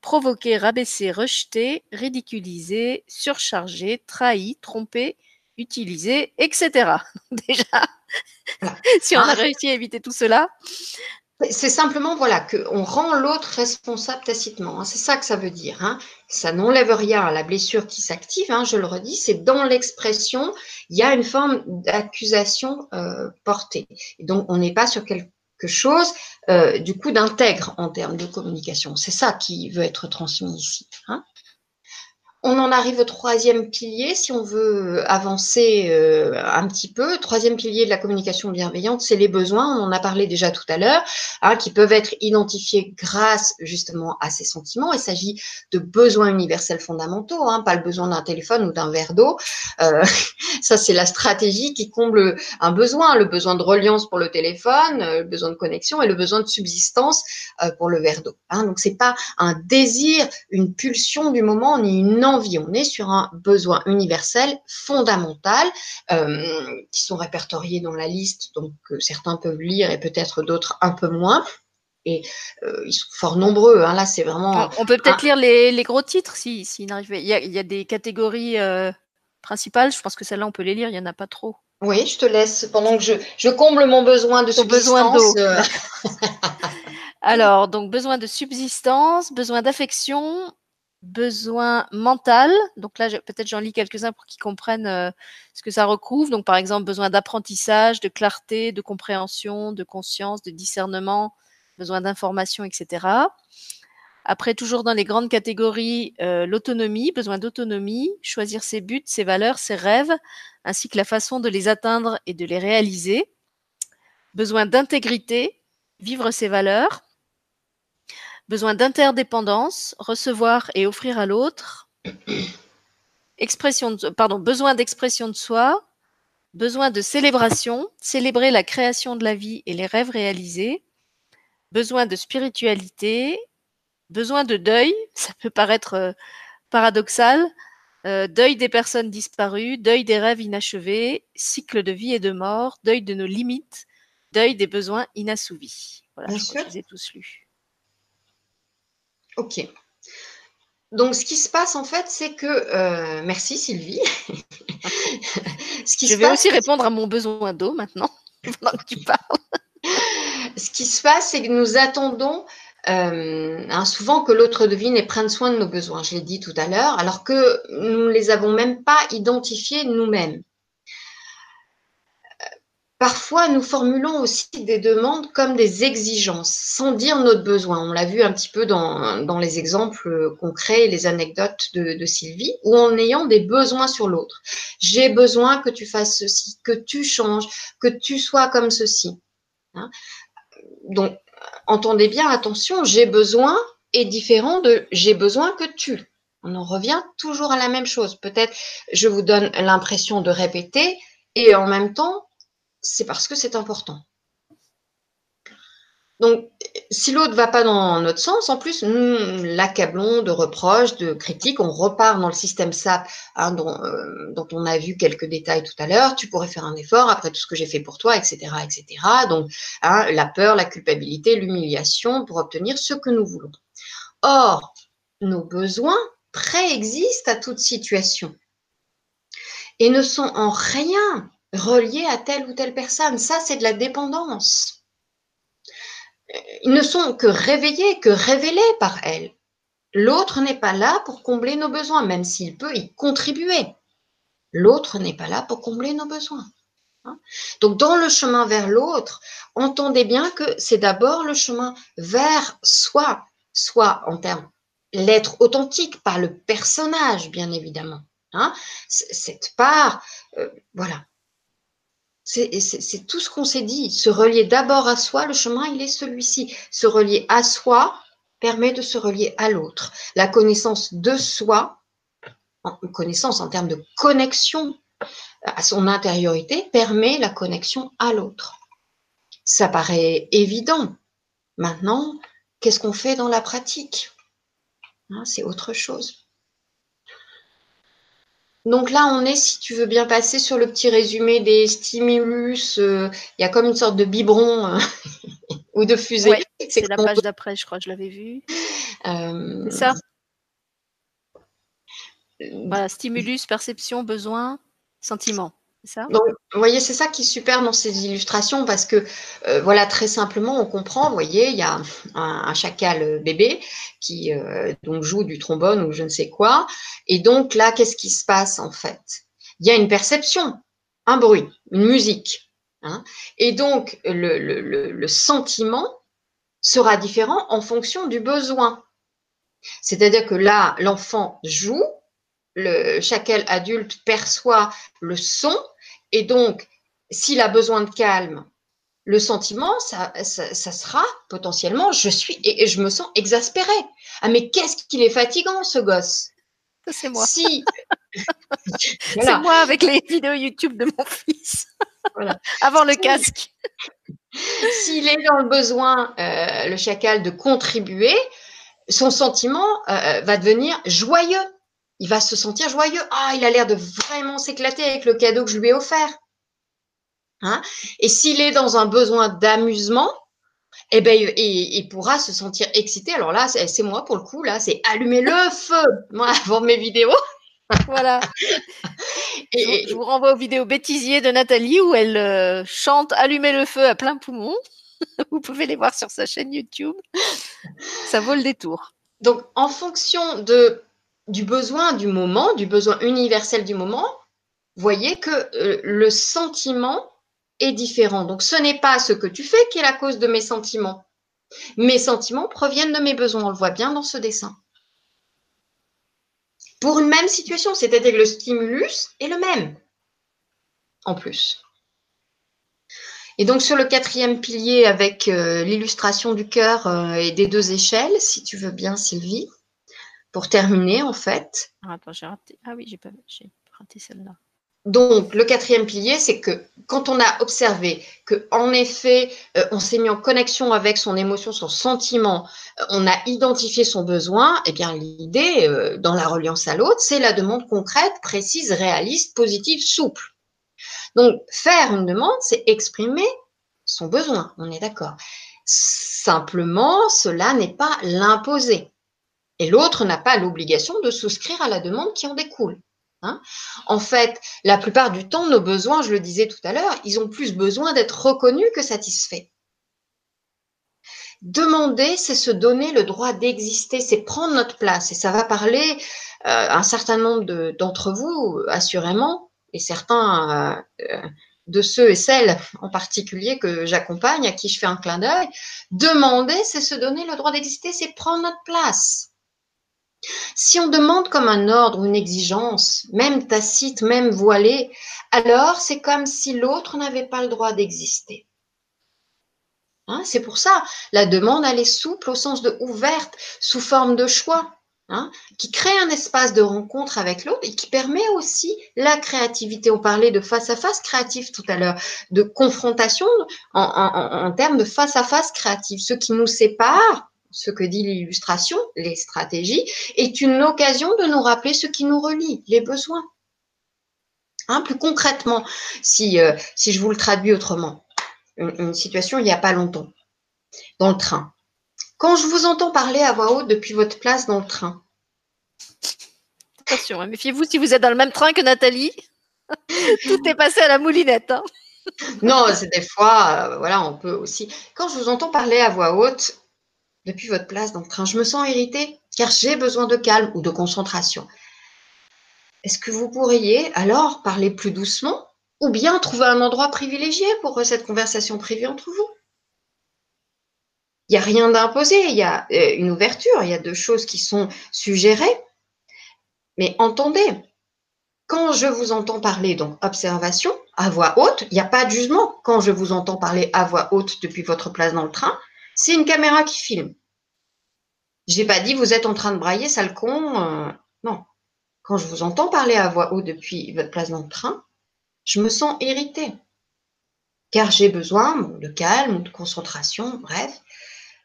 provoqué, rabaissé, rejeté, ridiculisé, surchargé, trahi, trompé, utilisé, etc. Déjà, si on a ah. réussi à éviter tout cela, c'est simplement voilà qu'on rend l'autre responsable tacitement. Hein. C'est ça que ça veut dire. Hein. Ça n'enlève rien à la blessure qui s'active. Hein, je le redis, c'est dans l'expression, il y a une forme d'accusation euh, portée. donc on n'est pas sur quelque chose euh, du coup d'intègre en termes de communication. C'est ça qui veut être transmis ici. On en arrive au troisième pilier, si on veut avancer euh, un petit peu. Troisième pilier de la communication bienveillante, c'est les besoins. On en a parlé déjà tout à l'heure, hein, qui peuvent être identifiés grâce justement à ces sentiments. Il s'agit de besoins universels fondamentaux, hein, pas le besoin d'un téléphone ou d'un verre d'eau. Euh, ça, c'est la stratégie qui comble un besoin, le besoin de reliance pour le téléphone, euh, le besoin de connexion et le besoin de subsistance pour le verre d'eau. Hein. Donc, c'est pas un désir, une pulsion du moment, ni une l'envie. On est sur un besoin universel, fondamental, euh, qui sont répertoriés dans la liste, donc certains peuvent lire et peut-être d'autres un peu moins. Et euh, ils sont fort nombreux. Hein. Là, c'est vraiment. On peut peut-être lire les, gros titres si, si il, y a, il y a des catégories principales. Je pense que celles-là, on peut les lire. Il n'y en a pas trop. Oui, je te laisse pendant que je, je comble mon besoin de subsistance. Besoin d'eau. Alors, donc besoin de subsistance, besoin d'affection, besoin mental. Donc là, peut-être j'en lis quelques-uns pour qu'ils comprennent euh, ce que ça recouvre. Donc par exemple, besoin d'apprentissage, de clarté, de compréhension, de conscience, de discernement, besoin d'information, etc. Après, toujours dans les grandes catégories, euh, l'autonomie, besoin d'autonomie, choisir ses buts, ses valeurs, ses rêves, ainsi que la façon de les atteindre et de les réaliser. Besoin d'intégrité, vivre ses valeurs. Besoin d'interdépendance, recevoir et offrir à l'autre. Expression pardon, besoin d'expression de soi. Besoin de célébration, célébrer la création de la vie et les rêves réalisés. Besoin de spiritualité, besoin de deuil, ça peut paraître euh, paradoxal, euh, deuil des personnes disparues, deuil des rêves inachevés, cycle de vie et de mort, deuil de nos limites, deuil des besoins inassouvis. Voilà, je, je les ai tous lus. Ok. Donc, ce qui se passe en fait, c'est que. Euh, merci Sylvie. ce qui je vais aussi répondre à mon besoin d'eau maintenant, pendant que tu parles. ce qui se passe, c'est que nous attendons euh, hein, souvent que l'autre devine et prenne soin de nos besoins, je l'ai dit tout à l'heure, alors que nous ne les avons même pas identifiés nous-mêmes. Parfois, nous formulons aussi des demandes comme des exigences, sans dire notre besoin. On l'a vu un petit peu dans, les exemples concrets, les anecdotes de, de Sylvie, ou en ayant des besoins sur l'autre. J'ai besoin que tu fasses ceci, que tu changes, que tu sois comme ceci. Hein? Donc, entendez bien, attention, j'ai besoin est différent de j'ai besoin que tu. On en revient toujours à la même chose. Peut-être je vous donne l'impression de répéter et en même temps, c'est parce que c'est important. Donc, si l'autre ne va pas dans notre sens, en plus, nous l'accablons de reproches, de critiques, on repart dans le système SAP hein, euh, dont, on a vu quelques détails tout à l'heure. Tu pourrais faire un effort après tout ce que j'ai fait pour toi, etc., etc. Donc, hein, la peur, la culpabilité, l'humiliation pour obtenir ce que nous voulons. Or, nos besoins préexistent à toute situation et ne sont en rien reliés à telle ou telle personne. Ça, c'est de la dépendance ils ne sont que réveillés, que révélés par elle. L'autre n'est pas là pour combler nos besoins, même s'il peut y contribuer. L'autre n'est pas là pour combler nos besoins. Hein. Donc dans le chemin vers l'autre, entendez bien que c'est d'abord le chemin vers soi, soit en termes l'être authentique, pas le personnage, bien évidemment. Hein. Cette part, euh, voilà, c'est tout ce qu'on s'est dit. Se relier d'abord à soi, le chemin, il est celui-ci. Se relier à soi permet de se relier à l'autre. La connaissance de soi, connaissance en termes de connexion à son intériorité, permet la connexion à l'autre. Ça paraît évident. Maintenant, qu'est-ce qu'on fait dans la pratique? Hein, C'est autre chose. Donc là, on est, si tu veux bien passer sur le petit résumé des stimulus, euh, il y a comme une sorte de biberon euh, ou de fusée. c'est la page d'après, je crois, je l'avais vu. Euh, c'est ça. Voilà, stimulus, perception, besoin, sentiment. Donc, vous voyez, c'est ça qui est super dans ces illustrations parce que, euh, voilà, très simplement, on comprend, vous voyez, il y a un, chacal bébé qui euh, donc joue du trombone ou je ne sais quoi. Et donc là, qu'est-ce qui se passe en fait? Il y a une perception, un bruit, une musique. Hein. et donc, le, le sentiment sera différent en fonction du besoin. C'est-à-dire que là, l'enfant joue, le chacal adulte perçoit le son et donc, s'il a besoin de calme, le sentiment, ça, ça, sera potentiellement, je suis et, je me sens exaspérée. Ah mais qu'est-ce qu'il est fatigant ce gosse. C'est moi. Si c'est moi avec les vidéos YouTube de mon fils. Voilà. Avant le casque. S'il est dans le besoin, euh, le chacal, de contribuer, son sentiment euh, va devenir joyeux il va se sentir joyeux. Ah, il a l'air de vraiment s'éclater avec le cadeau que je lui ai offert. Hein? Et s'il est dans un besoin d'amusement, eh ben, il, pourra se sentir excité. Alors là, c'est moi pour le coup, là, c'est allumer le feu, moi, avant mes vidéos. Voilà. et, je, vous renvoie aux vidéos bêtisiers de Nathalie où elle euh, chante Allumer le feu à plein poumon. vous pouvez les voir sur sa chaîne YouTube. Ça vaut le détour. Donc, en fonction de, du besoin du moment, du besoin universel du moment, voyez que euh, le sentiment est différent. Donc, ce n'est pas ce que tu fais qui est la cause de mes sentiments. Mes sentiments proviennent de mes besoins. On le voit bien dans ce dessin. Pour une même situation, c'est-à-dire que le stimulus est le même, en plus. Et donc sur le quatrième pilier avec euh, l'illustration du cœur euh, et des deux échelles, si tu veux bien Sylvie, pour terminer en fait. Ah, attends, j'ai raté. Ah oui, j'ai raté celle-là. Donc le quatrième pilier, c'est que quand on a observé que en effet, euh, on s'est mis en connexion avec son émotion, son sentiment, on a identifié son besoin, eh bien l'idée dans la reliance à l'autre, c'est la demande concrète, précise, réaliste, positive, souple. Donc, faire une demande, c'est exprimer son besoin, on est d'accord. Simplement, cela n'est pas l'imposer. Et l'autre n'a pas l'obligation de souscrire à la demande qui en découle. Hein. en fait, la plupart du temps, nos besoins, je le disais tout à l'heure, ils ont plus besoin d'être reconnus que satisfaits. Demander, c'est se donner le droit d'exister, c'est prendre notre place. Et ça va parler euh, un certain nombre d'entre vous, assurément, et certains euh, de ceux et celles en particulier que j'accompagne, à qui je fais un clin d'œil, demander, c'est se donner le droit d'exister, c'est prendre notre place. Si on demande comme un ordre une exigence, même tacite, même voilée, alors c'est comme si l'autre n'avait pas le droit d'exister. Hein, c'est pour ça, la demande, elle est souple au sens de ouverte, sous forme de choix. Hein, qui crée un espace de rencontre avec l'autre et qui permet aussi la créativité. On parlait de face à face créatif tout à l'heure, de confrontation en, termes de face à face créatif. Ce qui nous sépare, ce que dit l'illustration, les stratégies, est une occasion de nous rappeler ce qui nous relie, les besoins. Hein, plus concrètement, si, euh, si je vous le traduis autrement, une situation il n'y a pas longtemps, dans le train. Quand je vous entends parler à voix haute depuis votre place dans le train. Attention, hein, méfiez-vous si vous êtes dans le même train que Nathalie. Tout est passé à la moulinette. Hein. non, c'est des fois, euh, voilà, on peut aussi. Quand je vous entends parler à voix haute depuis votre place dans le train, je me sens irritée car j'ai besoin de calme ou de concentration. Est-ce que vous pourriez alors parler plus doucement ou bien trouver un endroit privilégié pour cette conversation privée entre vous? Il n'y a rien d'imposé, il y a euh, une ouverture, il y a deux choses qui sont suggérées. Mais entendez, quand je vous entends parler, donc observation, à voix haute, il n'y a pas de jugement. Quand je vous entends parler à voix haute depuis votre place dans le train, c'est une caméra qui filme. Je n'ai pas dit vous êtes en train de brailler, sale con. Euh, non. Quand je vous entends parler à voix haute depuis votre place dans le train, je me sens irritée. Car j'ai besoin de calme de concentration, bref.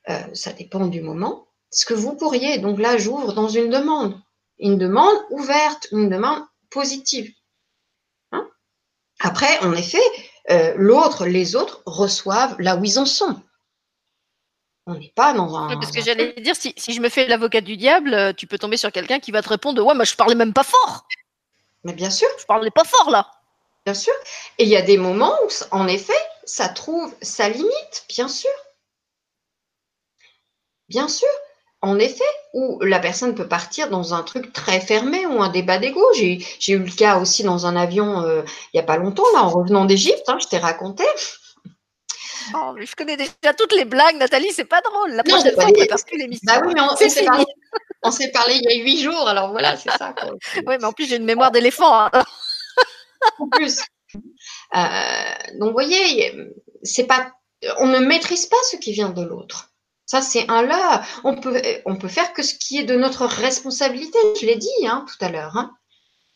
Euh, ça dépend du moment. Ce que vous pourriez, donc là j'ouvre dans une demande, une demande ouverte, une demande positive. Hein? Après, en effet, euh, l'autre, les autres reçoivent là où ils en sont. On n'est pas dans un. parce que j'allais dire, si, je me fais l'avocat du diable, euh, tu peux tomber sur quelqu'un qui va te répondre Ouais, moi je parlais même pas fort. Mais bien sûr. Je parlais pas fort là. Bien sûr. Et il y a des moments où, en effet, ça trouve sa limite, bien sûr. Bien sûr, en effet, où la personne peut partir dans un truc très fermé ou un débat d'ego. J'ai eu le cas aussi dans un avion euh, il n'y a pas longtemps, là, en revenant d'Égypte, hein, je t'ai raconté. Oh, je connais déjà toutes les blagues, Nathalie, c'est pas drôle. La prochaine fois, on prépare plus l'émission. Bah oui, mais on, s'est parlé, parlé, il y a huit jours, alors voilà, c'est ça. oui, mais en plus, j'ai une mémoire d'éléphant. Hein. en plus. Euh, donc, vous voyez, c'est pas, on ne maîtrise pas ce qui vient de l'autre. Ça, c'est un là. On peut, on peut faire que ce qui est de notre responsabilité. Je l'ai dit hein, tout à l'heure. Hein.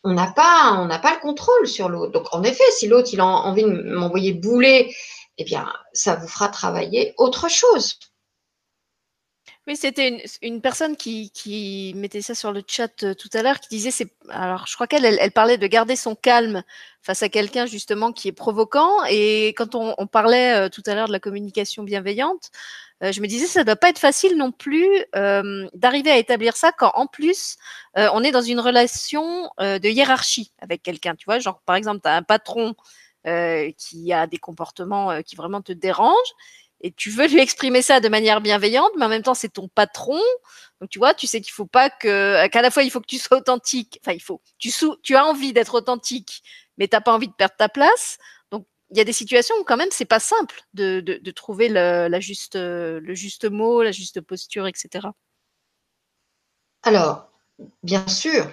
On n'a pas, on n'a pas le contrôle sur l'autre. Donc, en effet, si l'autre il a envie de m'envoyer bouler, eh bien, ça vous fera travailler autre chose. Oui, c'était une, personne qui, mettait ça sur le chat euh, tout à l'heure, qui disait, c'est, alors je crois qu'elle, elle, parlait de garder son calme face à quelqu'un justement qui est provoquant. Et quand on, parlait euh, tout à l'heure de la communication bienveillante, euh, je me disais, ça ne doit pas être facile non plus d'arriver à établir ça quand en plus on est dans une relation de hiérarchie avec quelqu'un. Tu vois, genre par exemple, tu as un patron qui a des comportements qui vraiment te dérangent et tu veux lui exprimer ça de manière bienveillante, mais en même temps, c'est ton patron. Donc, tu vois, tu sais qu'il faut pas que, qu'à la fois, il faut que tu sois authentique. Enfin, il faut, tu, sou, tu as envie d'être authentique, mais t'as pas envie de perdre ta place. Donc, il y a des situations où quand même, c'est pas simple de, de, trouver la juste, le juste mot, la juste posture, etc. Alors, bien sûr,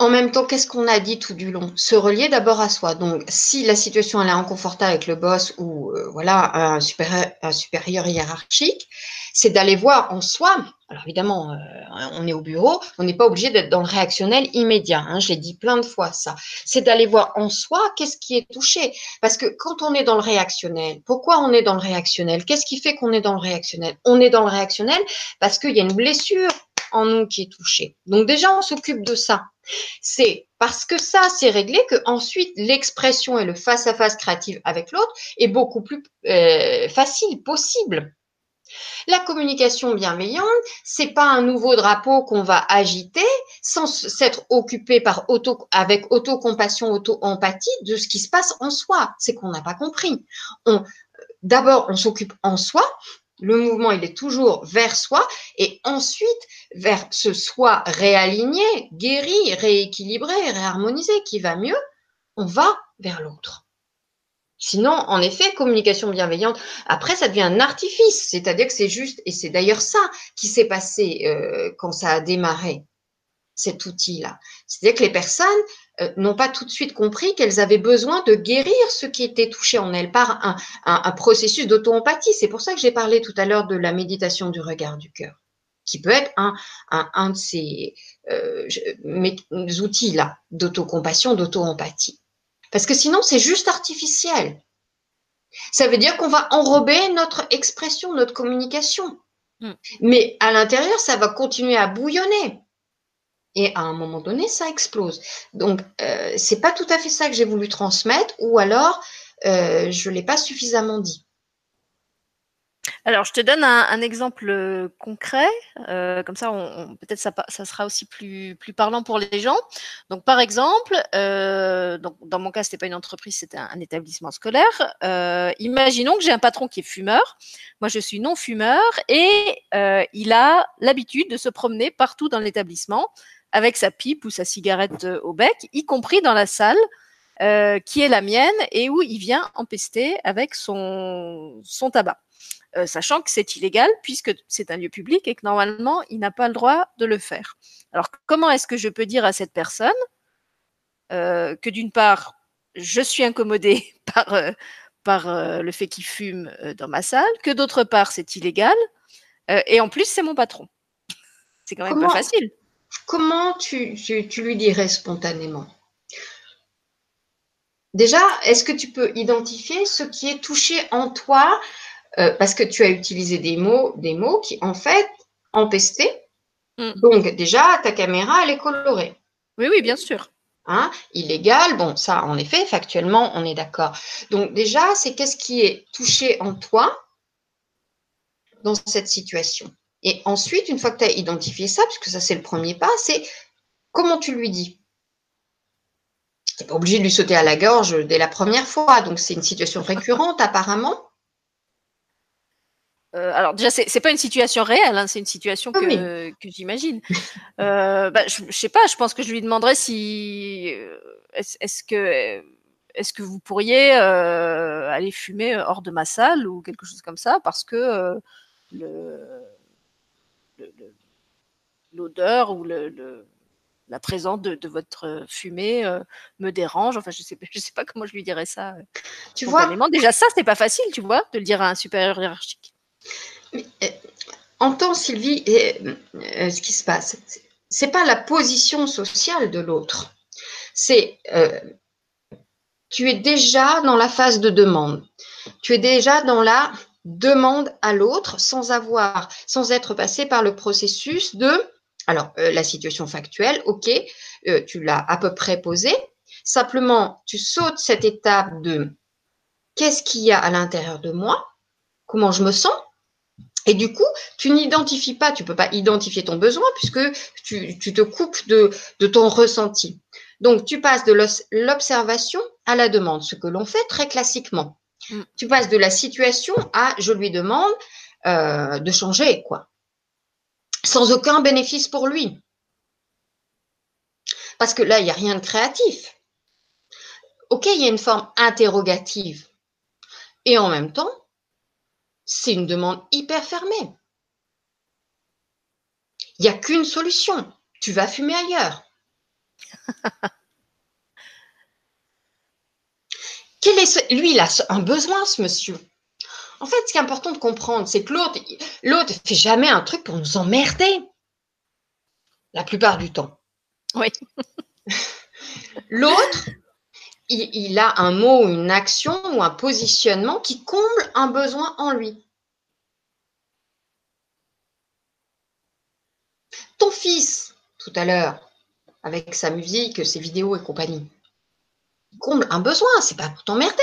en même temps, qu'est-ce qu'on a dit tout du long? Se relier d'abord à soi. Donc, si la situation elle est inconfortable avec le boss ou euh, voilà un supérieur, un supérieur hiérarchique, c'est d'aller voir en soi. Alors évidemment, euh, on est au bureau, on n'est pas obligé d'être dans le réactionnel immédiat. Hein, J'ai dit plein de fois ça. C'est d'aller voir en soi qu'est-ce qui est touché. Parce que quand on est dans le réactionnel, pourquoi on est dans le réactionnel? Qu'est-ce qui fait qu'on est dans le réactionnel? On est dans le réactionnel parce qu'il y a une blessure en nous qui est touchée. Donc déjà, on s'occupe de ça. C'est parce que ça, c'est réglé que ensuite l'expression et le face-à-face créatif avec l'autre est beaucoup plus euh, facile, possible. La communication bienveillante, c'est pas un nouveau drapeau qu'on va agiter sans s'être occupé par auto, avec autocompassion, auto-empathie de ce qui se passe en soi. C'est qu'on n'a pas compris. d'abord, on s'occupe en soi le mouvement, il est toujours vers soi et ensuite vers ce soi réaligné, guéri, rééquilibré, réharmonisé qui va mieux, on va vers l'autre. Sinon, en effet, communication bienveillante, après, ça devient un artifice, c'est-à-dire que c'est juste, et c'est d'ailleurs ça qui s'est passé euh, quand ça a démarré, cet outil-là. C'est-à-dire que les personnes euh, n'ont pas tout de suite compris qu'elles avaient besoin de guérir ce qui était touché en elles par un, un, processus d'auto-empathie. C'est pour ça que j'ai parlé tout à l'heure de la méditation du regard du cœur, qui peut être un, un, un de ces euh, outils-là d'autocompassion, d'auto-empathie. Parce que sinon, c'est juste artificiel. Ça veut dire qu'on va enrober notre expression, notre communication. Hmm. Mais à l'intérieur, ça va continuer à bouillonner et à un moment donné, ça explose. Donc, euh, c'est pas tout à fait ça que j'ai voulu transmettre, ou alors euh, je l'ai pas suffisamment dit. Alors, je te donne un, exemple euh, concret, euh, comme ça, peut-être ça, ça, sera aussi plus, plus parlant pour les gens. Donc, par exemple, euh, donc, dans mon cas, c'était pas une entreprise, c'était un, établissement scolaire. Imaginons que j'ai un patron qui est fumeur. Moi, je suis non fumeur et il a l'habitude de se promener partout dans l'établissement avec sa pipe ou sa cigarette euh, au bec, y compris dans la salle euh, qui est la mienne et où il vient empester avec son, son tabac. Euh, sachant que c'est illégal puisque c'est un lieu public et que normalement il n'a pas le droit de le faire. Alors comment est-ce que je peux dire à cette personne euh, que d'une part je suis incommodée par, par le fait qu'il fume dans ma salle, que d'autre part c'est illégal et en plus c'est mon patron. C'est quand même pas facile. Comment tu, tu, lui dirais spontanément? Déjà, est-ce que tu peux identifier ce qui est touché en toi euh, parce que tu as utilisé des mots, des mots qui en fait empestaient. Mm. Donc déjà, ta caméra, elle est colorée. Oui, oui, bien sûr. Hein, illégal, bon, ça, en effet, factuellement, on est d'accord. Donc déjà, c'est qu'est-ce qui est touché en toi dans cette situation? Et ensuite, une fois que tu as identifié ça, puisque ça c'est le premier pas, c'est comment tu lui dis? Tu n'es pas obligé de lui sauter à la gorge dès la première fois, donc c'est une situation récurrente apparemment. Euh, alors déjà, c'est pas une situation réelle, hein, c'est une situation que, que j'imagine. Euh, bah, je, je, sais pas, je pense que je lui demanderais si euh, est-ce que est-ce que vous pourriez aller fumer hors de ma salle ou quelque chose comme ça parce que le l'odeur ou le, la présence de, votre fumée me dérange. Enfin, je sais, je sais pas comment je lui dirais ça. Tu vois Déjà, ça, c'est pas facile, tu vois, de le dire à un supérieur hiérarchique. Entends, Sylvie, ce qui se passe. C'est pas la position sociale de l'autre. C'est tu es déjà dans la phase de demande. Tu es déjà dans la demande à l'autre sans avoir, sans être passé par le processus de, alors euh, la situation factuelle, ok, euh, tu l'as à peu près posée. Simplement, tu sautes cette étape de qu'est-ce qu'il y a à l'intérieur de moi, comment je me sens, et du coup, tu n'identifies pas, tu peux pas identifier ton besoin puisque tu, te coupes de, de, ton ressenti. Donc, tu passes de l'observation à la demande, ce que l'on fait très classiquement. Mm. Tu passes de la situation à je lui demande euh, de changer, quoi. Sans aucun bénéfice pour lui. Parce que là, il n'y a rien de créatif. Ok, il y a une forme interrogative. Et en même temps, c'est une demande hyper fermée. Il n'y a qu'une solution. Tu vas fumer ailleurs. Quel est Lui, il a un besoin, ce monsieur. En fait, ce qui est important de comprendre, c'est que l'autre, l'autre fait jamais un truc pour nous emmerder. La plupart du temps. Oui. l'autre, il, a un mot, une action ou un positionnement qui comble un besoin en lui. Ton fils, tout à l'heure, avec sa musique, ses vidéos et compagnie, comble un besoin, c'est pas pour t'emmerder,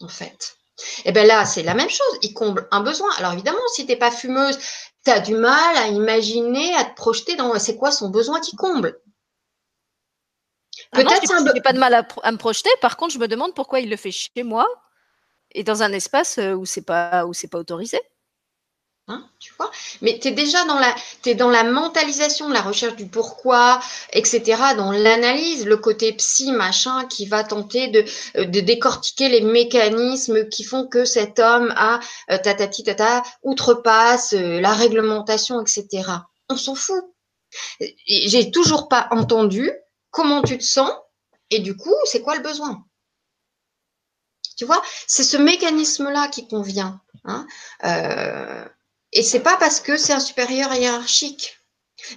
en fait. Et eh bien là, c'est la même chose, il comble un besoin. Alors évidemment, si tu n'es pas fumeuse, tu as du mal à imaginer, à te projeter dans c'est quoi son besoin qui comble. Ah Peut-être je n'ai pas de mal à, me projeter. Par contre, je me demande pourquoi il le fait chez moi et dans un espace euh, où c'est pas où c'est pas autorisé. Hein, tu vois Mais tu es déjà dans la, dans la mentalisation, la recherche du pourquoi, etc., dans l'analyse, le côté psy, machin, qui va tenter de, euh, de décortiquer les mécanismes qui font que cet homme a euh, tatati tata, outrepasse euh, la réglementation, etc. On s'en fout. J'ai toujours pas entendu comment tu te sens et du coup, c'est quoi le besoin? Tu vois, c'est ce mécanisme-là qui convient. Hein euh, et c'est pas parce que c'est un supérieur hiérarchique.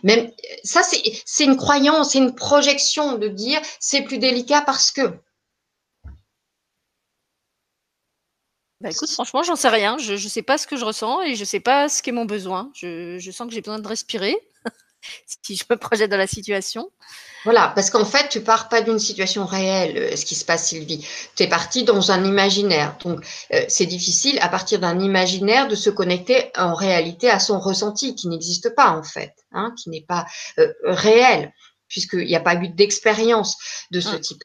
Même ça, c'est une croyance, c'est une projection de dire c'est plus délicat parce que. Bah écoute, franchement, j'en sais rien. Je ne sais pas ce que je ressens et je ne sais pas ce qu'est mon besoin. Je, je sens que j'ai besoin de respirer si je me projette dans la situation. Voilà, parce qu'en fait, tu pars pas d'une situation réelle, euh, ce qui se passe, Sylvie. Tu es parti dans un imaginaire. Donc, euh, c'est difficile, à partir d'un imaginaire, de se connecter en réalité à son ressenti, qui n'existe pas, en fait, hein, qui n'est pas euh, réel, puisqu'il n'y a pas eu d'expérience de ce mmh. type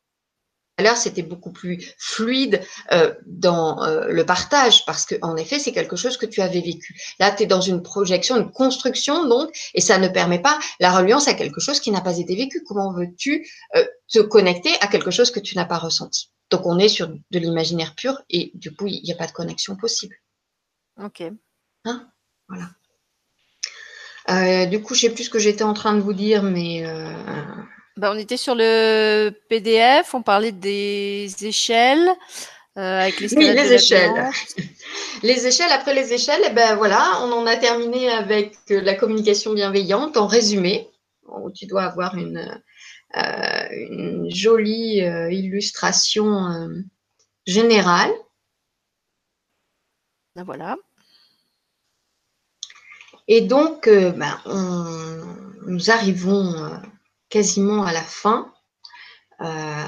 l'heure, c'était beaucoup plus fluide euh, dans euh, le partage parce que en effet, c'est quelque chose que tu avais vécu. Là, tu es dans une projection, une construction donc, et ça ne permet pas la reliance à quelque chose qui n'a pas été vécu. Comment veux-tu euh, te connecter à quelque chose que tu n'as pas ressenti? Donc, on est sur de l'imaginaire pur et du coup, il n'y a pas de connexion possible. Ok. Hein? Voilà. du coup, je sais plus ce que j'étais en train de vous dire, mais bah, on était sur le PDF, on parlait des échelles. Euh, avec les, oui, les échelles. les échelles, après les échelles, eh ben voilà, on en a terminé avec euh, la communication bienveillante en résumé, où tu dois avoir une, euh, une jolie illustration générale. Ben voilà. Et donc, ben, nous arrivons quasiment à la fin euh,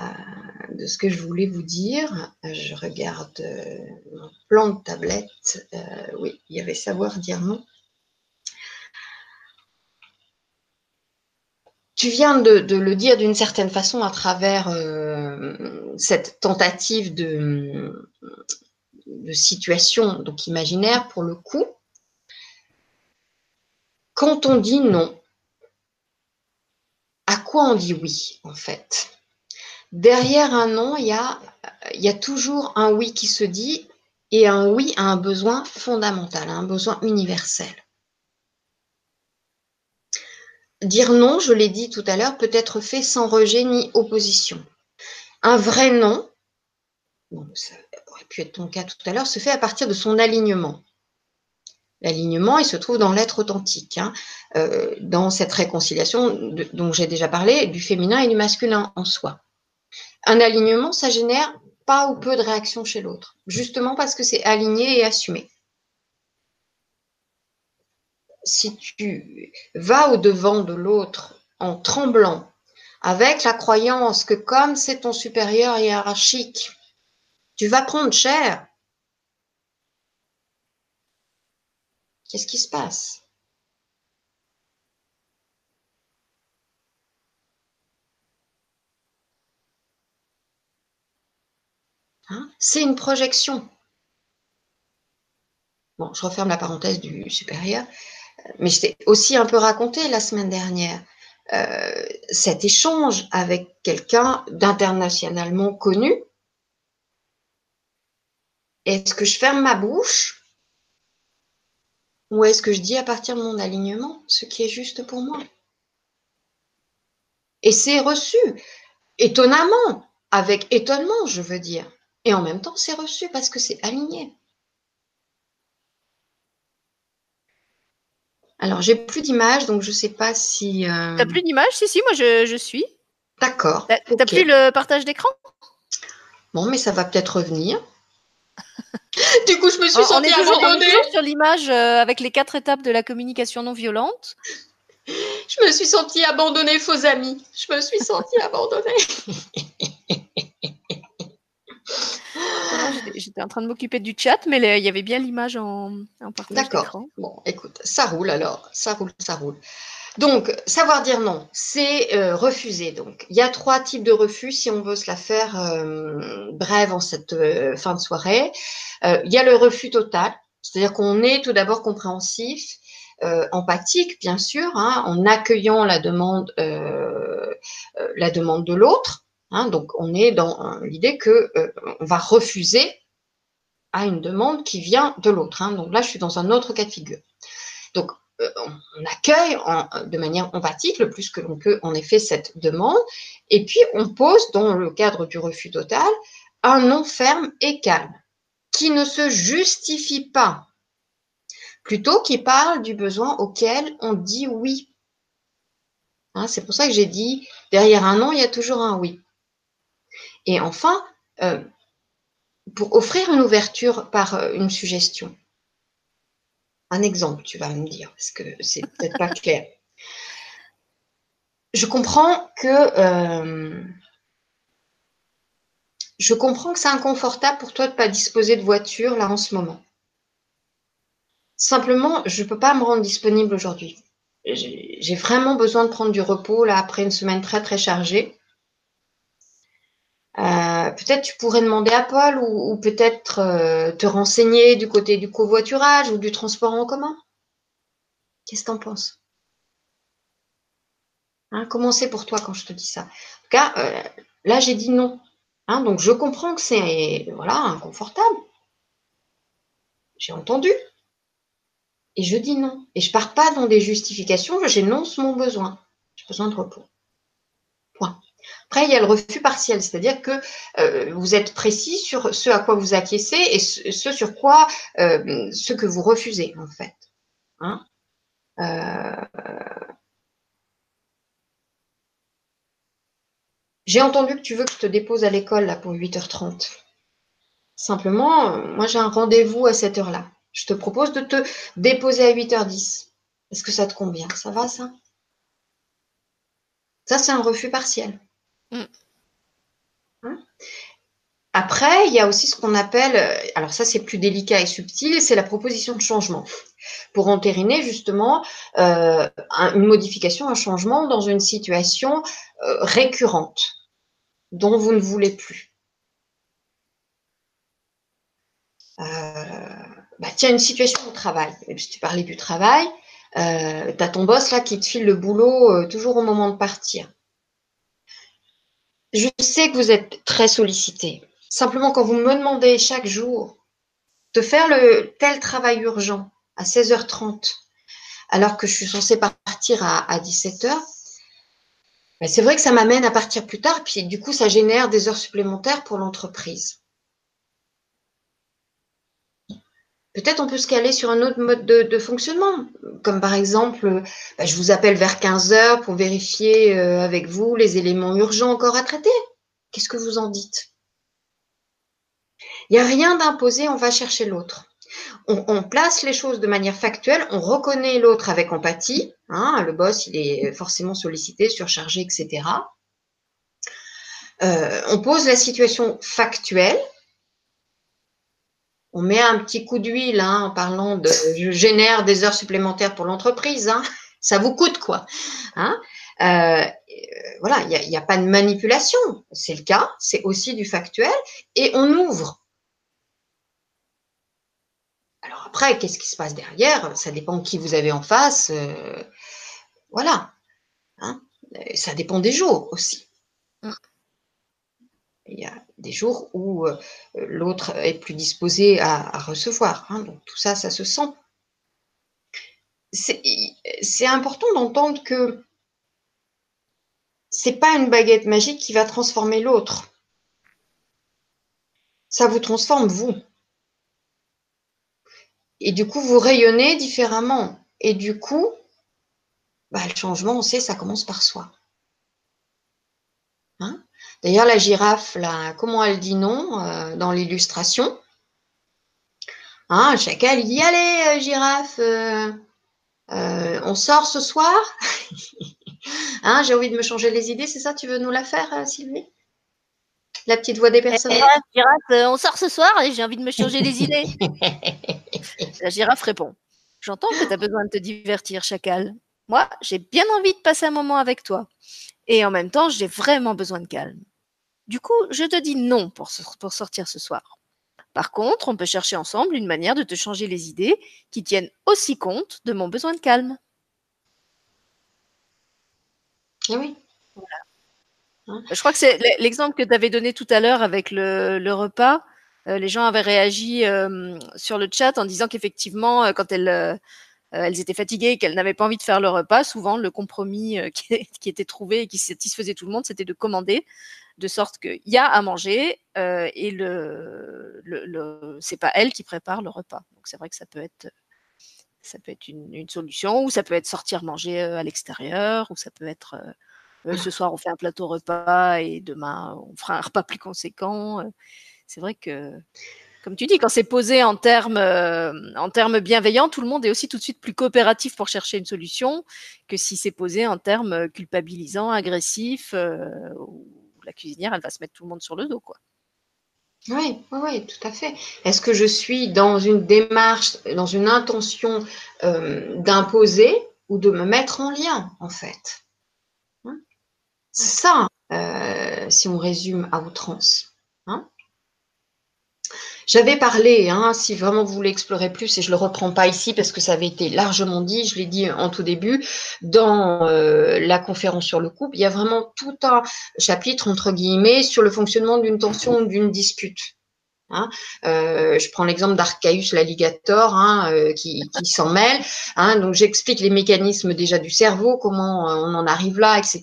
de ce que je voulais vous dire. Je regarde euh, mon plan de tablette. Euh, oui, il y avait savoir dire non. Tu viens de, le dire d'une certaine façon à travers cette tentative de, de situation donc imaginaire pour le coup. Quand on dit non, à quoi on dit oui, en fait? Derrière un non, il y a, toujours un oui qui se dit et un oui a un besoin fondamental, un besoin universel. Dire non, je l'ai dit tout à l'heure, peut être fait sans rejet ni opposition. Un vrai non, ça aurait pu être ton cas tout à l'heure, se fait à partir de son alignement. L'alignement, il se trouve dans l'être authentique, hein, euh, dans cette réconciliation dont j'ai déjà parlé, du féminin et du masculin en soi. Un alignement, ça génère pas ou peu de réactions chez l'autre, justement parce que c'est aligné et assumé. si tu vas au-devant de l'autre en tremblant, avec la croyance que comme c'est ton supérieur hiérarchique, tu vas prendre cher, qu'est-ce qui se passe? Hein? c'est une projection. Bon, je referme la parenthèse du supérieur, mais je t'ai aussi un peu raconté la semaine dernière euh, cet échange avec quelqu'un d'internationalement connu. Est-ce que je ferme ma bouche? Ou est-ce que je dis à partir de mon alignement ce qui est juste pour moi? Et c'est reçu, étonnamment, avec étonnement, je veux dire. Et en même temps, c'est reçu parce que c'est aligné. Alors, j'ai plus d'images, donc je ne sais pas si. Euh... T'as plus d'images Si, si, moi je, suis. D'accord. T'as plus le partage d'écran? Bon, mais ça va peut-être revenir. du coup, je me suis sentie abandonnée. sur l'image euh, avec les quatre étapes de la communication non violente. Je me suis sentie abandonnée, faux amis. Je me suis sentie abandonnée. J'étais en train de m'occuper du chat, mais il y avait bien l'image en, en partage D'accord. Bon, écoute, ça roule alors. Ça roule, ça roule. Donc, savoir dire non, c'est euh, refuser. Donc, il y a trois types de refus si on veut se la faire euh, brève en cette euh, fin de soirée. Il y a le refus total, c'est-à-dire qu'on est tout d'abord compréhensif, empathique, bien sûr, hein, en accueillant la demande, la demande de l'autre. Hein, donc, on est dans l'idée que on va refuser à une demande qui vient de l'autre. Hein. Donc là, je suis dans un autre cas de figure. Donc, euh, on accueille de manière empathique le plus que l'on peut, en effet, cette demande. Et puis, on pose, dans le cadre du refus total, un non ferme et calme, qui ne se justifie pas, plutôt qui parle du besoin auquel on dit oui. Hein, c'est pour ça que j'ai dit, derrière un non, il y a toujours un oui. Et enfin, euh, pour offrir une ouverture par euh, une suggestion. Un exemple, tu vas me dire, parce que c'est peut-être pas clair. Je comprends que euh, je comprends que c'est inconfortable pour toi de ne pas disposer de voiture là en ce moment. Simplement, je ne peux pas me rendre disponible aujourd'hui. J'ai vraiment besoin de prendre du repos après une semaine très très chargée. Euh, peut-être tu pourrais demander à Paul ou, peut-être euh, te renseigner du côté du covoiturage ou du transport en commun. Qu'est-ce que tu en penses? Hein, Comment c'est pour toi quand je te dis ça? En euh, là j'ai dit non. Hein, donc je comprends que c'est voilà inconfortable. J'ai entendu. Et je dis non. Et je pars pas dans des justifications, j'énonce mon besoin. J'ai besoin de repos. Point. Après, il y a le refus partiel, c'est-à-dire que euh, vous êtes précis sur ce à quoi vous acquiescez et ce, sur quoi, euh, ce que vous refusez, en fait. Hein. Euh, j'ai entendu que tu veux que je te dépose à l'école pour 8h30. Simplement, moi j'ai un rendez-vous à cette heure-là. Je te propose de te déposer à 8h10. Est-ce que ça te convient? Ça va ça? Ça, c'est un refus partiel. Mm. Hein? Après, il y a aussi ce qu'on appelle, euh, alors ça c'est plus délicat et subtil, c'est la proposition de changement pour entériner justement euh, une modification, un changement dans une situation euh, récurrente dont vous ne voulez plus. bah, tiens, une situation au travail. Tu parlais du travail, tu as ton boss là qui te file le boulot toujours au moment de partir je sais que vous êtes très sollicité. Simplement, quand vous me demandez chaque jour de faire le tel travail urgent à 16h30, alors que je suis censée partir à, 17h, ben, c'est vrai que ça m'amène à partir plus tard, puis du coup, ça génère des heures supplémentaires pour l'entreprise. Peut-être on peut se caler sur un autre mode de, fonctionnement, comme par exemple, bah, je vous appelle vers 15 heures pour vérifier euh, avec vous les éléments urgents encore à traiter. Qu'est-ce que vous en dites? Il n'y a rien d'imposé, on va chercher l'autre. On, place les choses de manière factuelle, on reconnaît l'autre avec empathie. Hein, le boss, il est forcément sollicité, surchargé, etc. Euh, on pose la situation factuelle. On met un petit coup d'huile hein, en parlant de je génère des heures supplémentaires pour l'entreprise. Hein. Ça vous coûte quoi hein. euh, Voilà, il n'y a, pas de manipulation. C'est le cas, c'est aussi du factuel. Et on ouvre alors après, qu'est-ce qui se passe derrière? Ça dépend qui vous avez en face. Euh, voilà. Ça dépend des jours aussi. Il y a des jours où euh, l'autre est plus disposé à, recevoir. Hein. donc tout ça, ça se sent. C'est important d'entendre que c'est pas une baguette magique qui va transformer l'autre. Ça vous transforme vous. Et du coup, vous rayonnez différemment. Et du coup, bah, le changement, on sait, ça commence par soi. D'ailleurs, la girafe, là, comment elle dit non euh, dans l'illustration? Hein, Chacal, il dit Allez, euh, girafe, euh, on sort ce soir? Hein, J'ai envie de me changer les idées, c'est ça Tu veux nous la faire, Sylvie? La petite voix des personnes. Euh, on sort ce soir et j'ai envie de me changer les idées. la girafe répond J'entends que tu as besoin de te divertir, chacal. Moi, j'ai bien envie de passer un moment avec toi. Et en même temps, j'ai vraiment besoin de calme. Du coup, je te dis non pour, pour sortir ce soir. Par contre, on peut chercher ensemble une manière de te changer les idées qui tiennent aussi compte de mon besoin de calme. Ah oui. Voilà. Hein? Je crois que c'est l'exemple que tu avais donné tout à l'heure avec le, repas. Euh, les gens avaient réagi euh, sur le chat en disant qu'effectivement, euh, quand elles, elles étaient fatiguées et qu'elles n'avaient pas envie de faire le repas, souvent le compromis qui, qui, était trouvé et qui satisfaisait tout le monde, c'était de commander, de sorte qu'il y a à manger et le, le, c'est pas elle qui prépare le repas. Donc c'est vrai que ça peut être ça peut être une, solution, ou ça peut être sortir manger à l'extérieur, ou ça peut être euh, ce soir, on fait un plateau repas et demain, on fera un repas plus conséquent. Euh, c'est vrai que, comme tu dis, quand c'est posé en termes, euh, en termes bienveillants, tout le monde est aussi tout de suite plus coopératif pour chercher une solution que si c'est posé en termes culpabilisants, agressifs, la cuisinière, elle va se mettre tout le monde sur le dos, quoi. Oui, oui, tout à fait. Est-ce que je suis dans une démarche, dans une intention d'imposer ou de me mettre en lien, en fait? C'est ça, euh, si on résume à outrance. Hein? J'avais parlé, hein, si vraiment vous voulez explorer plus, et je ne le reprends pas ici parce que ça avait été largement dit, je l'ai dit en tout début, dans euh, la conférence sur le couple, il y a vraiment tout un chapitre, entre guillemets, sur le fonctionnement d'une tension ou d'une dispute. Hein. Euh, je prends l'exemple d'Archaeus l'alligator hein, euh, qui, s'en mêle. Hein. donc j'explique les mécanismes déjà du cerveau, comment euh, on en arrive là, etc.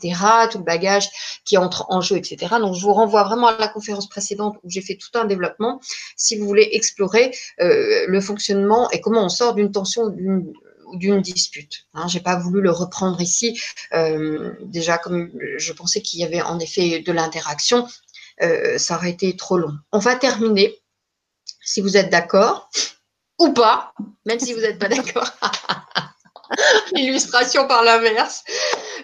Tout le bagage qui entre en jeu, etc. Donc je vous renvoie vraiment à la conférence précédente où j'ai fait tout un développement. Si vous voulez explorer le fonctionnement et comment on sort d'une tension d'une dispute. Hein, j'ai pas voulu le reprendre ici. déjà, comme je pensais qu'il y avait en effet de l'interaction, ça aurait été trop long. On va terminer si vous êtes d'accord ou pas, même si vous n'êtes pas d'accord. Illustration par l'inverse,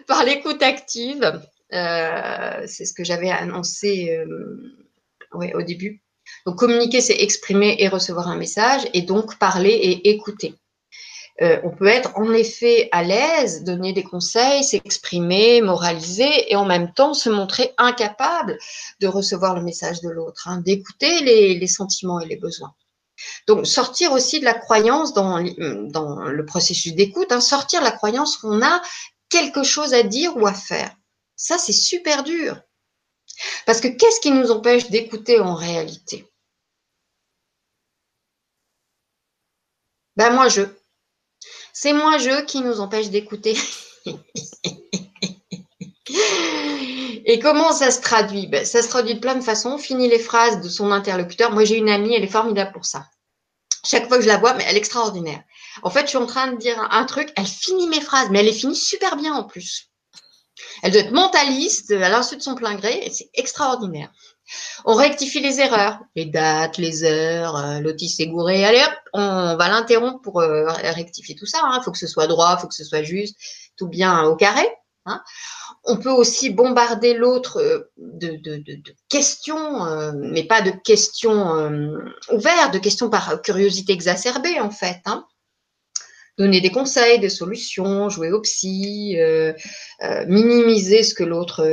par l'écoute active. Euh, c'est ce que j'avais annoncé euh, au début. Donc communiquer, c'est exprimer et recevoir un message, et donc parler et écouter. Euh, on peut être en effet à l'aise, donner des conseils, s'exprimer, moraliser et en même temps se montrer incapable de recevoir le message de l'autre, hein, d'écouter les, sentiments et les besoins. Donc sortir aussi de la croyance dans, le processus d'écoute, hein, sortir la croyance qu'on a quelque chose à dire ou à faire. Ça, c'est super dur. Parce que qu'est-ce qui nous empêche d'écouter en réalité? Ben moi, je. C'est moi-je qui nous empêche d'écouter. Et comment ça se traduit? Ben, Ça se traduit de plein de façons. On finit les phrases de son interlocuteur. Moi, j'ai une amie, elle est formidable pour ça. Chaque fois que je la vois, mais elle est extraordinaire. En fait, je suis en train de dire un truc, elle finit mes phrases, mais elle les finit super bien en plus. Elle doit être mentaliste à l'insu de son plein gré, et c'est extraordinaire. On rectifie les erreurs, les dates, les heures, euh, l'autis est gouré. Allez hop, on va l'interrompre pour euh, rectifier tout ça. Il hein. faut que ce soit droit, il faut que ce soit juste, tout bien au carré. Hein. On peut aussi bombarder l'autre euh, de, questions, mais pas de questions ouvertes, de questions par curiosité exacerbée en fait. Hein. Donner des conseils, des solutions, jouer au psy, minimiser ce que l'autre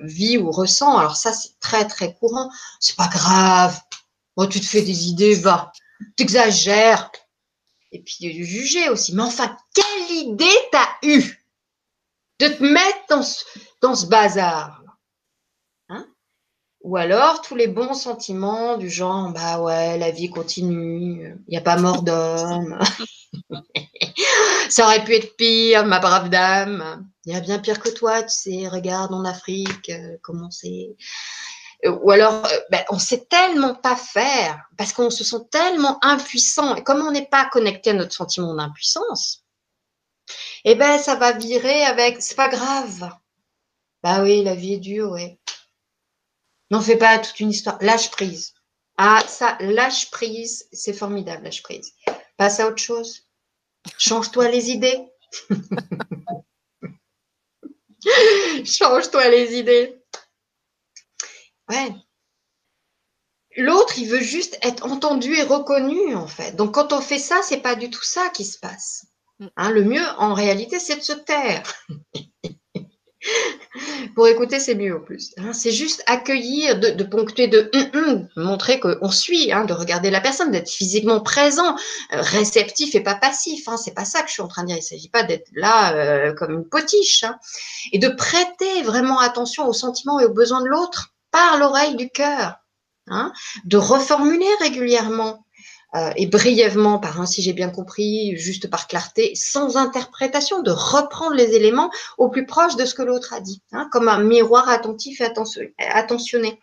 vit ou ressent. Alors ça, c'est très très courant. C'est pas grave. Moi, tu te fais des idées, va. T'exagères. Et puis de juger aussi. Mais enfin, quelle idée t'as eue de te mettre dans dans ce bazar? Ou alors tous les bons sentiments du genre, bah ouais, la vie continue, il n'y a pas mort d'homme. Ça aurait pu être pire, ma brave dame. Il y a bien pire que toi, tu sais, regarde en Afrique, euh, comment c'est. Euh, ou alors, euh, ben, on sait tellement pas faire parce qu'on se sent tellement impuissant. Et comme on n'est pas connecté à notre sentiment d'impuissance, eh ben, ça va virer avec, c'est pas grave. Bah oui, la vie est dure, oui. N'en fais pas toute une histoire. Lâche prise. Ah, ça, lâche prise, c'est formidable, lâche prise. Passe à autre chose. Change-toi les idées. Change-toi les idées. Ouais. L'autre, il veut juste être entendu et reconnu, en fait. Donc, quand on fait ça, c'est pas du tout ça qui se passe. Hein, le mieux, en réalité, c'est de se taire. Pour écouter, c'est mieux en plus. Hein. c'est juste accueillir, de, ponctuer, de hum, hum, montrer qu'on suit, hein, de regarder la personne, d'être physiquement présent, euh, réceptif et pas passif. Hein, c'est pas ça que je suis en train de dire. Il s'agit pas d'être là euh, comme une potiche. et de prêter vraiment attention aux sentiments et aux besoins de l'autre par l'oreille du cœur. de reformuler régulièrement euh, et brièvement, par un si j'ai bien compris, juste par clarté, sans interprétation, de reprendre les éléments au plus proche de ce que l'autre a dit, hein, comme un miroir attentif et attentionné.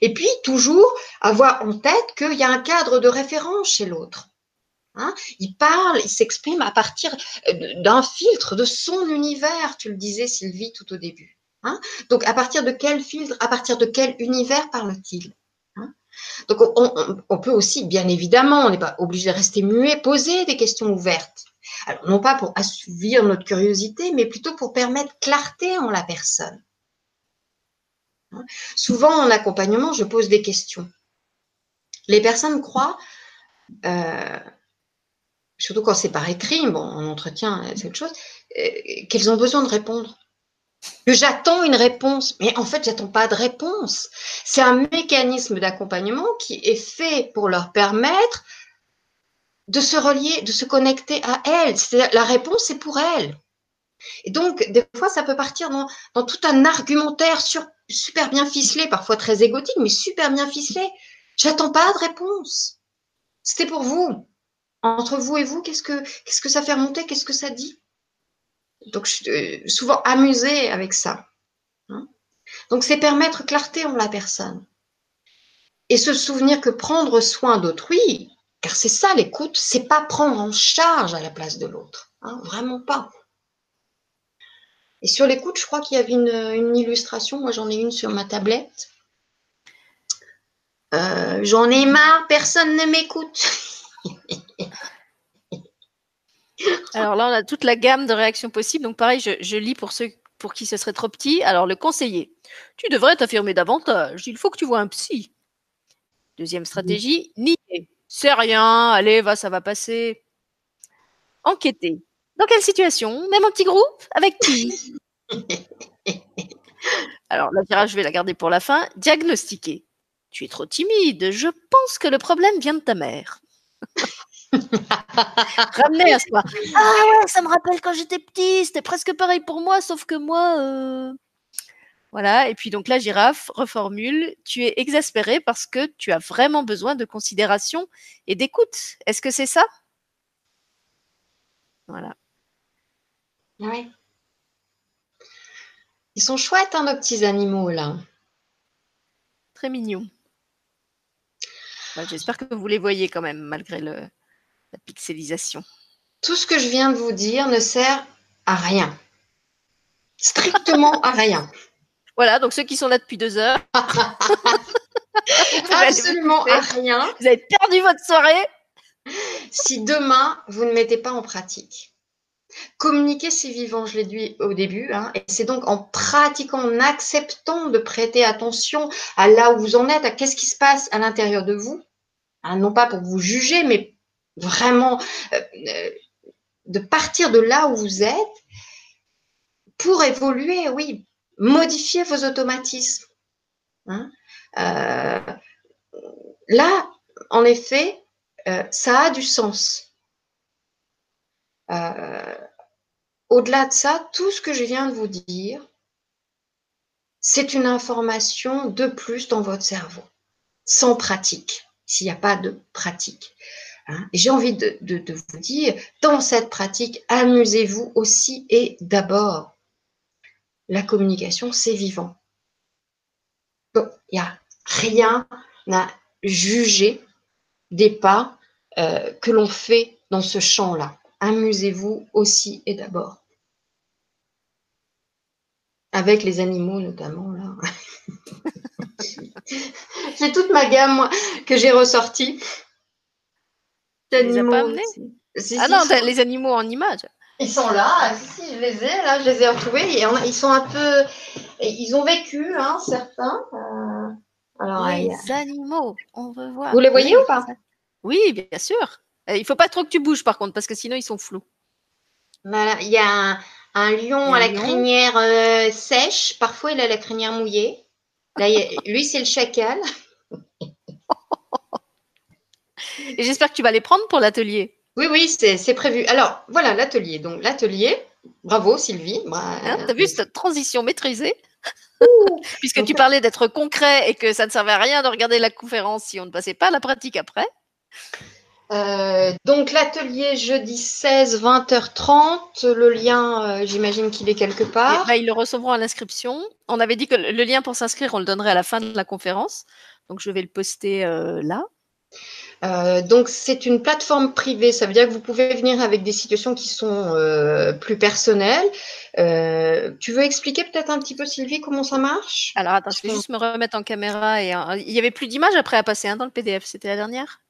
Et puis, toujours avoir en tête qu'il y a un cadre de référence chez l'autre. Hein. il parle, il s'exprime à partir euh, d'un filtre, de son univers, tu le disais Sylvie tout au début. Hein. Donc, à partir de quel filtre, à partir de quel univers parle-t-il? Donc, on, peut aussi, bien évidemment, on n'est pas obligé de rester muet, poser des questions ouvertes. Alors, non pas pour assouvir notre curiosité, mais plutôt pour permettre clarté en la personne. Souvent, en accompagnement, je pose des questions. Les personnes croient, euh, surtout quand c'est par écrit, bon, en entretien, c'est autre chose, euh, qu'elles ont besoin de répondre que j'attends une réponse. Mais en fait, j'attends pas de réponse. C'est un mécanisme d'accompagnement qui est fait pour leur permettre de se relier, de se connecter à elles. La réponse, c'est pour elles. Et donc, des fois, ça peut partir dans, tout un argumentaire super bien ficelé, parfois très égotique, mais super bien ficelé. J'attends pas de réponse. C'était pour vous. Entre vous et vous, qu'est-ce que, qu'est-ce que ça fait remonter? Qu'est-ce que ça dit? Donc, je suis euh, souvent amusée avec ça. Hein. Donc, c'est permettre clarté en la personne. Et se souvenir que prendre soin d'autrui, car c'est ça l'écoute, c'est pas prendre en charge à la place de l'autre. Hein, vraiment pas. Et sur l'écoute, je crois qu'il y avait une, illustration. Moi, j'en ai une sur ma tablette. Euh, j'en ai marre, personne ne m'écoute. Alors là, on a toute la gamme de réactions possibles. Donc pareil, je, lis pour ceux pour qui ce serait trop petit. Alors le conseiller, tu devrais t'affirmer davantage. Il faut que tu vois un psy. Deuxième stratégie, nier. C'est rien, allez, va, ça va passer. Enquêter. Dans quelle situation? Même un petit groupe? Avec qui? Alors la je vais la garder pour la fin. Diagnostiquer. Tu es trop timide. Je pense que le problème vient de ta mère. Ramener à soi. Ah ouais, ça me rappelle quand j'étais petit, c'était presque pareil pour moi, sauf que moi. Euh, voilà, et puis donc la girafe reformule, tu es exaspéré parce que tu as vraiment besoin de considération et d'écoute. Est-ce que c'est ça? Voilà. Oui. Ils sont chouettes, hein, nos petits animaux, là. Très mignons. Bah, j'espère que vous les voyez quand même, malgré le, la pixelisation. Tout ce que je viens de vous dire ne sert à rien. Strictement à rien. Voilà, donc ceux qui sont là depuis deux heures. Absolument rien. Vous avez perdu votre soirée. Si demain, vous ne mettez pas en pratique. Communiquer, c'est vivant, je l'ai dit au début. Hein, et c'est donc en pratiquant, en acceptant de prêter attention à là où vous en êtes, à qu'est-ce qui se passe à l'intérieur de vous. Hein, non pas pour vous juger, mais vraiment euh, euh, de partir de là où vous êtes pour évoluer, oui, modifier vos automatismes. Hein. Euh, là, en effet, ça a du sens. Au-delà de ça, tout ce que je viens de vous dire, c'est une information de plus dans votre cerveau, sans pratique, s'il n'y a pas de pratique. J'ai envie de, vous dire, dans cette pratique, amusez-vous aussi et d'abord, la communication, c'est vivant. il n'y a rien à juger des pas euh, que l'on fait dans ce champ-là amusez-vous aussi et d'abord. Avec les animaux notamment, là. j'ai toute ma gamme, que j'ai ressortie. Animaux. ah non, les animaux en image. Ils sont là, si, si, je les ai, là, je les ai retrouvés. ils sont un peu. Ils ont vécu, hein, certains. Euh, alors, les animaux, on veut voir. Vous les voyez ou pas Oui, bien sûr. Euh, il faut pas trop que tu bouges par contre, parce que sinon ils sont flous. il y a un, lion à la crinière euh, sèche. Parfois, il a la crinière mouillée. lui, c'est le chacal. Et j'espère que tu vas les prendre pour l'atelier. Oui, oui, c'est prévu. Alors, voilà l'atelier. Donc, l'atelier, bravo Sylvie. Hein, tu as vu cette transition maîtrisée Puisque tu parlais d'être concret et que ça ne servait à rien de regarder la conférence si on ne passait pas à la pratique après. Euh, donc l'atelier jeudi 16, 20h30, le lien, euh, j'imagine qu'il est quelque part. Ils le recevront à l'inscription. On avait dit que le lien pour s'inscrire, on le donnerait à la fin de la conférence. Donc je vais le poster euh, là. Donc c'est une plateforme privée, ça veut dire que vous pouvez venir avec des situations qui sont plus personnelles. tu veux expliquer peut-être un petit peu Sylvie comment ça marche? Alors attends, je vais juste me remettre en caméra et il y avait plus d'images après à passer hein, dans le PDF, c'était la dernière?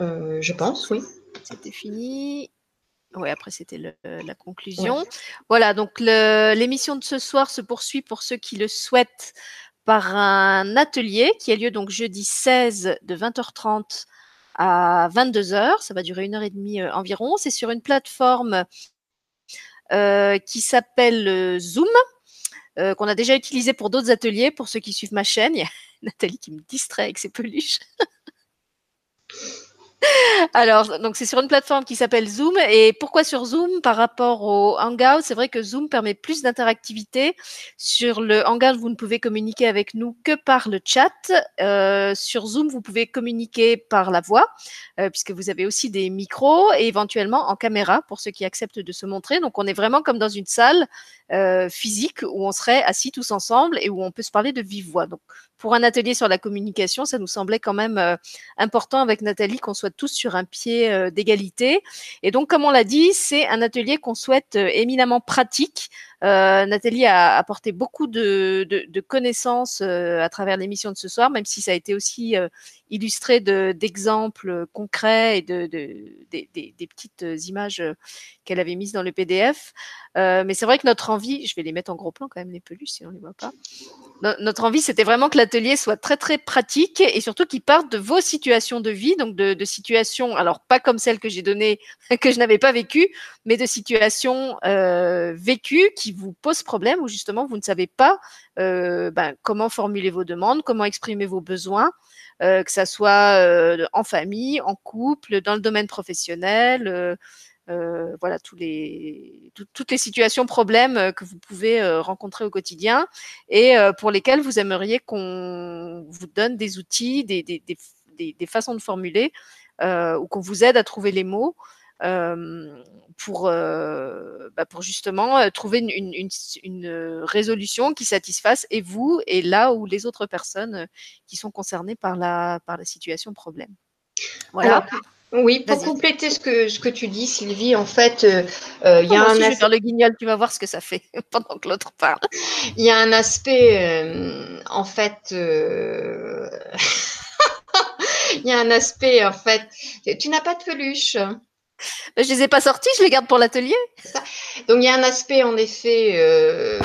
Euh, je pense, oui. C'était fini. Oui, après c'était la conclusion. Voilà, donc l'émission de ce soir se poursuit pour ceux qui le souhaitent par un atelier qui a lieu donc jeudi 16 de 20h30 à 22h. Ça va durer une heure et demie euh, environ. C'est sur une plateforme euh, qui s'appelle Zoom, qu'on a déjà utilisé pour d'autres ateliers. Pour ceux qui suivent ma chaîne, il y a Nathalie qui me distrait avec ses peluches. Alors, donc c'est sur une plateforme qui s'appelle Zoom. Et pourquoi sur Zoom par rapport au Hangout? C'est vrai que Zoom permet plus d'interactivité. Sur le Hangout, vous ne pouvez communiquer avec nous que par le chat. Euh, sur Zoom, vous pouvez communiquer par la voix, euh, puisque vous avez aussi des micros et éventuellement en caméra pour ceux qui acceptent de se montrer. Donc, on est vraiment comme dans une salle euh, physique où on serait assis tous ensemble et où on peut se parler de vive voix. Donc, pour un atelier sur la communication, ça nous semblait quand même euh, important avec Nathalie qu'on soit tous sur un pied euh, d'égalité. Et donc, comme on l'a dit, c'est un atelier qu'on souhaite euh, éminemment pratique. Nathalie a apporté beaucoup de, connaissances à travers l'émission de ce soir, même si ça a été aussi illustré d'exemples concrets et de, des petites images qu'elle avait mises dans le PDF. mais c'est vrai que notre envie, je vais les mettre en gros plan quand même les peluches, si on les voit pas. Notre envie, c'était vraiment que l'atelier soit très très pratique et surtout qu'il parte de vos situations de vie, donc de, situations, alors pas comme celles que j'ai données, que je n'avais pas vécues, mais de situations euh, vécues qui vous posent problème ou justement vous ne savez pas euh, ben, comment formuler vos demandes, comment exprimer vos besoins, euh, que ça soit en famille, en couple, dans le domaine professionnel euh, voilà tous les, toutes les situations problèmes euh, que vous pouvez euh, rencontrer au quotidien et pour lesquels vous aimeriez qu'on vous donne des outils, des, des, des, des façons de formuler ou qu'on vous aide à trouver les mots. Pour, bah pour justement trouver une, une, une, résolution qui satisfasse et vous et là où les autres personnes qui sont concernées par la, par la situation problème. Voilà. Oui, pour compléter ce que, ce que tu dis, Sylvie, en fait, euh, il y a un aspect. le guignol, tu vas voir ce que ça fait pendant que l'autre parle. Il y a un aspect, en fait, il y a un aspect, en fait, tu n'as pas de peluche. Je les ai pas sortis, je les garde pour l'atelier. Donc il y a un aspect en effet euh,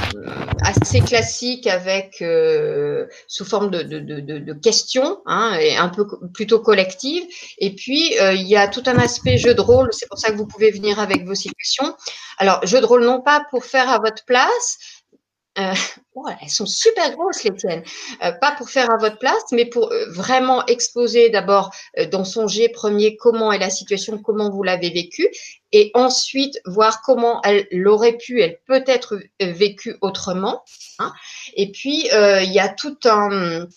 assez classique avec euh, sous forme de questions hein, et un peu plutôt collective. Et puis euh, il y a tout un aspect jeu de rôle. C'est pour ça que vous pouvez venir avec vos situations. Alors jeu de rôle non pas pour faire à votre place, euh, elles sont super grosses les tiennes. Euh, pas pour faire à votre place, mais pour euh, vraiment exposer d'abord dans son jet premier comment est la situation, comment vous l'avez vécue, et ensuite voir comment elle l'aurait pu, elle peut être vécue autrement. Hein. Et puis il y a tout un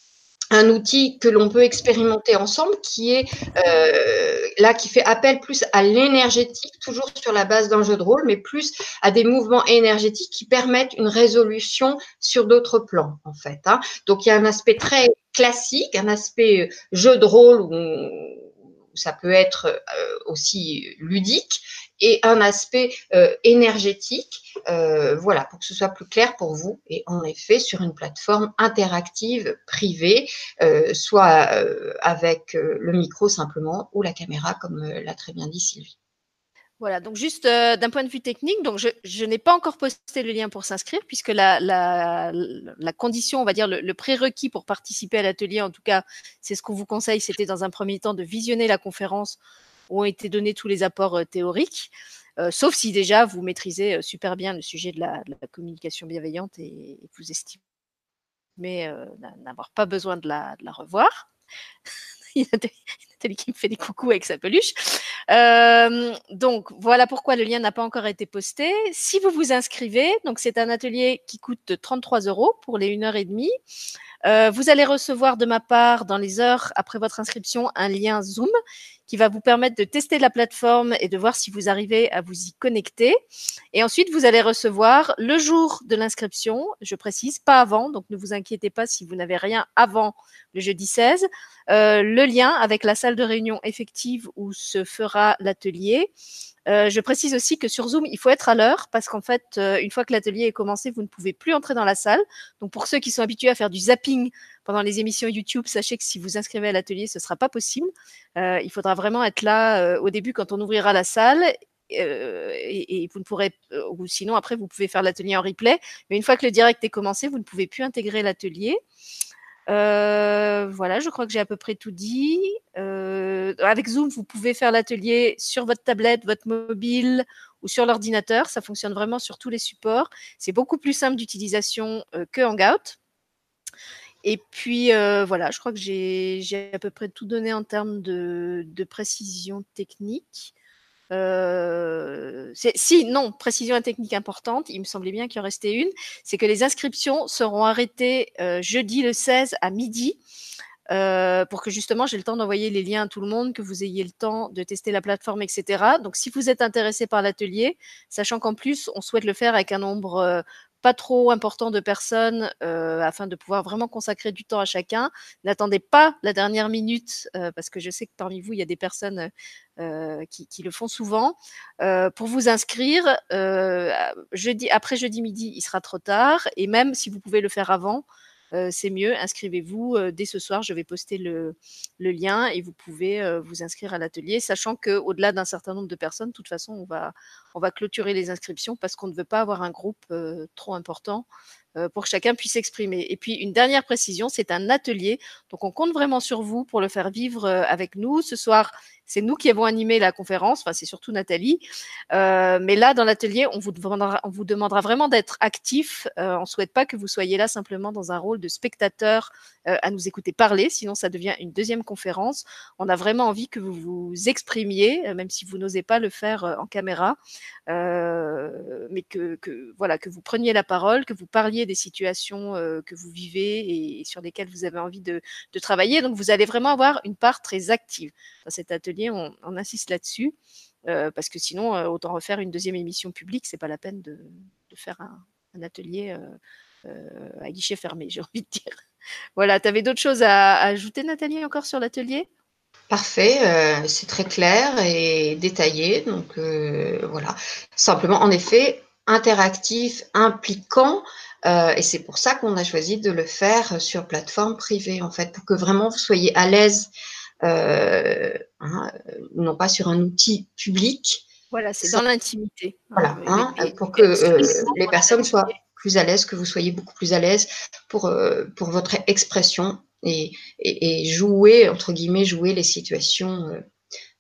un outil que l'on peut expérimenter ensemble qui est euh, là qui fait appel plus à l'énergétique, toujours sur la base d'un jeu de rôle, mais plus à des mouvements énergétiques qui permettent une résolution sur d'autres plans en fait. Hein. Donc il y a un aspect très classique, un aspect euh, jeu de rôle où, ça peut être euh, aussi ludique et un aspect euh, énergétique, euh, voilà, pour que ce soit plus clair pour vous. Et en effet, sur une plateforme interactive privée, euh, soit avec le micro simplement ou la caméra, comme l'a très bien dit Sylvie. Voilà, donc juste d'un point de vue technique, donc je, n'ai pas encore posté le lien pour s'inscrire, puisque la, condition, on va dire le, le prérequis pour participer à l'atelier, en tout cas, c'est ce qu'on vous conseille, c'était dans un premier temps de visionner la conférence ont été donnés tous les apports euh, théoriques, euh, sauf si déjà vous maîtrisez euh, super bien le sujet de la, communication bienveillante et, vous estimez n'avoir pas besoin de la, revoir. Il y a Nathalie qui me fait des coucous avec sa peluche. donc voilà pourquoi le lien n'a pas encore été posté. Si vous vous inscrivez, donc c'est un atelier qui coûte 33 euros pour les 1 heure et demie. vous allez recevoir de ma part dans les heures après votre inscription un lien Zoom qui va vous permettre de tester la plateforme et de voir si vous arrivez à vous y connecter. Et ensuite, vous allez recevoir le jour de l'inscription, je précise, pas avant, donc ne vous inquiétez pas si vous n'avez rien avant le jeudi 16, euh, le lien avec la salle de réunion effective où se fera l'atelier. Euh, je précise aussi que sur Zoom, il faut être à l'heure parce qu'en fait, euh, une fois que l'atelier est commencé, vous ne pouvez plus entrer dans la salle. Donc, pour ceux qui sont habitués à faire du zapping pendant les émissions YouTube, sachez que si vous inscrivez à l'atelier, ce ne sera pas possible. Euh, il faudra vraiment être là au début quand on ouvrira la salle et, et, vous ne pourrez, ou sinon après vous pouvez faire l'atelier en replay. Mais une fois que le direct est commencé, vous ne pouvez plus intégrer l'atelier. Euh, voilà, je crois que j'ai à peu près tout dit. Euh, avec Zoom, vous pouvez faire l'atelier sur votre tablette, votre mobile ou sur l'ordinateur. Ça fonctionne vraiment sur tous les supports. C'est beaucoup plus simple d'utilisation euh, que Hangout. Et puis voilà, je crois que j'ai à peu près tout donné en termes de, de précision technique. Euh, si, non, précision technique importante, il me semblait bien qu'il en restait une, c'est que les inscriptions seront arrêtées euh, jeudi le 16 à midi. Euh, pour que justement j'ai le temps d'envoyer les liens à tout le monde, que vous ayez le temps de tester la plateforme, etc. Donc si vous êtes intéressé par l'atelier, sachant qu'en plus on souhaite le faire avec un nombre pas trop important de personnes euh, afin de pouvoir vraiment consacrer du temps à chacun. N'attendez pas la dernière minute euh, parce que je sais que parmi vous, il y a des personnes euh, qui, le font souvent. pour vous inscrire, jeudi, après jeudi midi, il sera trop tard et même si vous pouvez le faire avant, c'est mieux. Inscrivez-vous dès ce soir. Je vais poster le, lien et vous pouvez vous inscrire à l'atelier, sachant que au-delà d'un certain nombre de personnes, de toute façon, on va, on va clôturer les inscriptions parce qu'on ne veut pas avoir un groupe trop important pour que chacun puisse s'exprimer. Et puis une dernière précision, c'est un atelier, donc on compte vraiment sur vous pour le faire vivre avec nous. Ce soir, c'est nous qui avons animé la conférence, enfin c'est surtout Nathalie. Euh, mais là, dans l'atelier, on vous demandera, on vous demandera vraiment d'être actif. Euh, on souhaite pas que vous soyez là simplement dans un rôle de spectateur euh, à nous écouter parler, sinon ça devient une deuxième conférence. On a vraiment envie que vous vous exprimiez, euh, même si vous n'osez pas le faire euh, en caméra, mais que, voilà que vous preniez la parole, que vous parliez des situations que vous vivez et, sur lesquelles vous avez envie de, travailler. Donc vous allez vraiment avoir une part très active dans cet atelier on, insiste là-dessus. Euh, parce que sinon, euh, autant refaire une deuxième émission publique, c'est pas la peine de, faire un, atelier euh, à guichet fermé, j'ai envie de dire. Voilà, tu avais d'autres choses à, ajouter, Nathalie, encore sur l'atelier? Parfait, euh, c'est très clair et détaillé. Donc euh, voilà, simplement en effet interactif, impliquant. Euh, et c'est pour ça qu'on a choisi de le faire sur plateforme privée, en fait, pour que vraiment vous soyez à l'aise, hein, non pas sur un outil public. Voilà, c'est dans l'intimité. Voilà, hein, pour que les personnes soient plus à l'aise, que vous soyez beaucoup plus à l'aise pour, pour votre expression et, jouer, entre guillemets, jouer les situations euh,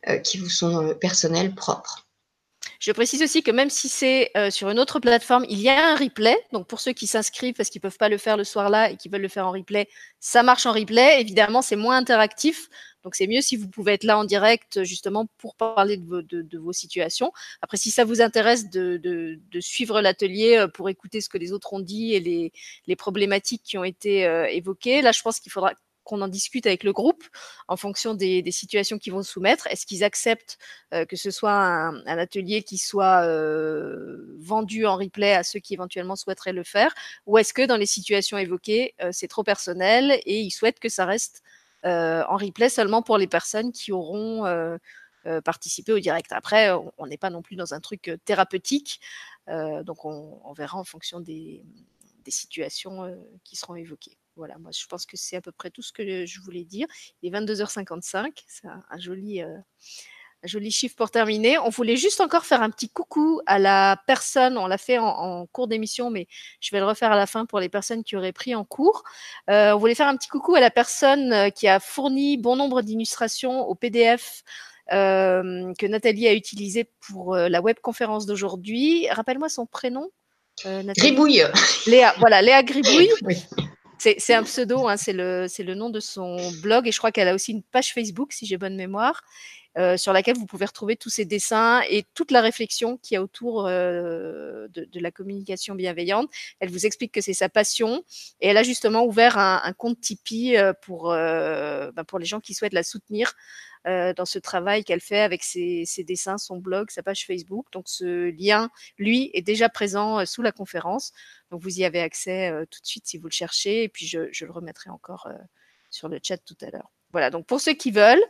euh, qui vous sont euh, personnelles, propres. Je précise aussi que même si c'est sur une autre plateforme, il y a un replay. Donc pour ceux qui s'inscrivent parce qu'ils ne peuvent pas le faire le soir-là et qui veulent le faire en replay, ça marche en replay. Évidemment, c'est moins interactif. Donc c'est mieux si vous pouvez être là en direct justement pour parler de vos, situations. Après, si ça vous intéresse de, suivre l'atelier pour écouter ce que les autres ont dit et les, les problématiques qui ont été évoquées, là je pense qu'il faudra qu'on en discute avec le groupe en fonction des, situations qu'ils vont soumettre. Est-ce qu'ils acceptent euh, que ce soit un, atelier qui soit euh, vendu en replay à ceux qui éventuellement souhaiteraient le faire Ou est-ce que dans les situations évoquées, euh, c'est trop personnel et ils souhaitent que ça reste en replay seulement pour les personnes qui auront participé au direct Après, on n'est pas non plus dans un truc thérapeutique, donc on, verra en fonction des situations qui seront évoquées. Voilà, moi je pense que c'est à peu près tout ce que je voulais dire. Il est 22h55, c'est un, joli, euh, joli chiffre pour terminer. On voulait juste encore faire un petit coucou à la personne, on l'a fait en, cours d'émission, mais je vais le refaire à la fin pour les personnes qui auraient pris en cours. Euh, on voulait faire un petit coucou à la personne euh, qui a fourni bon nombre d'illustrations au PDF que Nathalie a utilisé pour la webconférence d'aujourd'hui. Rappelle-moi son prénom. Gribouille. Léa, voilà, Léa Gribouille. oui. C'est un pseudo, hein, c'est le, le, nom de son blog et je crois qu'elle a aussi une page Facebook, si j'ai bonne mémoire, euh, sur laquelle vous pouvez retrouver tous ses dessins et toute la réflexion qu'il y a autour euh, de, de, la communication bienveillante. Elle vous explique que c'est sa passion et elle a justement ouvert un, un compte Tipeee euh, pour, euh, ben pour les gens qui souhaitent la soutenir euh, dans ce travail qu'elle fait avec ses, dessins, son blog, sa page Facebook. Donc ce lien, lui, est déjà présent sous la conférence. Donc vous y avez accès tout de suite si vous le cherchez et puis je le remettrai encore sur le chat tout à l'heure. Voilà, donc pour ceux qui veulent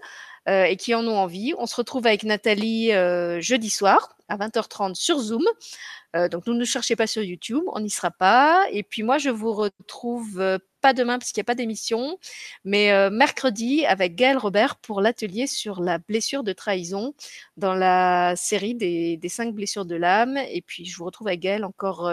euh, et qui en ont envie, on se retrouve avec Nathalie euh, jeudi soir à 20h30 sur Zoom. Euh, donc, ne nous cherchez pas sur YouTube, on n'y sera pas. Et puis moi, je vous retrouve pas demain parce qu'il n'y a pas d'émission, mais mercredi avec Gaël Robert pour l'atelier sur la blessure de trahison dans la série des, des cinq blessures de l'âme. Et puis, je vous retrouve avec Gaël encore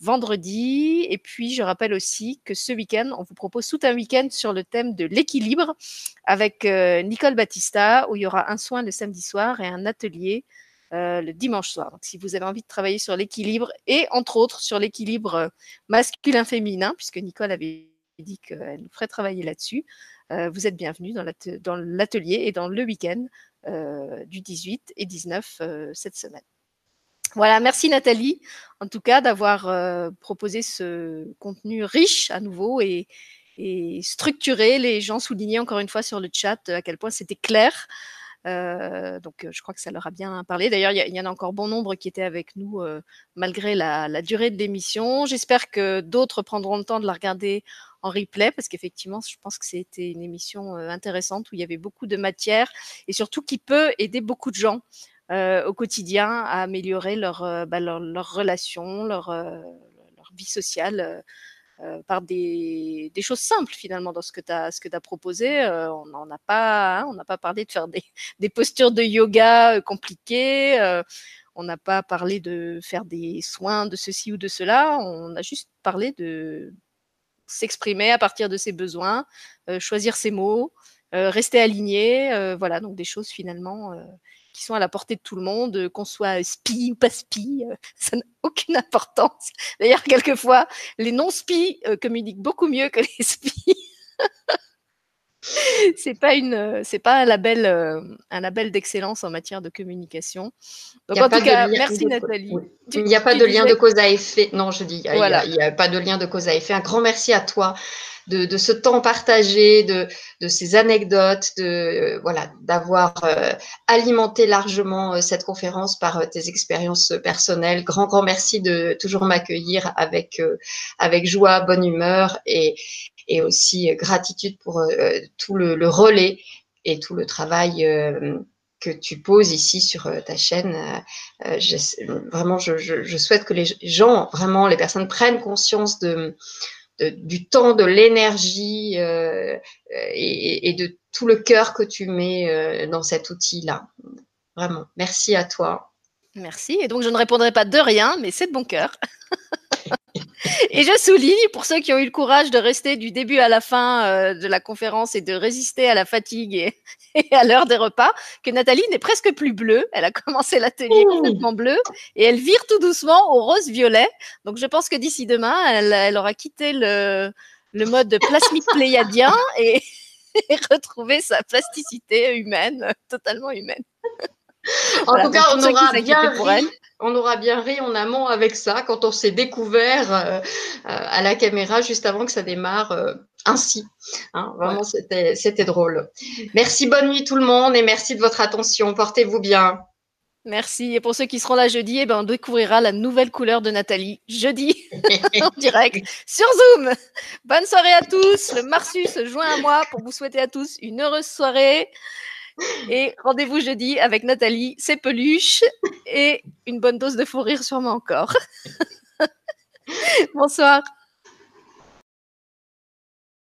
vendredi. Et puis, je rappelle aussi que ce week-end, on vous propose tout un week-end sur le thème de l'équilibre avec euh, Nicole Battista, où il y aura un soin le samedi soir et un atelier euh, le dimanche soir. Donc, si vous avez envie de travailler sur l'équilibre et entre autres sur l'équilibre euh, masculin-féminin, puisque Nicole avait dit qu'elle nous ferait travailler là-dessus, vous êtes bienvenus dans l'atelier et dans le week-end du 18 et 19 cette semaine. Voilà, merci Nathalie, en tout cas, d'avoir euh, proposé ce contenu riche à nouveau et, structuré. Les gens soulignaient encore une fois sur le chat à quel point c'était clair. Euh, donc, je crois que ça leur a bien parlé. D'ailleurs, il y, en a encore bon nombre qui étaient avec nous euh, malgré la, durée de l'émission. J'espère que d'autres prendront le temps de la regarder en replay parce qu'effectivement, je pense que c'était une émission intéressante où il y avait beaucoup de matière et surtout qui peut aider beaucoup de gens euh, au quotidien à améliorer leur, euh, bah, leur, relation, leur, euh, leur vie sociale par des, des, choses simples finalement dans ce que tu as, ce que proposé. on n'en a pas, hein, on n'a pas parlé de faire des, des postures de yoga compliquées. on n'a pas parlé de faire des soins de ceci ou de cela. On a juste parlé de s'exprimer à partir de ses besoins, choisir ses mots, rester aligné. voilà, donc des choses finalement qui sont à la portée de tout le monde, euh, qu'on soit spi ou pas spi, euh, ça n'a aucune importance. D'ailleurs, quelquefois, les non-spi euh, communiquent beaucoup mieux que les spi. c'est pas une, c'est pas un label, un label d'excellence en matière de communication. Donc en tout cas, merci Nathalie. il n'y a pas de lien de cause à effet. Non, je dis, il n'y a, pas de lien de cause à effet. Un grand merci à toi de, ce temps partagé, de, ces anecdotes, de euh, voilà, d'avoir euh, alimenté largement euh, cette conférence par tes expériences personnelles. Grand grand merci de toujours m'accueillir avec avec joie, bonne humeur et et aussi gratitude pour tout le, relais et tout le travail que tu poses ici sur ta chaîne. vraiment, je, souhaite que les gens, vraiment, les personnes prennent conscience de, du temps, de l'énergie et, et, de tout le cœur que tu mets dans cet outil-là. Vraiment, merci à toi. Merci. Et donc, je ne répondrai pas de rien, mais c'est de bon cœur. et je souligne, pour ceux qui ont eu le courage de rester du début à la fin euh, de la conférence et de résister à la fatigue et, à l'heure des repas, que Nathalie n'est presque plus bleue. Elle a commencé l'atelier complètement bleu et elle vire tout doucement au rose-violet. Donc, je pense que d'ici demain, elle, aura quitté le, mode plasmique pléiadien et, et retrouvé sa plasticité humaine, totalement humaine. En tout cas, on aura bien ri. On aura bien ri en amont avec ça quand on s'est découvert euh, euh, à la caméra juste avant que ça démarre euh, ainsi. Hein, vraiment, c'était drôle. Merci, bonne nuit tout le monde et merci de votre attention. Portez-vous bien. Merci. Et pour ceux qui seront là jeudi, eh ben, on découvrira la nouvelle couleur de Nathalie jeudi en direct sur Zoom. Bonne soirée à tous. Le Marsu se joint à moi pour vous souhaiter à tous une heureuse soirée. Et rendez-vous jeudi avec Nathalie, ses peluches et une bonne dose de fou rire sûrement encore. Bonsoir.